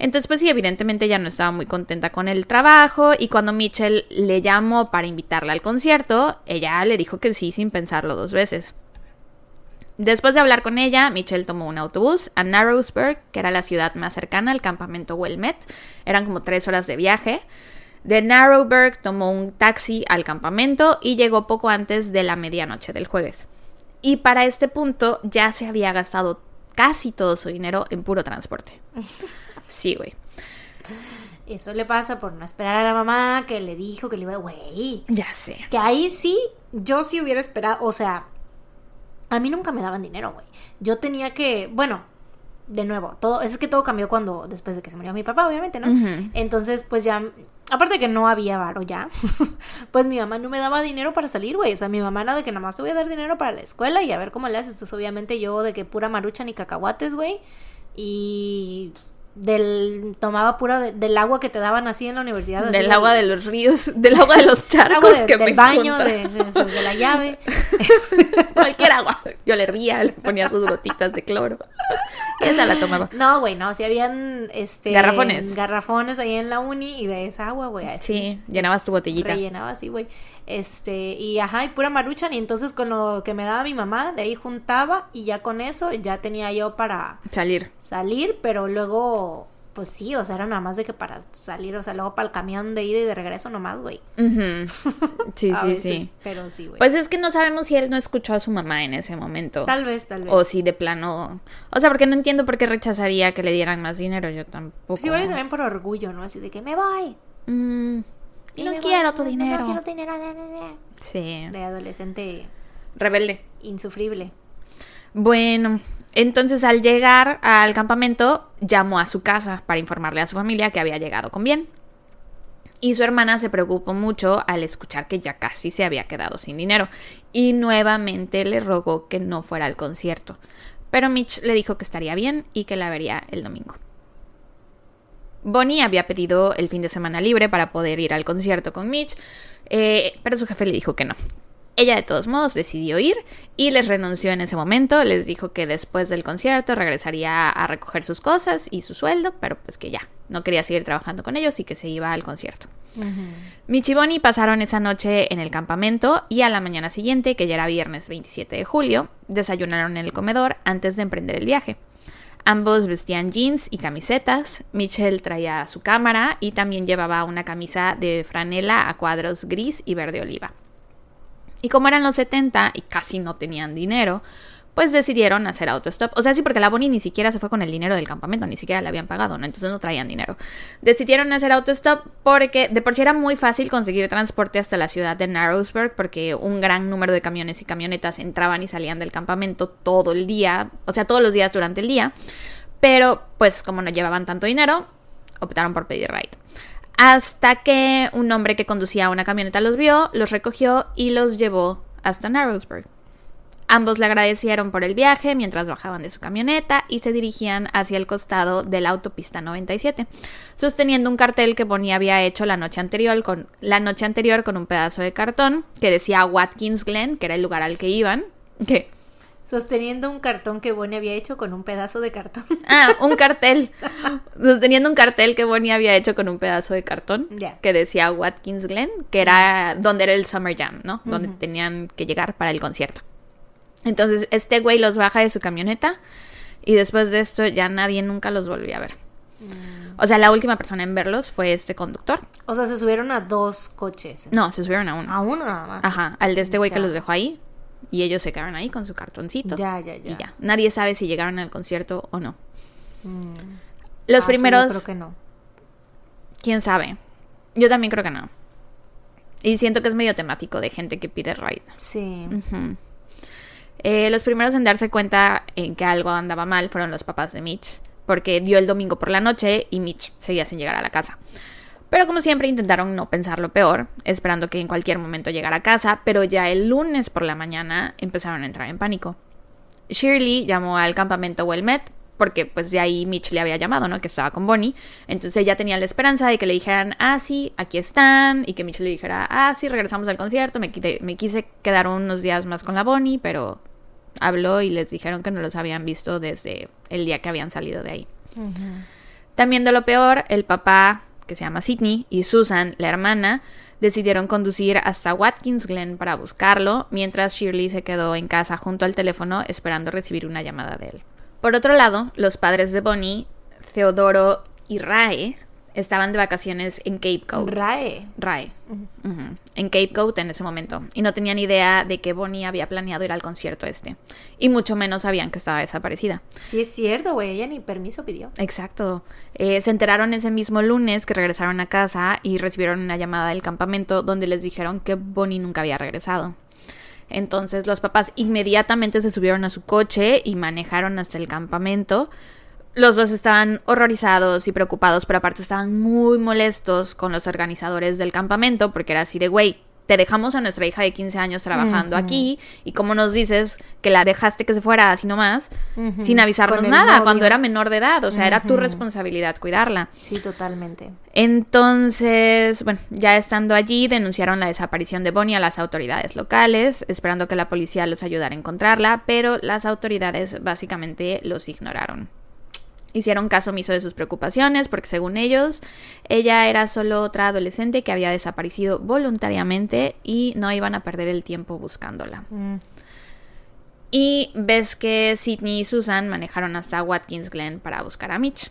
A: Entonces, pues sí, evidentemente ya no estaba muy contenta con el trabajo y cuando Mitchell le llamó para invitarla al concierto, ella le dijo que sí sin pensarlo dos veces. Después de hablar con ella, Mitchell tomó un autobús a Narrowsburg, que era la ciudad más cercana al campamento Wilmet. Eran como tres horas de viaje. De Narrowburg tomó un taxi al campamento y llegó poco antes de la medianoche del jueves. Y para este punto ya se había gastado casi todo su dinero en puro transporte. [LAUGHS] Sí, güey.
B: Eso le pasa por no esperar a la mamá que le dijo que le iba, güey.
A: Ya sé.
B: Que ahí sí, yo sí hubiera esperado, o sea, a mí nunca me daban dinero, güey. Yo tenía que, bueno, de nuevo, todo, es que todo cambió cuando, después de que se murió mi papá, obviamente, ¿no? Entonces, pues ya, aparte de que no había varo ya, [LAUGHS] pues mi mamá no me daba dinero para salir, güey. O sea, mi mamá era de que nada más te voy a dar dinero para la escuela y a ver cómo le haces. Entonces, obviamente yo de que pura marucha ni cacahuates, güey. Y del tomaba pura de- del agua que te daban así en la universidad. así [LAUGHS]
A: Del agua de los ríos, [LAUGHS] del agua de los charcos
B: de-
A: que
B: del
A: me
B: baño, de, de- de la llave.
A: Cualquier agua. Yo le ría, le ponía sus gotitas de cloro. Esa la tomaba. [LAUGHS]
B: No, güey, no, si habían este
A: Garrafones.
B: garrafones ahí en la uni y de esa agua, güey.
A: Sí, llenabas tu botellita.
B: Rellenaba así, güey. Este, y ajá, y pura maruchan y entonces con lo que me daba mi mamá, de ahí juntaba y ya con eso ya tenía yo para
A: Salir.
B: salir, pero luego Pues sí, o sea, era nada más de que para salir, o sea, luego para el camión de ida y de regreso nomás, güey.
A: Ujú. [LAUGHS] Sí, sí,
B: veces,
A: sí.
B: Pero sí, güey.
A: Pues es que no sabemos si él no escuchó a su mamá en ese momento.
B: tal vez, tal vez.
A: O si de plano. O sea, porque no entiendo por qué rechazaría que le dieran más dinero. Yo tampoco.
B: Pues igual también por orgullo, ¿no? Así de que me voy.
A: Mm,
B: y
A: no quiero
B: voy,
A: tu
B: no-
A: dinero.
B: No quiero dinero.
A: Sí.
B: De adolescente
A: Rebelde.
B: insufrible.
A: Bueno, entonces al llegar al campamento, llamó a su casa para informarle a su familia que había llegado con bien. Y su hermana se preocupó mucho al escuchar que ya casi se había quedado sin dinero y nuevamente le rogó que no fuera al concierto. Pero Mitch le dijo que estaría bien y que la vería el domingo. Bonnie había pedido el fin de semana libre para poder ir al concierto con Mitch, eh, pero su jefe le dijo que no. Ella de todos modos decidió ir y les renunció en ese momento, les dijo que después del concierto regresaría a recoger sus cosas y su sueldo, pero pues que ya, no quería seguir trabajando con ellos y que se iba al concierto. Mitch y Bonnie pasaron esa noche en el campamento y a la mañana siguiente, que ya era viernes 27 de julio, desayunaron en el comedor antes de emprender el viaje. Ambos vestían jeans y camisetas. Michelle traía su cámara y también llevaba una camisa de franela a cuadros gris y verde oliva. Y como eran los 70 y casi no tenían dinero, pues decidieron hacer autostop. O sea, sí, porque la Bonnie ni siquiera se fue con el dinero del campamento, ni siquiera le habían pagado, ¿no? Entonces no traían dinero. Decidieron hacer autostop porque de por sí era muy fácil conseguir transporte hasta la ciudad de Narrowsburg, porque un gran número de camiones y camionetas entraban y salían del campamento todo el día, o sea, todos los días durante el día. Pero, pues, como no llevaban tanto dinero, optaron por pedir ride. Hasta que un hombre que conducía una camioneta los vio, los recogió y los llevó hasta Narrowsburg. Ambos le agradecieron por el viaje mientras bajaban de su camioneta y se dirigían hacia el costado de la autopista 97, sosteniendo un cartel que Bonnie había hecho la noche anterior con, la noche anterior con un pedazo de cartón que decía Watkins Glen, que era el lugar al que iban.
B: Sosteniendo un cartón que Bonnie había hecho con un pedazo de cartón. [LAUGHS]
A: Ah, un cartel. Sosteniendo un cartel que Bonnie había hecho con un pedazo de cartón
B: Ya.
A: que decía Watkins Glen, que era donde era el Summer Jam, ¿no? Donde tenían que llegar para el concierto. Entonces, este güey los baja de su camioneta y después de esto ya nadie nunca los volvió a ver. O sea, la última persona en verlos fue este conductor.
B: O sea, se subieron a dos coches.
A: No, se subieron a uno.
B: A uno nada más.
A: Ajá, al de este güey que los dejó ahí. Y ellos se quedaron ahí con su cartoncito.
B: Ya, ya, ya.
A: Y ya. Nadie sabe si llegaron al concierto o no.
B: Mm.
A: Los
B: Ah, sí,
A: primeros.
B: yo creo que no.
A: ¿Quién sabe? Yo también creo que no. Y siento que es medio temático de gente que pide ride.
B: Sí.
A: Eh, los primeros en darse cuenta en que algo andaba mal fueron los papás de Mitch, porque dio el domingo por la noche y Mitch seguía sin llegar a la casa. Pero como siempre intentaron no pensar lo peor, esperando que en cualquier momento llegara a casa, pero ya el lunes por la mañana empezaron a entrar en pánico. Shirley llamó al campamento Wilmet, porque pues de ahí Mitch le había llamado, ¿no? Que estaba con Bonnie. Entonces ella tenía la esperanza de que le dijeran, ah, sí, aquí están. Y que Mitch le dijera, ah, sí, regresamos al concierto. Me, quité- me quise quedar unos días más con la Bonnie, pero habló y les dijeron que no los habían visto desde el día que habían salido de ahí. También de lo peor, el papá, que se llama Sidney, y Susan, la hermana, decidieron conducir hasta Watkins Glen para buscarlo, mientras Shirley se quedó en casa junto al teléfono esperando recibir una llamada de él. Por otro lado, los padres de Bonnie, Theodoro y Rae, estaban de vacaciones en Cape Cod.
B: Rae.
A: Rae. En Cape Cod en ese momento. Y no tenían idea de que Bonnie había planeado ir al concierto este. Y mucho menos sabían que estaba desaparecida.
B: Sí es cierto, güey. Ella ni permiso pidió.
A: Exacto. Eh, se enteraron ese mismo lunes que regresaron a casa y recibieron una llamada del campamento donde les dijeron que Bonnie nunca había regresado. Entonces los papás inmediatamente se subieron a su coche y manejaron hasta el campamento. Los dos estaban horrorizados y preocupados, pero aparte estaban muy molestos con los organizadores del campamento porque era así de, güey, te dejamos a nuestra hija de 15 años trabajando aquí y como nos dices que la dejaste que se fuera así nomás, sin avisarnos nada,
B: novio.
A: cuando era menor de edad, o sea, era tu responsabilidad cuidarla.
B: Sí, totalmente.
A: Entonces, bueno, ya estando allí, denunciaron la desaparición de Bonnie a las autoridades locales, esperando que la policía los ayudara a encontrarla, pero las autoridades básicamente los ignoraron. Hicieron caso omiso de sus preocupaciones porque según ellos, ella era solo otra adolescente que había desaparecido voluntariamente y no iban a perder el tiempo buscándola.
B: Mm.
A: Y ves que Sidney y Susan manejaron hasta Watkins Glen para buscar a Mitch.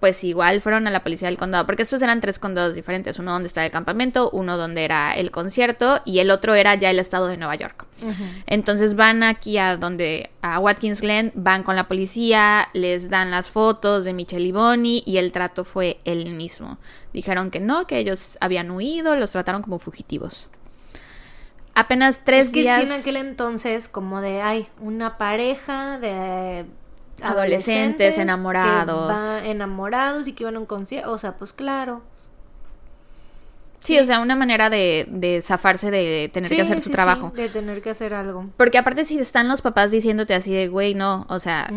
A: Pues igual fueron a la policía del condado, porque estos eran tres condados diferentes, uno donde estaba el campamento, uno donde era el concierto y el otro era ya el estado de Nueva York. Entonces van aquí a donde a Watkins Glen, van con la policía, les dan las fotos de Michelle y Bonnie y el trato fue el mismo. Dijeron que no, que ellos habían huido, los trataron como fugitivos. Apenas tres
B: Es que
A: días.
B: sí, en aquel entonces, como de, ay, una pareja de
A: Adolescentes enamorados.
B: que va- enamorados y que iban a un concierto. O sea, pues claro.
A: Sí, o sea, una manera de, de zafarse de tener que hacer su
B: sí,
A: trabajo.
B: de tener que hacer algo.
A: Porque aparte si están los papás diciéndote así de, güey, no, o sea,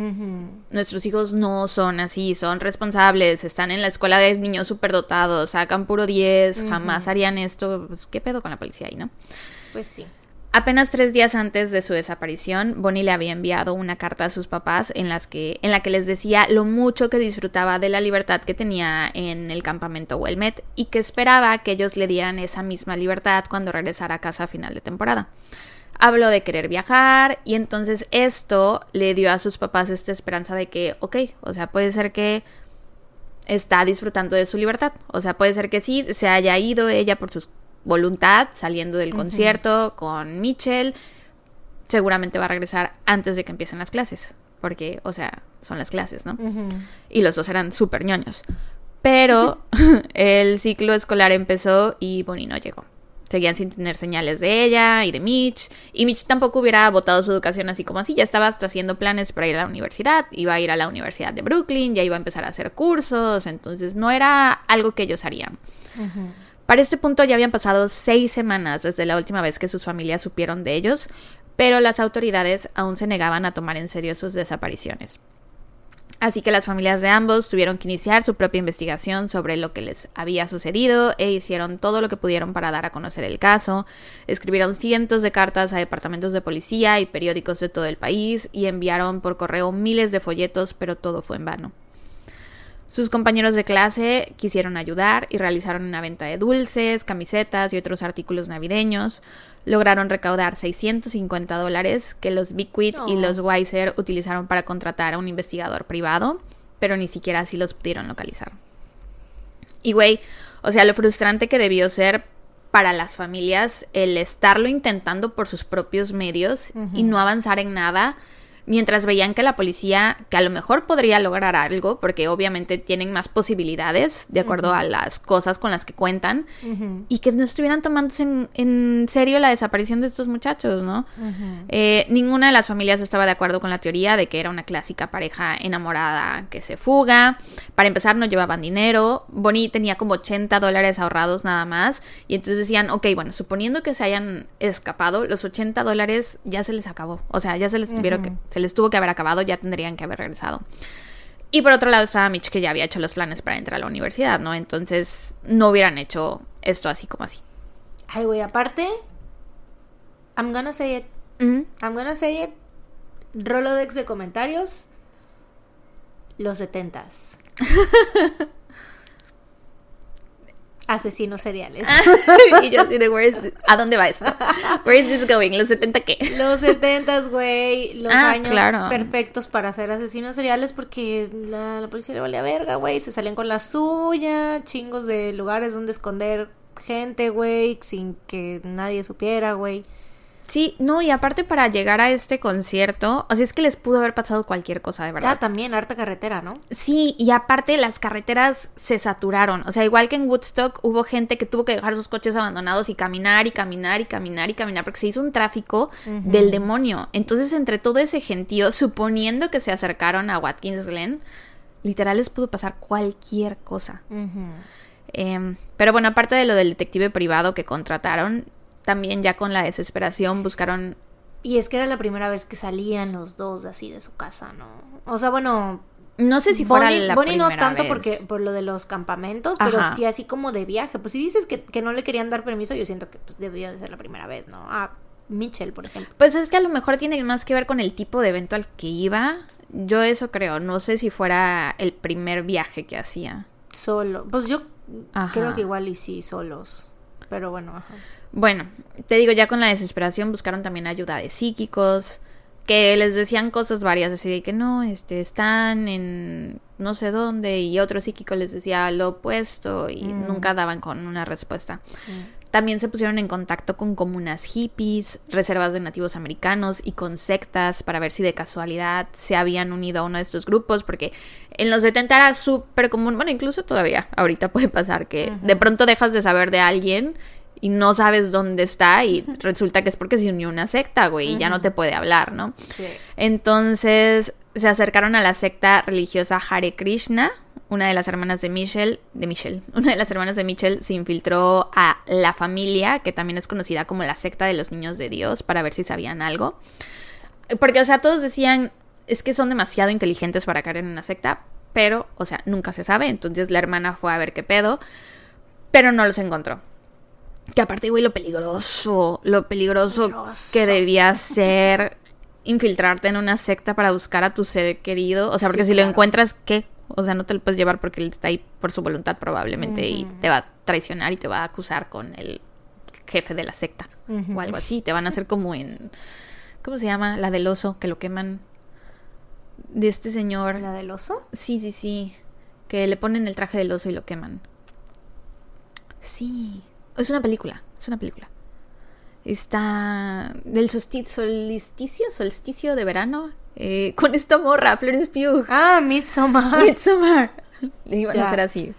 A: nuestros hijos no son así, son responsables, están en la escuela de niños superdotados, sacan puro 10, jamás harían esto, pues qué pedo con la policía ahí, ¿no?
B: Pues sí.
A: Apenas tres días antes de su desaparición, Bonnie le había enviado una carta a sus papás en, la que les decía lo mucho que disfrutaba de la libertad que tenía en el campamento Wilmet y que esperaba que ellos le dieran esa misma libertad cuando regresara a casa a final de temporada. Habló de querer viajar y entonces esto le dio a sus papás esta esperanza de que, ok, o sea, puede ser que está disfrutando de su libertad. O sea, puede ser que sí, se haya ido ella por su voluntad, saliendo del concierto con Mitchell. Seguramente va a regresar antes de que empiecen las clases. Porque, o sea, son las clases, ¿no?
B: Ujú.
A: Y los dos eran súper ñoños. Pero [LAUGHS] el ciclo escolar empezó y Bonnie no llegó. Seguían sin tener señales de ella y de Mitch. Y Mitch tampoco hubiera votado su educación así como así. Ya estaba hasta haciendo planes para ir a la universidad. Iba a ir a la Universidad de Brooklyn. Ya iba a empezar a hacer cursos. Entonces no era algo que ellos harían.
B: Ujú.
A: Para este punto ya habían pasado seis semanas desde la última vez que sus familias supieron de ellos, pero las autoridades aún se negaban a tomar en serio sus desapariciones. Así que las familias de ambos tuvieron que iniciar su propia investigación sobre lo que les había sucedido e hicieron todo lo que pudieron para dar a conocer el caso. Escribieron cientos de cartas a departamentos de policía y periódicos de todo el país y enviaron por correo miles de folletos, pero todo fue en vano. Sus compañeros de clase quisieron ayudar y realizaron una venta de dulces, camisetas y otros artículos navideños. Lograron recaudar 650 dólares que los Bequit y los Weiser utilizaron para contratar a un investigador privado, pero ni siquiera así los pudieron localizar. Y güey, o sea, lo frustrante que debió ser para las familias el estarlo intentando por sus propios medios y no avanzar en nada, mientras veían que la policía, que a lo mejor podría lograr algo, porque obviamente tienen más posibilidades de acuerdo a las cosas con las que cuentan, y que no estuvieran tomándose en, en serio la desaparición de estos muchachos, ¿no? Eh, ninguna de las familias estaba de acuerdo con la teoría de que era una clásica pareja enamorada que se fuga. Para empezar, no llevaban dinero. Bonnie tenía como 80 dólares ahorrados nada más. Y entonces decían, ok, bueno, suponiendo que se hayan escapado, los 80 dólares ya se les acabó. O sea, ya se les, tuvieron que, se les tuvo que haber acabado, ya tendrían que haber regresado. Y por otro lado estaba Mitch, que ya había hecho los planes para entrar a la universidad, ¿no? Entonces no hubieran hecho esto así como así.
B: Ay, güey, aparte, I'm gonna say it.
A: Ujú.
B: I'm gonna say it. Rolodex de comentarios. Los setentas. [LAUGHS] Asesinos seriales. [LAUGHS]
A: y yo así de, where is this- ¿a dónde va esto? Where is this going? ¿Los 70 qué? [LAUGHS]
B: Los setentas, güey. Los
A: Ah,
B: años
A: claro.
B: perfectos para ser asesinos seriales porque la, la policía le valía verga, güey. Se salían con la suya. Chingos de lugares donde esconder gente, güey. Sin que nadie supiera, güey.
A: Sí, no, y aparte para llegar a este concierto, o sea, es que les pudo haber pasado cualquier cosa, de
B: Ah,
A: verdad.
B: también harta carretera, ¿no?
A: Sí, y aparte las carreteras se saturaron. O sea, igual que en Woodstock hubo gente que tuvo que dejar sus coches abandonados y caminar y caminar y caminar y caminar porque se hizo un tráfico del demonio. Entonces, entre todo ese gentío, suponiendo que se acercaron a Watkins Glen, literal les pudo pasar cualquier cosa. Em, pero bueno, aparte de lo del detective privado que contrataron, también ya con la desesperación buscaron...
B: Y es que era la primera vez que salían los dos así de su casa, ¿no? O sea, bueno,
A: No sé si fuera
B: Bonnie,
A: la
B: Bonnie no tanto
A: vez.
B: porque por lo de los campamentos, pero
A: Ajá.
B: sí así como de viaje. Pues si dices que, que no le querían dar permiso, yo siento que pues, debió de ser la primera vez, ¿no? A Mitchell, por ejemplo.
A: Pues es que a lo mejor tiene más que ver con el tipo de evento al que iba. Yo eso creo. No sé si fuera el primer viaje que hacía.
B: Solo. Pues yo
A: Ajá.
B: creo que igual y sí, solos. Pero bueno, ajá.
A: Bueno, te digo, ya con la desesperación buscaron también ayuda de psíquicos, que les decían cosas varias, así de que no, este, están en no sé dónde y otro psíquico les decía lo opuesto y
B: Mm.
A: nunca daban con una respuesta. También se pusieron en contacto con comunas hippies, reservas de nativos americanos y con sectas para ver si de casualidad se habían unido a uno de estos grupos, porque en los 70 era súper común, bueno, incluso todavía ahorita puede pasar que de pronto dejas de saber de alguien y no sabes dónde está y resulta que es porque se unió a una secta, güey, y ya no te puede hablar, ¿no?
B: Sí.
A: Entonces se acercaron a la secta religiosa Hare Krishna. Una de las hermanas de Michelle, de Michelle, [LAUGHS] una de las hermanas de Michelle se infiltró a la familia, que también es conocida como la secta de los niños de Dios, para ver si sabían algo. Porque, o sea, todos decían, es que son demasiado inteligentes para caer en una secta, pero, o sea, nunca se sabe. Entonces la hermana fue a ver qué pedo, pero no los encontró. Que aparte, güey, lo peligroso, lo peligroso,
B: Peligroso.
A: que debía ser infiltrarte en una secta para buscar a tu ser querido. O sea, porque
B: Sí,
A: si
B: claro.
A: lo encuentras, ¿qué? O sea, no te lo puedes llevar porque él está ahí por su voluntad probablemente y te va a traicionar y te va a acusar con el jefe de la secta o algo así. Te van a hacer como en... ¿Cómo se llama? La del oso, que lo queman. De este señor.
B: ¿La del oso?
A: Sí, sí, sí. Que le ponen el traje del oso y lo queman. Sí. Es una película. Es una película. Está del solsti- solsticio, solsticio de verano. eh, con esta morra, Florence Pugh.
B: Ah, Midsommar. [LAUGHS]
A: Midsommar. Le iban a hacer así.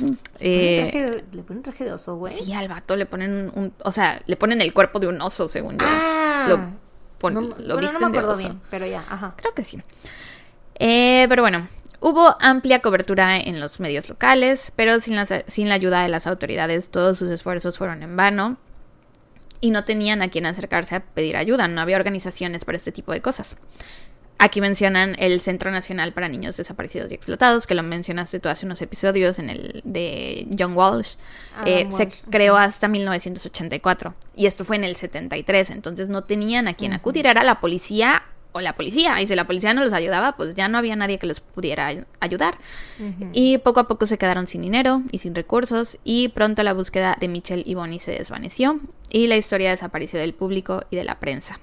B: Le ponen
A: Eh,
B: traje de- le ponen traje de oso, güey.
A: sí, al vato le ponen un, O sea, le ponen el cuerpo de un oso, según yo.
B: Ah.
A: Lo, pon-
B: No-
A: lo
B: bueno, no me
A: de
B: acuerdo
A: oso.
B: bien, pero ya, ajá.
A: Creo que sí. Eh, pero bueno, hubo amplia cobertura en los medios locales, pero sin la, sin la ayuda de las autoridades todos sus esfuerzos fueron en vano y no tenían a quien acercarse a pedir ayuda, no había organizaciones para este tipo de cosas. Aquí mencionan el Centro Nacional para Niños Desaparecidos y Explotados, que lo mencionaste tú hace unos episodios en el de John Walsh.
B: Adam
A: Eh, se creó hasta 1984 y esto fue en el 73, entonces no tenían a quien acudir, era la policía o la policía, y si la policía no los ayudaba, pues ya no había nadie que los pudiera ay- ayudar. Y poco a poco se quedaron sin dinero y sin recursos y pronto la búsqueda de Mitchell y Bonnie se desvaneció y la historia desapareció del público y de la prensa.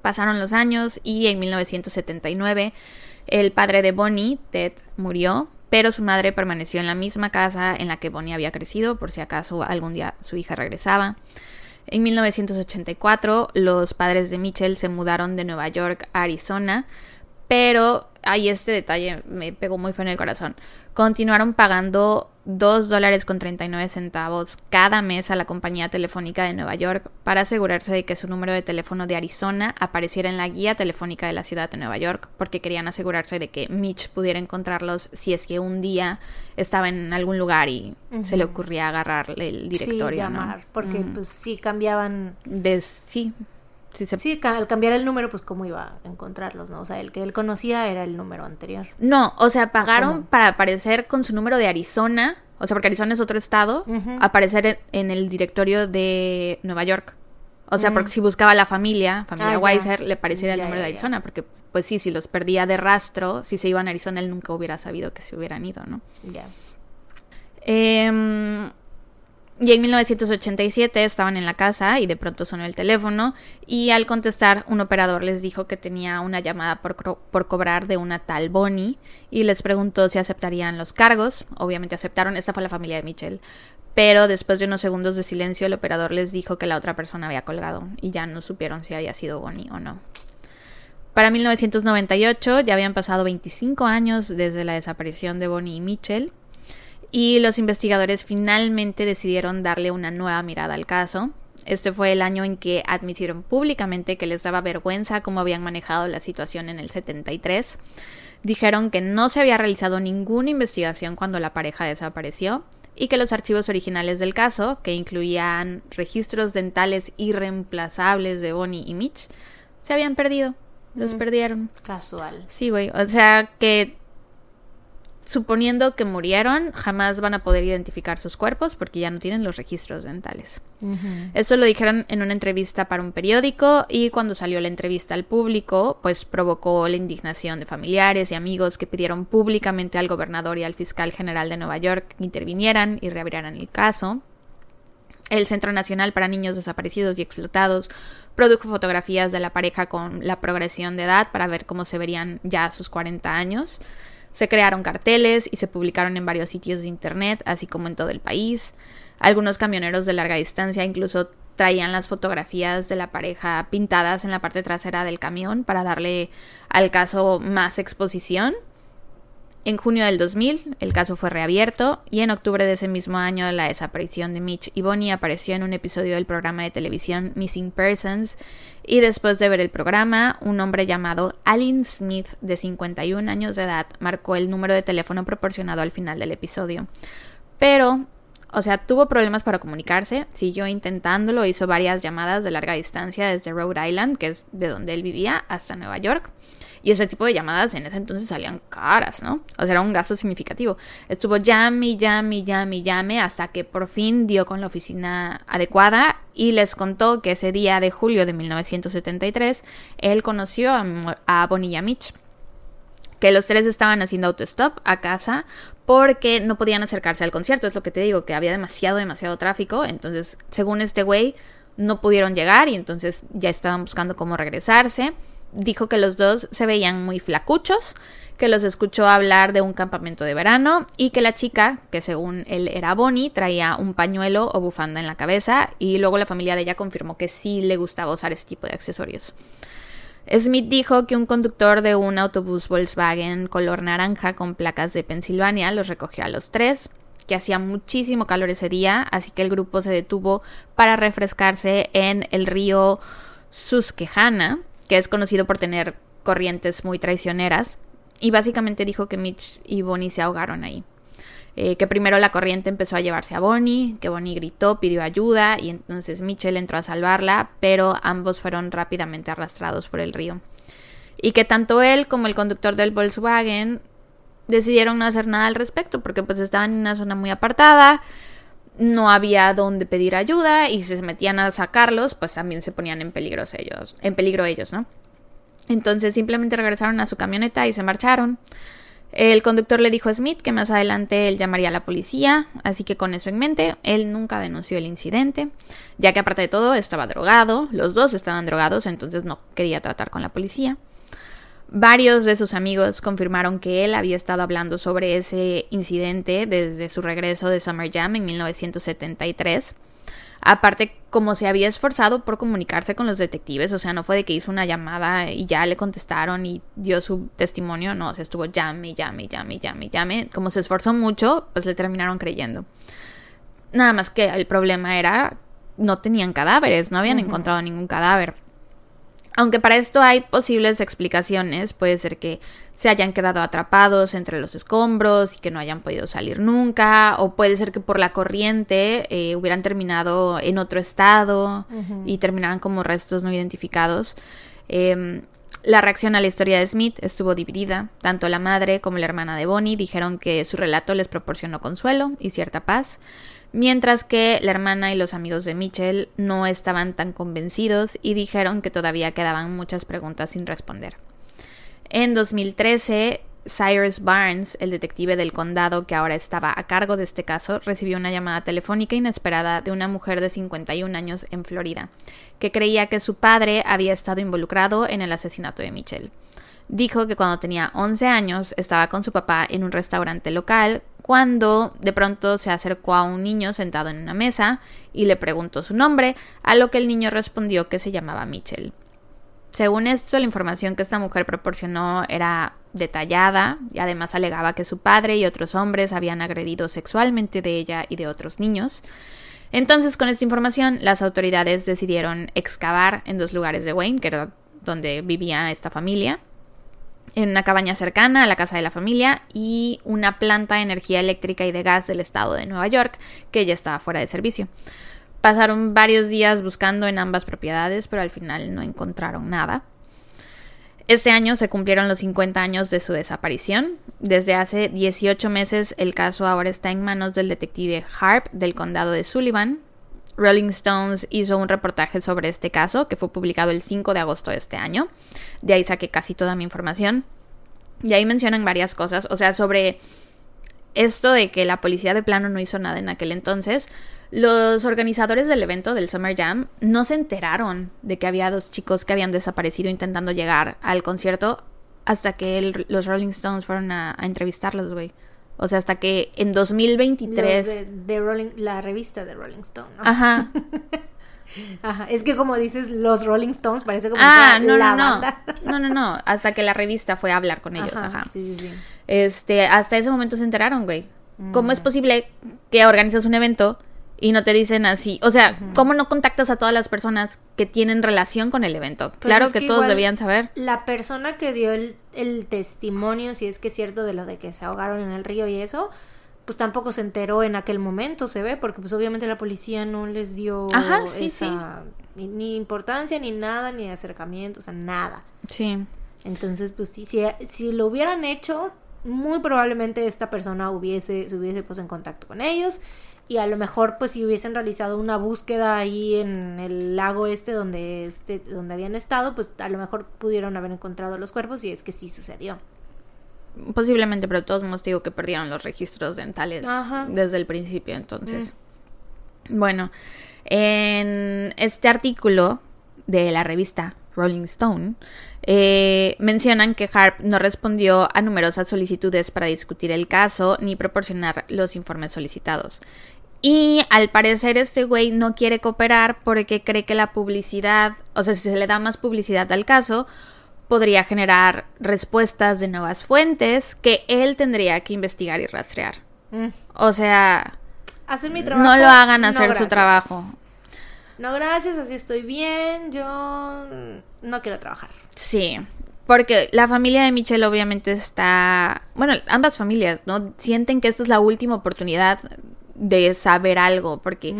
A: Pasaron los años y en 1979 el padre de Bonnie, Ted, murió, pero su madre permaneció en la misma casa en la que Bonnie había crecido por si acaso algún día su hija regresaba. En 1984 los padres de Mitchell se mudaron de Nueva York a Arizona, pero ahí este detalle me pegó muy feo en el corazón. Continuaron pagando 2 dólares con 39 centavos cada mes a la compañía telefónica de Nueva York para asegurarse de que su número de teléfono de Arizona apareciera en la guía telefónica de la ciudad de Nueva York, porque querían asegurarse de que Mitch pudiera encontrarlos si es que un día estaba en algún lugar y se le ocurría agarrarle el directorio.
B: sí,
A: ¿no?
B: llamar, porque pues sí cambiaban.
A: De- sí, sí se
B: Sí, al cambiar el número, pues cómo iba a encontrarlos, ¿no? O sea, el que él conocía era el número anterior.
A: No, o sea, pagaron
B: cómo?
A: para aparecer con su número de Arizona, o sea, porque Arizona es otro estado, aparecer en, en el directorio de Nueva York. O sea, porque si buscaba la familia, familia
B: Ah, ya.
A: Weiser, le pareciera el
B: Ya,
A: número
B: ya,
A: de. Arizona, porque pues sí, si los perdía de rastro, si se iban a Arizona, él nunca hubiera sabido que se hubieran ido, ¿no?
B: Ya.
A: Em, y en 1987 estaban en la casa y de pronto sonó el teléfono y al contestar un operador les dijo que tenía una llamada por, cobrar de una tal Bonnie y les preguntó si aceptarían los cargos. Obviamente aceptaron, esta fue la familia de Mitchell. Pero después de unos segundos de silencio el operador les dijo que la otra persona había colgado y ya no supieron si había sido Bonnie o no. Para 1998 ya habían pasado 25 años desde la desaparición de Bonnie y Mitchell y los investigadores finalmente decidieron darle una nueva mirada al caso. Este fue el año en que admitieron públicamente que les daba vergüenza cómo habían manejado la situación en el 73. Dijeron que no se había realizado ninguna investigación cuando la pareja desapareció y que los archivos originales del caso, que incluían registros dentales irreemplazables de Bonnie y Mitch, se habían perdido. Los perdieron.
B: Casual.
A: Sí, güey. O sea que suponiendo que murieron, jamás van a poder identificar sus cuerpos porque ya no tienen los registros dentales. Esto lo dijeron en una entrevista para un periódico y cuando salió la entrevista al público, pues provocó la indignación de familiares y amigos que pidieron públicamente al gobernador y al fiscal general de Nueva York que intervinieran y reabrieran el caso. El Centro Nacional para Niños Desaparecidos y Explotados produjo fotografías de la pareja con la progresión de edad para ver cómo se verían ya a sus 40 años. Se crearon carteles y se publicaron en varios sitios de internet, así como en todo el país. Algunos camioneros de larga distancia incluso traían las fotografías de la pareja pintadas en la parte trasera del camión para darle al caso más exposición. En junio del 2000, el caso fue reabierto y en octubre de ese mismo año la desaparición de Mitch y Bonnie apareció en un episodio del programa de televisión Missing Persons y después de ver el programa, un hombre llamado Alan Smith de 51 años de edad marcó el número de teléfono proporcionado al final del episodio. Pero o sea, tuvo problemas para comunicarse, siguió intentándolo, hizo varias llamadas de larga distancia desde Rhode Island, que es de donde él vivía, hasta Nueva York. Y ese tipo de llamadas en ese entonces salían caras, ¿no? O sea, era un gasto significativo. Estuvo llame, llame, llame, llame, hasta que por fin dio con la oficina adecuada y les contó que ese día de julio de 1973 él conoció a, a Bonilla Mitch que los tres estaban haciendo autostop a casa porque no podían acercarse al concierto. Es lo que te digo, que había demasiado, demasiado tráfico. Entonces, según este güey, no pudieron llegar y entonces ya estaban buscando cómo regresarse. Dijo que los dos se veían muy flacuchos, que los escuchó hablar de un campamento de verano y que la chica, que según él era Bonnie, traía un pañuelo o bufanda en la cabeza y luego la familia de ella confirmó que sí le gustaba usar ese tipo de accesorios. Smith dijo que un conductor de un autobús Volkswagen color naranja con placas de Pensilvania los recogió a los tres, que hacía muchísimo calor ese día, así que el grupo se detuvo para refrescarse en el río Susquehanna, que es conocido por tener corrientes muy traicioneras, y básicamente dijo que Mitch y Bonnie se ahogaron ahí. Eh, que primero la corriente empezó a llevarse a Bonnie, que Bonnie gritó, pidió ayuda y entonces Mitchell entró a salvarla, pero ambos fueron rápidamente arrastrados por el río. Y que tanto él como el conductor del Volkswagen decidieron no hacer nada al respecto porque pues estaban en una zona muy apartada, no había dónde pedir ayuda y si se metían a sacarlos, pues también se ponían en peligro ellos, en peligro ellos, ¿no? Entonces simplemente regresaron a su camioneta y se marcharon. El conductor le dijo a Smith que más adelante él llamaría a la policía, así que con eso en mente, él nunca denunció el incidente, ya que aparte de todo estaba drogado, los dos estaban drogados, entonces no quería tratar con la policía. Varios de sus amigos confirmaron que él había estado hablando sobre ese incidente desde su regreso de Summer Jam en 1973 Aparte, como se había esforzado por comunicarse con los detectives, o sea, no fue de que hizo una llamada y ya le contestaron y dio su testimonio, no, se estuvo llame, llame, llame, llame, llame. Como se esforzó mucho, pues le terminaron creyendo. Nada más que el problema era, no tenían cadáveres, no habían encontrado ningún cadáver. Aunque para esto hay posibles explicaciones, puede ser que se hayan quedado atrapados entre los escombros y que no hayan podido salir nunca, o puede ser que por la corriente eh, hubieran terminado en otro estado y terminaran como restos no identificados. Em, la reacción a la historia de Smith estuvo dividida. Tanto la madre como la hermana de Bonnie dijeron que su relato les proporcionó consuelo y cierta paz, mientras que la hermana y los amigos de Mitchell no estaban tan convencidos y dijeron que todavía quedaban muchas preguntas sin responder. En 2013, Cyrus Barnes, el detective del condado que ahora estaba a cargo de este caso, recibió una llamada telefónica inesperada de una mujer de 51 años en Florida, que creía que su padre había estado involucrado en el asesinato de Mitchell. Dijo que cuando tenía 11 años estaba con su papá en un restaurante local cuando de pronto se acercó a un niño sentado en una mesa y le preguntó su nombre, a lo que el niño respondió que se llamaba Mitchell. Según esto, la información que esta mujer proporcionó era detallada y además alegaba que su padre y otros hombres habían agredido sexualmente de ella y de otros niños. Entonces, con esta información, las autoridades decidieron excavar en dos lugares de Wayne, que era donde vivía esta familia, en una cabaña cercana a la casa de la familia y una planta de energía eléctrica y de gas del estado de Nueva York, que ya estaba fuera de servicio. Pasaron varios días buscando en ambas propiedades, pero al final no encontraron nada. Este año se cumplieron los 50 años de su desaparición. Desde hace 18 meses el caso ahora está en manos del detective Harp del condado de Sullivan. Rolling Stones hizo un reportaje sobre este caso que fue publicado el 5 de agosto de este año. De ahí saqué casi toda mi información. Y ahí mencionan varias cosas, o sea, sobre esto de que la policía de plano no hizo nada en aquel entonces, los organizadores del evento del Summer Jam no se enteraron de que había dos chicos que habían desaparecido intentando llegar al concierto hasta que los Rolling Stones fueron a, a entrevistarlos, güey. O sea, hasta que en 2023...
B: Los de, de Rolling, la revista de Rolling Stone. ¿no?
A: Ajá. [LAUGHS]
B: Ajá. Es que como dices, los Rolling Stones parece como
A: Ah, no,
B: la
A: no, no.
B: banda. [LAUGHS]
A: No, no, no. Hasta que la revista fue a hablar con ellos, ajá.
B: Sí, sí, sí.
A: Este, hasta ese momento se enteraron, güey. ¿Cómo
B: Mm.
A: es posible que organizas un evento y no te dicen así? O sea, ¿cómo no contactas a todas las personas que tienen relación con el evento? claro
B: es
A: que,
B: que
A: todos debían saber.
B: La persona que dio el, el testimonio, si es que es cierto de lo de que se ahogaron en el río y eso, pues tampoco se enteró en aquel momento, se ve, porque pues obviamente la policía no les dio
A: Ajá, sí,
B: esa Ni, ni importancia, ni nada, ni acercamiento, o sea, nada.
A: Sí.
B: Entonces, pues sí, si, si lo hubieran hecho, muy probablemente esta persona hubiese, se hubiese puesto en contacto con ellos y a lo mejor pues si hubiesen realizado una búsqueda ahí en el lago este donde este donde habían estado pues a lo mejor pudieron haber encontrado los cuerpos y es que sí sucedió
A: Posiblemente, pero de todos modos digo que perdieron los registros dentales
B: Ajá.
A: desde el principio, entonces. Bueno, en este artículo de la revista Rolling Stone, eh, mencionan que Harp no respondió a numerosas solicitudes para discutir el caso ni proporcionar los informes solicitados. Y al parecer este güey no quiere cooperar porque cree que la publicidad, o sea, si se le da más publicidad al caso, podría generar respuestas de nuevas fuentes que él tendría que investigar y rastrear.
B: Mm.
A: O sea,
B: hacer mi trabajo
A: no lo hagan
B: no,
A: hacer su trabajo.
B: no gracias así estoy bien yo no quiero trabajar
A: Sí, porque la familia de Michelle obviamente está, bueno, ambas familias, ¿no? Sienten que esta es la última oportunidad de saber algo, porque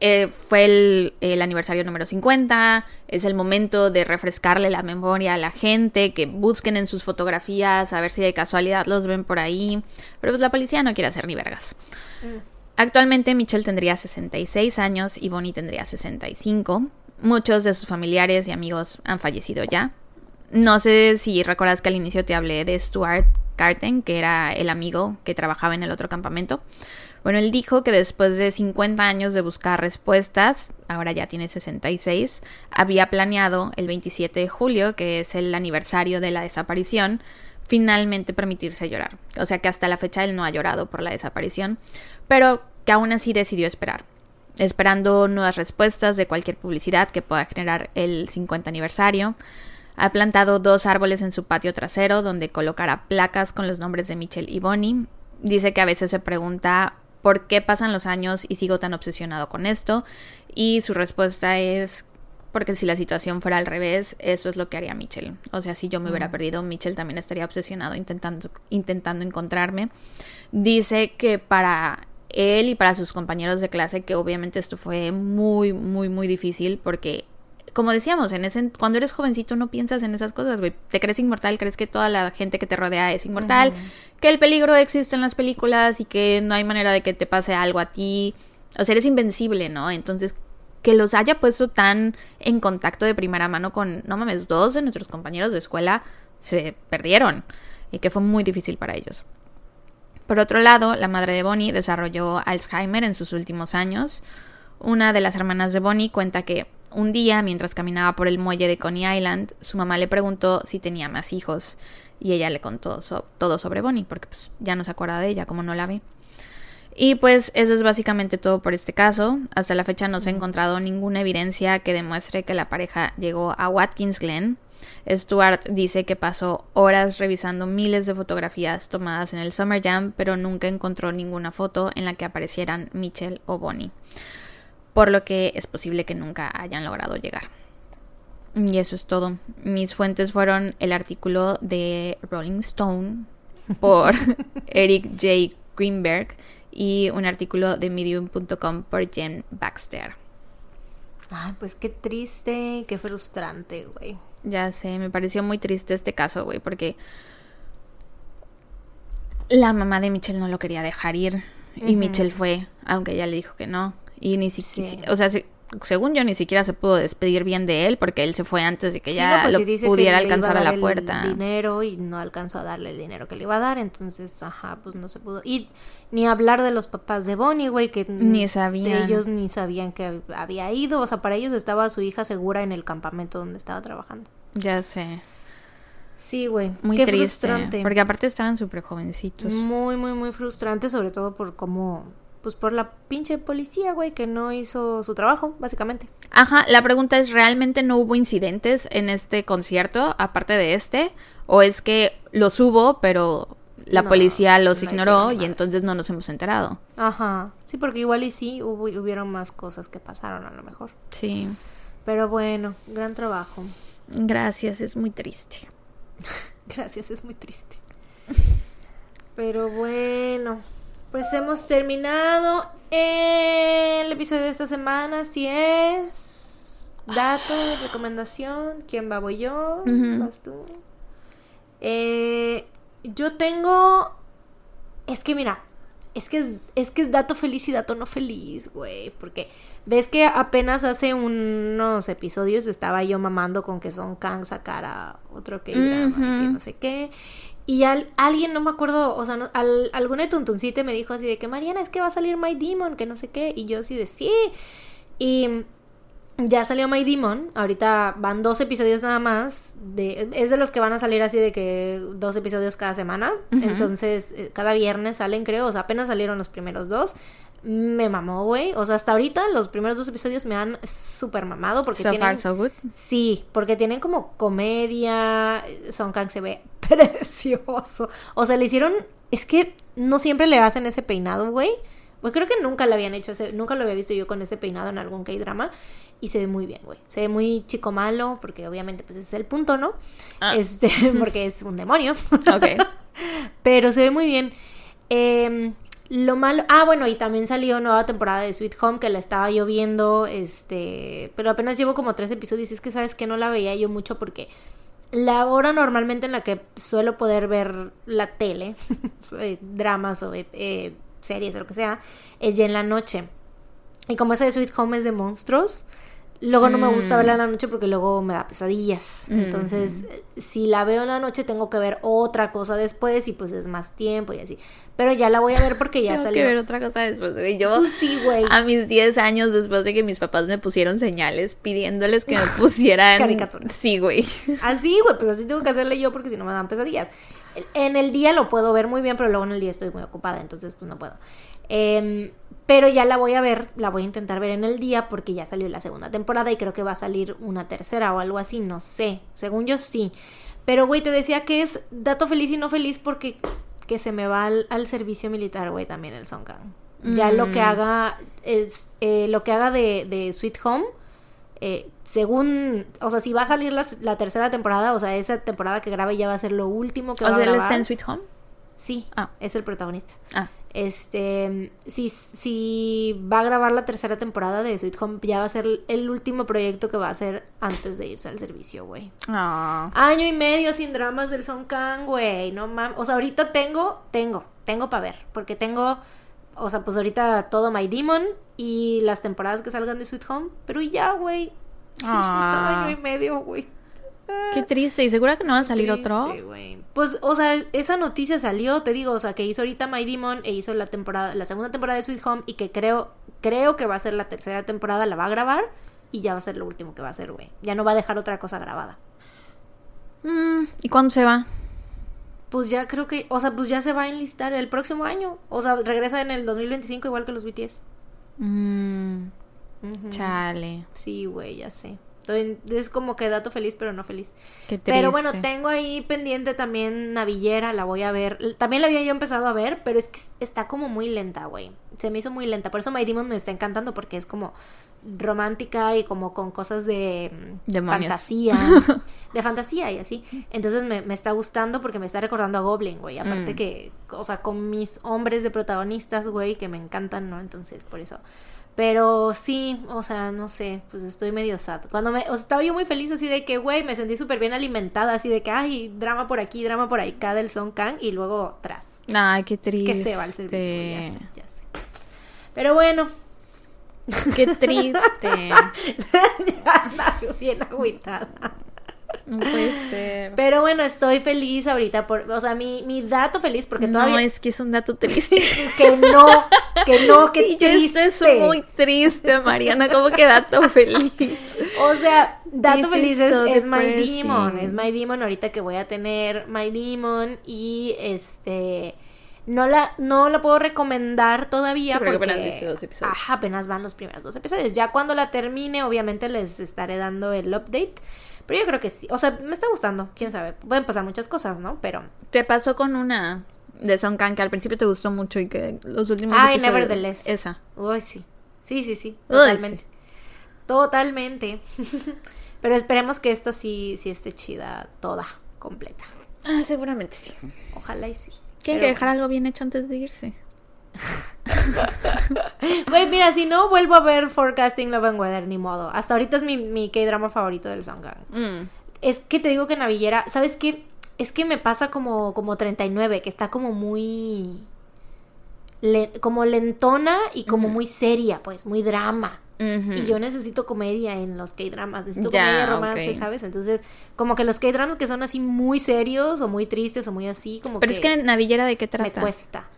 A: eh, fue el, el aniversario número 50, es el momento de refrescarle la memoria a la gente, que busquen en sus fotografías, a ver si de casualidad los ven por ahí, pero pues la policía no quiere hacer ni vergas. Actualmente Michelle tendría 66 años y Bonnie tendría 65. Muchos de sus familiares y amigos han fallecido ya. No sé si recuerdas que al inicio te hablé de Stuart Carten, que era el amigo que trabajaba en el otro campamento. Bueno, él dijo que después de 50 años de buscar respuestas, ahora ya tiene 66, había planeado el 27 de julio, que es el aniversario de la desaparición, finalmente permitirse llorar. O sea que hasta la fecha él no ha llorado por la desaparición, pero que aún así decidió esperar, esperando nuevas respuestas de cualquier publicidad que pueda generar el 50 aniversario. Ha plantado dos árboles en su patio trasero donde colocará placas con los nombres de Michelle y Bonnie. Dice que a veces se pregunta por qué pasan los años y sigo tan obsesionado con esto. Y su respuesta es porque si la situación fuera al revés, eso es lo que haría Mitchell. O sea, si yo me hubiera perdido, Mitchell también estaría obsesionado intentando, intentando encontrarme. Dice que para él y para sus compañeros de clase, que obviamente esto fue muy, muy, muy difícil porque como decíamos, en ese, cuando eres jovencito no piensas en esas cosas, güey. Te crees inmortal, crees que toda la gente que te rodea es inmortal, que el peligro existe en las películas y que no hay manera de que te pase algo a ti. O sea, eres invencible, ¿no? Entonces, que los haya puesto tan en contacto de primera mano con, no mames, dos de nuestros compañeros de escuela se perdieron y que fue muy difícil para ellos. Por otro lado, la madre de Bonnie desarrolló Alzheimer en sus últimos años. Una de las hermanas de Bonnie cuenta que un día, mientras caminaba por el muelle de Coney Island, su mamá le preguntó si tenía más hijos y ella le contó so todo sobre Bonnie, porque pues, ya no se acuerda de ella, como no la ve. Y pues eso es básicamente todo por este caso. Hasta la fecha no se ha encontrado ninguna evidencia que demuestre que la pareja llegó a Watkins Glen. Stuart dice que pasó horas revisando miles de fotografías tomadas en el Summer Jam, pero nunca encontró ninguna foto en la que aparecieran Mitchell o Bonnie por lo que es posible que nunca hayan logrado llegar. Y eso es todo. Mis fuentes fueron el artículo de Rolling Stone [LAUGHS] por Eric J. Greenberg y un artículo de medium.com por Jen Baxter.
B: Ay, pues qué triste, qué frustrante, güey.
A: Ya sé, me pareció muy triste este caso, güey, porque la mamá de Michelle no lo quería dejar ir y Michelle fue, aunque ella le dijo que no. Y ni siquiera,
B: Sí.
A: o sea, se- según yo, ni siquiera se pudo despedir bien de él porque él se fue antes de que
B: Sí,
A: ya
B: no, pues
A: lo
B: sí
A: pudiera alcanzar a
B: dar
A: la
B: el
A: puerta.
B: dinero y no alcanzó a darle el dinero que le iba a dar, entonces, ajá, pues no se pudo. Y ni hablar de los papás de Bonnie, güey, que
A: Ni sabían.
B: ellos ni sabían que hab- había ido, o sea, para ellos estaba su hija segura en el campamento donde estaba trabajando.
A: Ya sé.
B: Sí, güey.
A: Muy
B: Qué
A: triste.
B: frustrante.
A: Porque aparte estaban súper jovencitos.
B: Muy, muy, muy frustrante, sobre todo por cómo, pues por la pinche policía, güey, que no hizo su trabajo, básicamente.
A: Ajá, la pregunta es, ¿realmente no hubo incidentes en este concierto, aparte de este? ¿O es que los hubo, pero la
B: No,
A: policía los
B: no
A: ignoró y entonces no nos hemos enterado?
B: Ajá. Sí, porque igual y sí, hubo, hubieron más cosas que pasaron a lo mejor.
A: Sí.
B: Pero bueno, gran trabajo.
A: Gracias, es muy triste. [LAUGHS]
B: Gracias, es muy triste. Pero bueno, pues hemos terminado el episodio de esta semana. Si es dato, recomendación, ¿quién va? Voy yo,
A: Ujú.
B: vas tú. Eh, yo tengo, es que mira, es que es, es que es dato feliz y dato no feliz, güey, porque ves que apenas hace unos episodios estaba yo mamando con que Son Kang sacara otro que y que no sé qué. Y al, alguien, no me acuerdo, o sea, no- al, alguna tuntuncite me dijo así de que Mariana, es que va a salir My Demon, que no sé qué. Y yo así de sí. Y ya salió My Demon. Ahorita van dos episodios nada más. De, es de los que van a salir así de que dos episodios cada semana. Entonces, eh, cada viernes salen, creo. O sea, apenas salieron los primeros dos. Me mamó, güey. O sea, hasta ahorita los primeros dos episodios me han súper mamado porque
A: So
B: tienen...
A: far, so good.
B: Sí, porque tienen como comedia. Song Kang se ve [LAUGHS] precioso. O sea, le hicieron. Es que no siempre le hacen ese peinado, güey. Pues creo que nunca le habían hecho ese. Nunca lo había visto yo con ese peinado en algún K-drama. Y se ve muy bien, güey. Se ve muy chico malo, porque obviamente, pues ese es el punto, ¿no?
A: Ah.
B: Este, [LAUGHS] porque es un demonio.
A: Ok. [LAUGHS]
B: Pero se ve muy bien. Em, lo malo. Ah, bueno, y también salió nueva temporada de Sweet Home que la estaba yo viendo. Este. Pero apenas llevo como tres episodios. Y es que sabes que no la veía yo mucho porque. La hora normalmente en la que suelo poder ver la tele, [LAUGHS] eh, dramas o eh, series o lo que sea, es ya en la noche. Y como esa de Sweet Home es de monstruos, luego no me gusta
A: Mm.
B: verla en la noche porque luego me da pesadillas.
A: Mm.
B: Entonces, eh, si la veo en la noche, tengo que ver otra cosa después y pues es más tiempo y así. Pero ya la voy a ver porque ya [LAUGHS]
A: Tengo
B: salió.
A: que ver otra cosa después. güey. Yo,
B: Pues sí, güey.
A: a mis 10 años, después de que mis papás me pusieron señales pidiéndoles que me [LAUGHS] pusieran.
B: Caricaturas.
A: Sí, güey.
B: Así, güey, pues así tengo que hacerle yo porque si no me dan pesadillas. En el día lo puedo ver muy bien, pero luego en el día estoy muy ocupada, entonces pues no puedo. Em, pero ya la voy a ver, la voy a intentar ver en el día porque ya salió la segunda temporada y creo que va a salir una tercera o algo así, no sé. Según yo sí. Pero, güey, te decía que es dato feliz y no feliz porque que se me va al, al servicio militar, güey, también el Song Kang. Ya lo que
A: Mm.
B: haga, es, eh, lo que haga de, de Sweet Home, eh, según, o sea, si va a salir la, la tercera temporada, o sea, esa temporada que grabe ya va a ser lo último que
A: O
B: va
A: sea,
B: a
A: él
B: grabar.
A: está en Sweet Home.
B: Sí,
A: Ah.
B: es el protagonista.
A: Ah.
B: Este, si, si va a grabar la tercera temporada de Sweet Home, ya va a ser el último proyecto que va a hacer antes de irse al servicio, güey.
A: Ah.
B: Año y medio sin dramas del Song Kang, güey. No mames. O sea, ahorita tengo, tengo, tengo para ver. Porque tengo, o sea, pues ahorita todo My Demon y las temporadas que salgan de Sweet Home. Pero ya, güey. [LAUGHS]
A: Ah.
B: Año y medio, güey.
A: Qué triste. ¿Y segura que no va a salir otro?
B: Pues, o sea, esa noticia salió, te digo, o sea, que hizo ahorita My Demon e hizo la temporada, la segunda temporada de Sweet Home y que creo, creo que va a ser la tercera temporada, la va a grabar y ya va a ser lo último que va a hacer, güey. Ya no va a dejar otra cosa grabada.
A: Mm, ¿Y cuándo se va?
B: Pues ya creo que, o sea, pues ya se va a enlistar el próximo año. O sea, regresa en el 2025 igual que los BTS.
A: Mm, chale.
B: Sí, güey, ya sé. Estoy- es como que dato feliz, pero no feliz.
A: Qué triste.
B: Pero bueno, tengo ahí pendiente también Navillera, la voy a ver. También la había yo empezado a ver, pero es que es- está como muy lenta, güey. Se me hizo muy lenta. Por eso My Demon me está encantando porque es como romántica y como con cosas de mm,
A: Demonios.
B: fantasía. [LAUGHS] de fantasía y así. Entonces me, me está gustando porque me está recordando a Goblin, güey. Aparte
A: Mm.
B: que, o sea, con mis hombres de protagonistas, güey, que me encantan, ¿no? Entonces, por eso. Pero sí, o sea, no sé, pues estoy medio sad. Cuando me, o sea, estaba yo muy feliz así de que, güey, me sentí súper bien alimentada, así de que, ay, drama por aquí, drama por ahí, cada del Son Kang y luego tras.
A: Ay, qué triste.
B: Que se va al servicio, güey, ya sé, ya sé. Pero bueno,
A: Qué triste. [LAUGHS]
B: ya bien agüitada.
A: No puede ser.
B: Pero bueno, estoy feliz ahorita por, o sea, mi, mi dato feliz porque todavía...
A: No, es que es un dato [LAUGHS] triste.
B: que no, que no, [LAUGHS] que
A: yo
B: triste.
A: esto es muy triste, Mariana, ¿cómo que dato [LAUGHS] feliz?
B: O sea, dato
A: This
B: feliz es,
A: so
B: es My. Demon, es My Demon ahorita que voy a tener My Demon y este no la no la puedo recomendar todavía
A: Sí, porque
B: porque
A: apenas viste dos episodios.
B: Ajá, apenas van los primeros dos episodios. Ya cuando la termine, obviamente les estaré dando el update. Pero yo creo que sí. O sea, me está gustando. Quién sabe. Pueden pasar muchas cosas, ¿no? Pero.
A: Te pasó con una de Song Kang que al principio te gustó mucho y que los últimos
B: Ay,
A: episodios...
B: Nevertheless.
A: Esa.
B: Uy, sí. Sí, sí, sí.
A: Uy,
B: Totalmente. Totalmente. [LAUGHS] Pero esperemos que esta sí, sí esté chida, toda, completa.
A: Ah, seguramente sí.
B: Ojalá y sí.
A: Tienen
B: Pero
A: que dejar algo bien hecho antes de irse. [LAUGHS]
B: Güey, mira, si no vuelvo a ver Forecasting Love and Weather, ni modo. Hasta ahorita es mi, mi K-drama favorito del Songang.
A: Mm.
B: Es que te digo que Navillera, ¿sabes qué? Es que me pasa como, como 39, que está como muy. le- como lentona y como muy seria, pues, muy drama. Y yo necesito comedia en los K-dramas, necesito
A: Ya,
B: comedia romance. ¿sabes? Entonces, como que los K-dramas que son así muy serios o muy tristes o muy así, como
A: Pero
B: que
A: es que Navillera de qué
B: me
A: trata?
B: cuesta.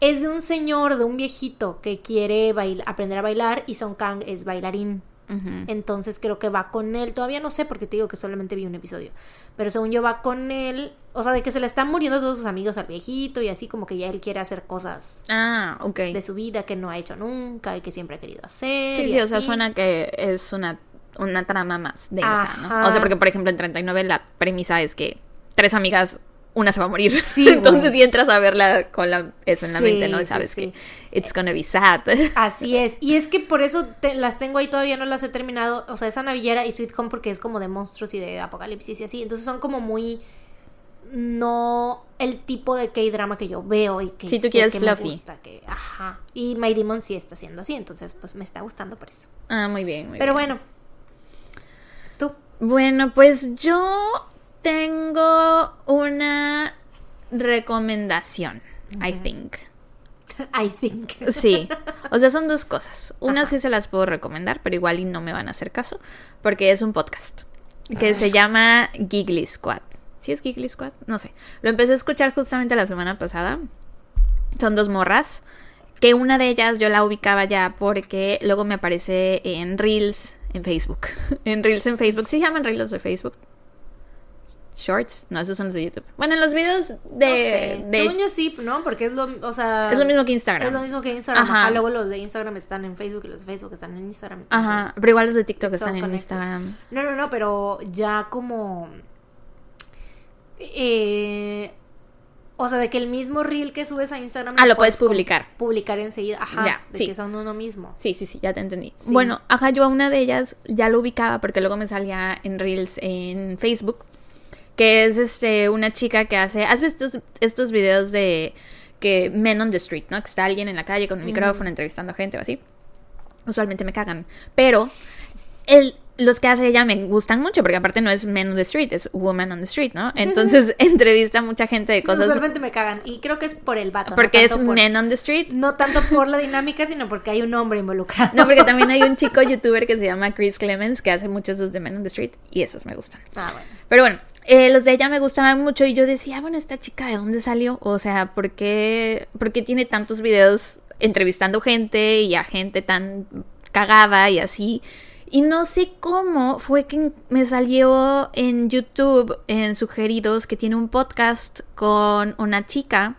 B: Es de un señor, de un viejito que quiere aprender a bailar y Song Kang es bailarín. Entonces creo que va con él. Todavía no sé porque te digo que solamente vi un episodio. Pero según yo va con él. O sea, de que se le están muriendo todos sus amigos al viejito y así como que ya él quiere hacer cosas
A: Ah, ok.
B: de su vida que no ha hecho nunca y que siempre ha querido hacer.
A: Sí,
B: y
A: sí, o sea, suena que es una, una trama más densa, ¿no?
B: Ajá.
A: O sea, porque por ejemplo en 39 la premisa es que tres amigas, una se va a morir.
B: Sí, [LAUGHS]
A: Entonces si entras a verla con la, eso en la
B: Sí,
A: mente, ¿no? Y sabes
B: sí.
A: que it's gonna be sad. [LAUGHS]
B: Así es. Y es que por eso te- las tengo ahí, todavía no las he terminado. O sea, esa navillera y Sweet Home porque es como de monstruos y de apocalipsis y así. Entonces son como muy... No el tipo de K-drama que yo veo y que
A: Sí, tú quieres
B: que me
A: fluffy.
B: gusta. Que, ajá. Y My Demon sí está siendo así. Entonces, pues me está gustando por eso.
A: ah, muy bien, muy
B: Pero
A: bien.
B: bueno. Tú.
A: Bueno, pues yo tengo una recomendación, I think. [LAUGHS]
B: I think.
A: Sí, o sea, son dos cosas. Una sí se las puedo recomendar, pero igual y no me van a hacer caso, porque es un podcast que se llama Giggly Squad. ¿Sí es Giggly Squad? No sé. Lo empecé a escuchar justamente la semana pasada. Son dos morras, que una de ellas yo la ubicaba ya porque luego me aparece en Reels en Facebook. [LAUGHS] En Reels en Facebook. ¿Sí se llaman Reels de Facebook? Shorts, no, esos son los de YouTube. Bueno, en los videos de,
B: no sé.
A: de-
B: Según yo sí, ¿no? Porque es lo, o sea,
A: es lo mismo que Instagram.
B: Es lo mismo que Instagram.
A: Ajá.
B: Ajá. Luego los de Instagram están en Facebook y los de Facebook están en Instagram.
A: Ajá, pero igual los de TikTok están en
B: connected.
A: Instagram.
B: No, no, no, pero ya como. Eh, o sea, de que el mismo reel que subes a Instagram.
A: Ah, lo puedes publicar.
B: Publicar enseguida. Ajá.
A: Ya,
B: de
A: sí.
B: que son uno mismo.
A: Sí, sí, sí, ya te entendí.
B: Sí.
A: Bueno, ajá, yo a una de ellas ya lo ubicaba porque luego me salía en Reels en Facebook, que es este una chica que hace, ¿has visto estos, estos videos de que men on the street, ¿no? Que está alguien en la calle con un micrófono entrevistando gente o así. Usualmente me cagan, pero el los que hace ella me gustan mucho porque aparte no es men on the street, es woman on the street, ¿no? Entonces [LAUGHS] entrevista a mucha gente de cosas
B: Usualmente me cagan. Y creo que es por el vato. no
A: porque es
B: por-
A: men on the street.
B: No tanto por la dinámica, sino porque hay un hombre involucrado.
A: No, porque también hay un chico [LAUGHS] youtuber que se llama Chris Clemens que hace muchos de los de Men on the Street y esos me gustan.
B: Ah, bueno.
A: Pero bueno, eh, los de ella me gustaban mucho y yo decía, bueno, esta chica de dónde salió? O sea, ¿por qué, por qué tiene tantos videos entrevistando gente y a gente tan cagada y así? Y no sé cómo fue que me salió en YouTube en sugeridos que tiene un podcast con una chica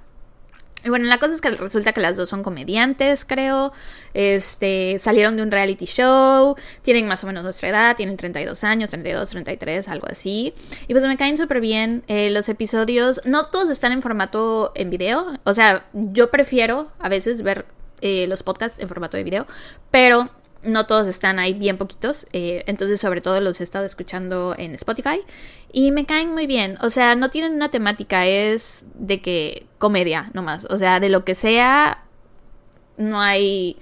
A: y bueno, la cosa es que resulta que las dos son comediantes, creo. Este, salieron de un reality show, tienen más o menos nuestra edad, tienen 32 años, 32, 33, algo así. Y pues me caen súper bien eh, los episodios. No todos están en formato en video. O sea, yo prefiero a veces ver eh, los podcasts en formato de video, pero no todos están ahí, bien poquitos. eh, entonces, sobre todo los he estado escuchando en Spotify. Y me caen muy bien. O sea, no tienen una temática, es de que comedia nomás. O sea, de lo que sea, no hay.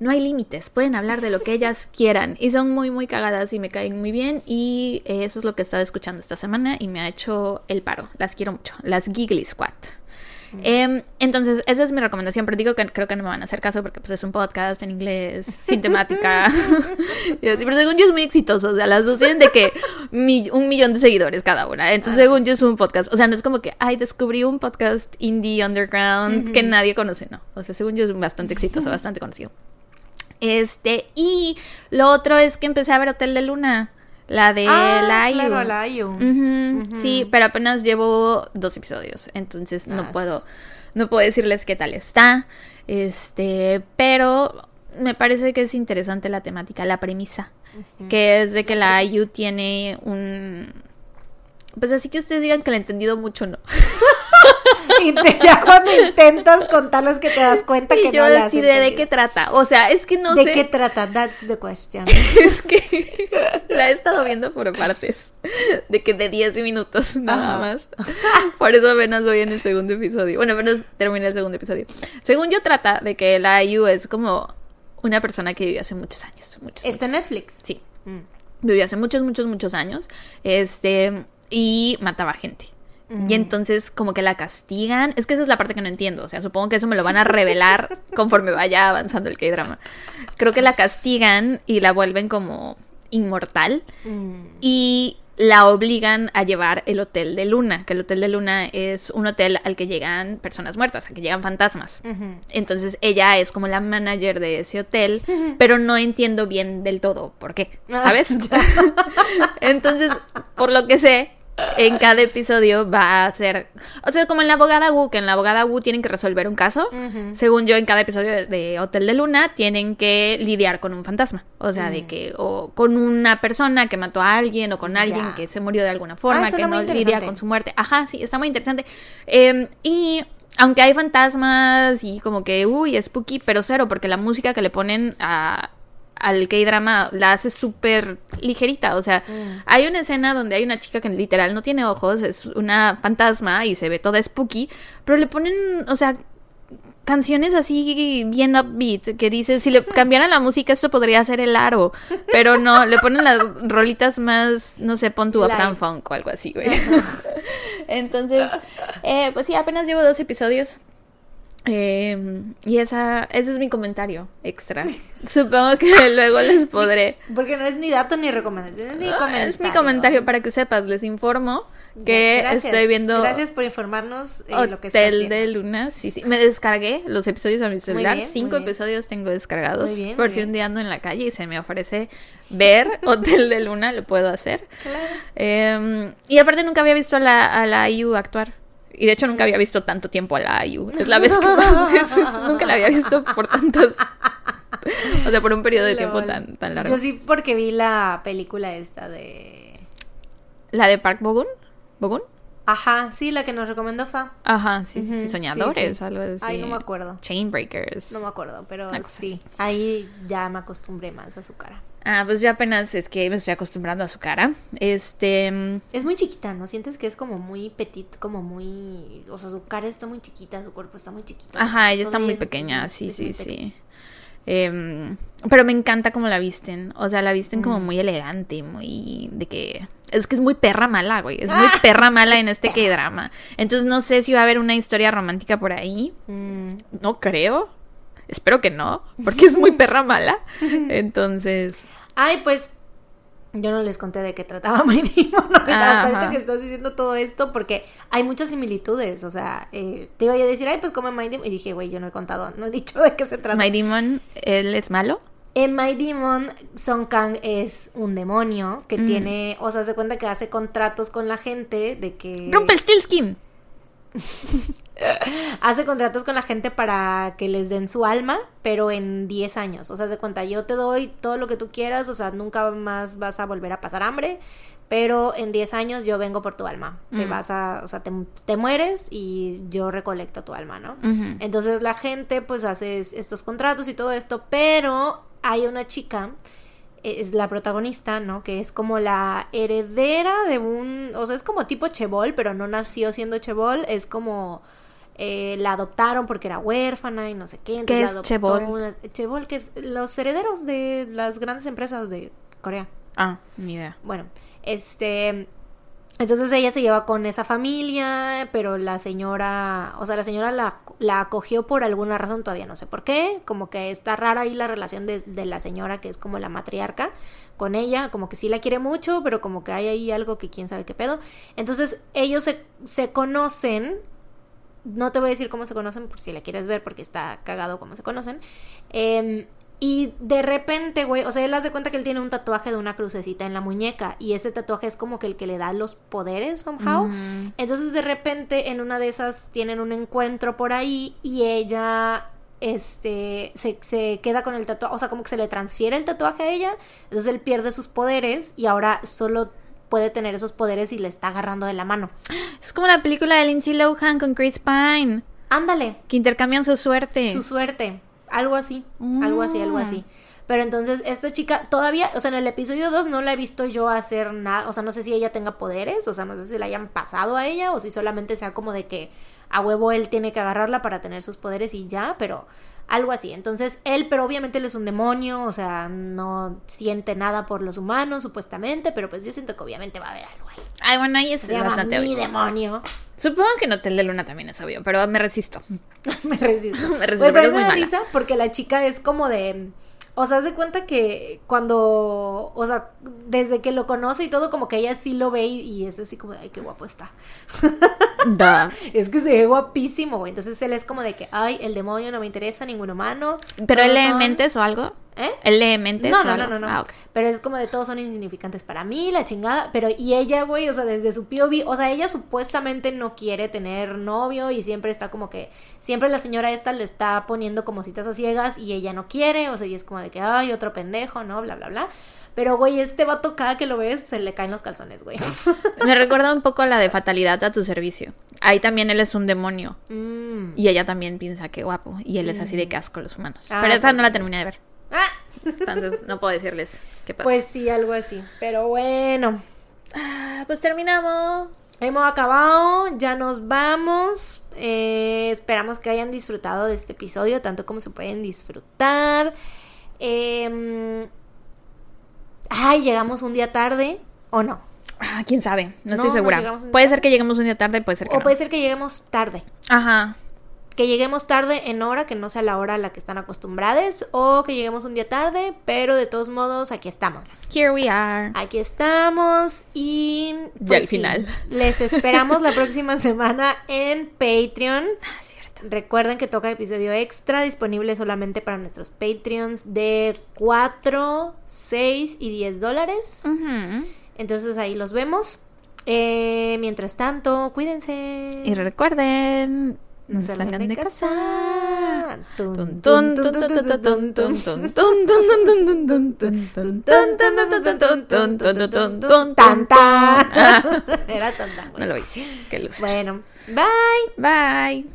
A: No hay límites, pueden hablar de lo que ellas [LAUGHS] quieran y son muy muy cagadas y me caen muy bien y eh, eso es lo que he estado escuchando esta semana y me ha hecho el paro, las quiero mucho, las Giggly Squad. Em, entonces, esa es mi recomendación, pero digo que creo que no me van a hacer caso porque pues es un podcast en inglés, sin temática. [LAUGHS] [LAUGHS] pero según yo es muy exitoso, o sea, las dos tienen de que un millón de seguidores cada una. Entonces, ah, según yo es un podcast, o sea, no es como que, ay, descubrí un podcast indie underground que nadie conoce, no. O sea, según yo es bastante exitoso, [LAUGHS] bastante conocido. Este, y lo otro es que empecé a ver Hotel de Luna. La de
B: ah,
A: la IU.
B: Claro, la IU.
A: Sí, pero apenas llevo dos episodios. Entonces no ah, puedo. No puedo decirles qué tal está. Este. Pero me parece que es interesante la temática, la premisa. Que es de que la IU tiene un. Pues así que ustedes digan que la he entendido mucho, ¿no? [LAUGHS] [LAUGHS]
B: y ya cuando intentas contarles que te das cuenta que
A: yo
B: no la
A: de qué trata. O sea, es que no
B: sé.
A: ¿De
B: qué trata? That's the question. [LAUGHS]
A: es que [LAUGHS] la he estado viendo por partes. De que de 10 minutos nada más. Por eso apenas voy en el segundo episodio. Bueno, apenas terminé el segundo episodio. Según yo trata de que la IU es como una persona que vivió hace muchos años. Muchos,
B: ¿Está en Netflix?
A: Sí. Mm. Vivió hace muchos, muchos, muchos años. Este. Y mataba gente. Y entonces como que la castigan. Es que esa es la parte que no entiendo. O sea, supongo que eso me lo van a revelar [LAUGHS] conforme vaya avanzando el K-drama. Creo que la castigan y la vuelven como inmortal. Mm. Y la obligan a llevar el Hotel de Luna, que el Hotel de Luna es un hotel al que llegan personas muertas, al que llegan fantasmas. Entonces ella es como la manager de ese hotel, pero no entiendo bien del todo por qué, ah, ¿sabes? [LAUGHS] [LAUGHS] Entonces, por lo que sé, en cada episodio va a ser. O sea, como en la abogada Wu, que en la abogada Wu tienen que resolver un caso. Según yo, en cada episodio de Hotel de Luna tienen que lidiar con un fantasma. O sea, de mm. que. O con una persona que mató a alguien, o con alguien que se murió de alguna forma, ah, que no lidia con su muerte. Ajá, sí, está muy interesante. Em, y aunque hay fantasmas y como que, uy, spooky, pero cero, porque la música que le ponen a, al K-drama la hace súper ligerita. O sea, mm. hay una escena donde hay una chica que literal no tiene ojos, es una fantasma y se ve toda spooky, pero le ponen, o sea, canciones así bien upbeat que dice si le [LAUGHS] cambiaran la música esto podría ser el aro pero no le ponen las rolitas más no sé pon tu Uptown Funk o algo así güey [LAUGHS] entonces eh, pues sí apenas llevo dos episodios Em, y esa, ese es mi comentario extra. [LAUGHS] Supongo que luego les podré.
B: Porque no es ni dato ni recomendación, es mi comentario.
A: Es mi comentario para que sepas, les informo que estoy viendo.
B: Gracias por informarnos
A: eh, lo que estás viendo. de Luna. Sí, sí. Me descargué los episodios a mi celular. Cinco episodios tengo descargados. por si un día ando en la calle y se me ofrece ver [LAUGHS] Hotel de Luna, lo puedo hacer. Claro. Em, y aparte nunca había visto a la, a la IU actuar. Y de hecho nunca había visto tanto tiempo a la IU. Es la vez que más [LAUGHS] veces nunca la había visto por tantos... O sea, por un periodo de tiempo tan, tan largo.
B: Yo sí porque vi la película esta de...
A: ¿La de Park Bogun? ¿Bogun?
B: Ajá, sí, la que nos recomendó Fa.
A: Ajá, sí, sí, soñadores, algo así.
B: Ay, no me acuerdo.
A: Chainbreakers.
B: No me acuerdo, pero sí. Ahí ya me acostumbré más a su cara.
A: Ah, pues yo apenas es que me estoy acostumbrando a su cara. Este.
B: Es muy chiquita, ¿no? Sientes que es como muy petit, como muy. O sea, su cara está muy chiquita, su cuerpo está muy chiquito.
A: Ajá, ella está muy pequeña, sí, sí, sí. Em, pero me encanta cómo la visten. O sea, la visten como mm. muy elegante, muy. de que. Es que es muy perra mala, güey. Es muy [LAUGHS] perra mala en este que drama. Entonces no sé si va a haber una historia romántica por ahí. Mm. No creo. Espero que no, porque es muy perra mala. [LAUGHS] Entonces.
B: Ay, pues yo no les conté de qué trataba My Demon hasta ahorita que estás diciendo todo esto, porque hay muchas similitudes. O sea, eh, te iba a decir, ay, pues come My Demon. Y dije, güey, yo no he contado, no he dicho de qué se trata.
A: My Demon, ¿él es malo?
B: En My Demon, Song Kang es un demonio que mm. tiene, o sea, se cuenta que hace contratos con la gente de que.
A: Skin! [LAUGHS] [LAUGHS]
B: hace contratos con la gente para que les den su alma, pero en 10 años. O sea, se cuenta, yo te doy todo lo que tú quieras, o sea, nunca más vas a volver a pasar hambre, pero en 10 años yo vengo por tu alma. Te mm. vas a, o sea, te, mueres y yo recolecto tu alma, ¿no? Entonces la gente pues hace estos contratos y todo esto, pero hay una chica es la protagonista, ¿no? Que es como la heredera de un, o sea, es como tipo Chebol, pero no nació siendo Chebol, es como eh, la adoptaron porque era huérfana y no sé qué.
A: ¿Qué
B: es
A: Chebol?
B: Chebol, que es los herederos de las grandes empresas de Corea.
A: Ah, ni idea.
B: Bueno, este Entonces ella se lleva con esa familia, pero la señora, o sea, la señora la, la acogió por alguna razón, todavía no sé por qué, como que está rara ahí la relación de, de, la señora, que es como la matriarca, con ella, como que sí la quiere mucho, pero como que hay ahí algo que quién sabe qué pedo. Entonces ellos se, se conocen, no te voy a decir cómo se conocen, por si la quieres ver, porque está cagado cómo se conocen. Eh, y de repente, güey, o sea, él hace cuenta que él tiene un tatuaje de una crucecita en la muñeca y ese tatuaje es como que el que le da los poderes somehow. Mm. Entonces, de repente, en una de esas tienen un encuentro por ahí y ella este se, se queda con el tatuaje, o sea, como que se le transfiere el tatuaje a ella, entonces él pierde sus poderes y ahora solo puede tener esos poderes y le está agarrando de la mano.
A: Es como la película de Lindsay Lohan con Chris Pine.
B: Ándale.
A: Que intercambian su suerte.
B: Su suerte. Algo así, algo así, algo así. Mm. Pero entonces esta chica todavía, o sea, en el episodio 2 no la he visto yo hacer nada, o sea, no sé si ella tenga poderes, o sea, no sé si la hayan pasado a ella o si solamente sea como de que a huevo él tiene que agarrarla para tener sus poderes y ya, pero algo así. Entonces él, pero obviamente él es un demonio, o sea, no siente nada por los humanos supuestamente, pero pues yo siento que obviamente va a haber algo ahí.
A: Ay, bueno, ahí es
B: Se llama mi demonio.
A: Supongo que en Hotel de Luna también es obvio, pero me resisto. [LAUGHS]
B: me resisto. [LAUGHS] me resisto. pero, me da risa porque la chica es como de. O sea, se cuenta que cuando, o sea, desde que lo conoce y todo, como que ella sí lo ve y, es así como de, ay, qué guapo está. [LAUGHS] Es que se ve guapísimo, güey. Entonces él es como de que, ay, el demonio no me interesa, ningún humano.
A: ¿Pero él lee mentes o algo? ¿Eh? ¿Él lee mentes
B: no, no, no, no, no, ah, Pero es como de todos son insignificantes para mí, la chingada. Pero, y ella, güey, o sea, desde su POV, o sea, ella supuestamente no quiere tener novio y siempre está como que, siempre la señora esta le está poniendo como citas a ciegas y ella no quiere, o sea, y es como de que, ay, otro pendejo, ¿no? Bla, bla, bla. Pero, güey, este vato cada que lo ves se le caen los calzones, güey. [LAUGHS]
A: Me recuerda un poco a la de Fatalidad a tu servicio. Ahí también él es un demonio. Mm. Y ella también piensa que guapo. Y él es así de casco los humanos. Ah, Pero esta no la terminé de ver. Ah. Entonces no puedo decirles qué pasa.
B: Pues sí, algo así. Pero bueno.
A: Ah, pues terminamos.
B: Hemos acabado, ya nos vamos. Eh, esperamos que hayan disfrutado de este episodio, tanto como se pueden disfrutar. Eh, ay, llegamos un día tarde o no.
A: Ah, quién sabe, no, estoy segura. puede ser que lleguemos un día tarde, puede ser que
B: O puede ser que lleguemos tarde. Ajá. Que lleguemos tarde en hora, que no sea la hora a la que están acostumbrados, o que lleguemos un día tarde, pero de todos modos aquí estamos.
A: Here we are.
B: Aquí estamos y
A: pues, ya al final.
B: les [LAUGHS] esperamos la próxima semana en Patreon. Ah, Recuerden que toca episodio extra disponible solamente para nuestros Patreons de 4, 6 y 10 dólares. Entonces ahí los vemos. Eh, mientras tanto, cuídense.
A: Y recuerden, no salgan de casa. Era tonta. No lo hice. Qué luz.
B: Bueno, bye.
A: Bye.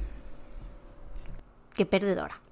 B: Qué perdedora.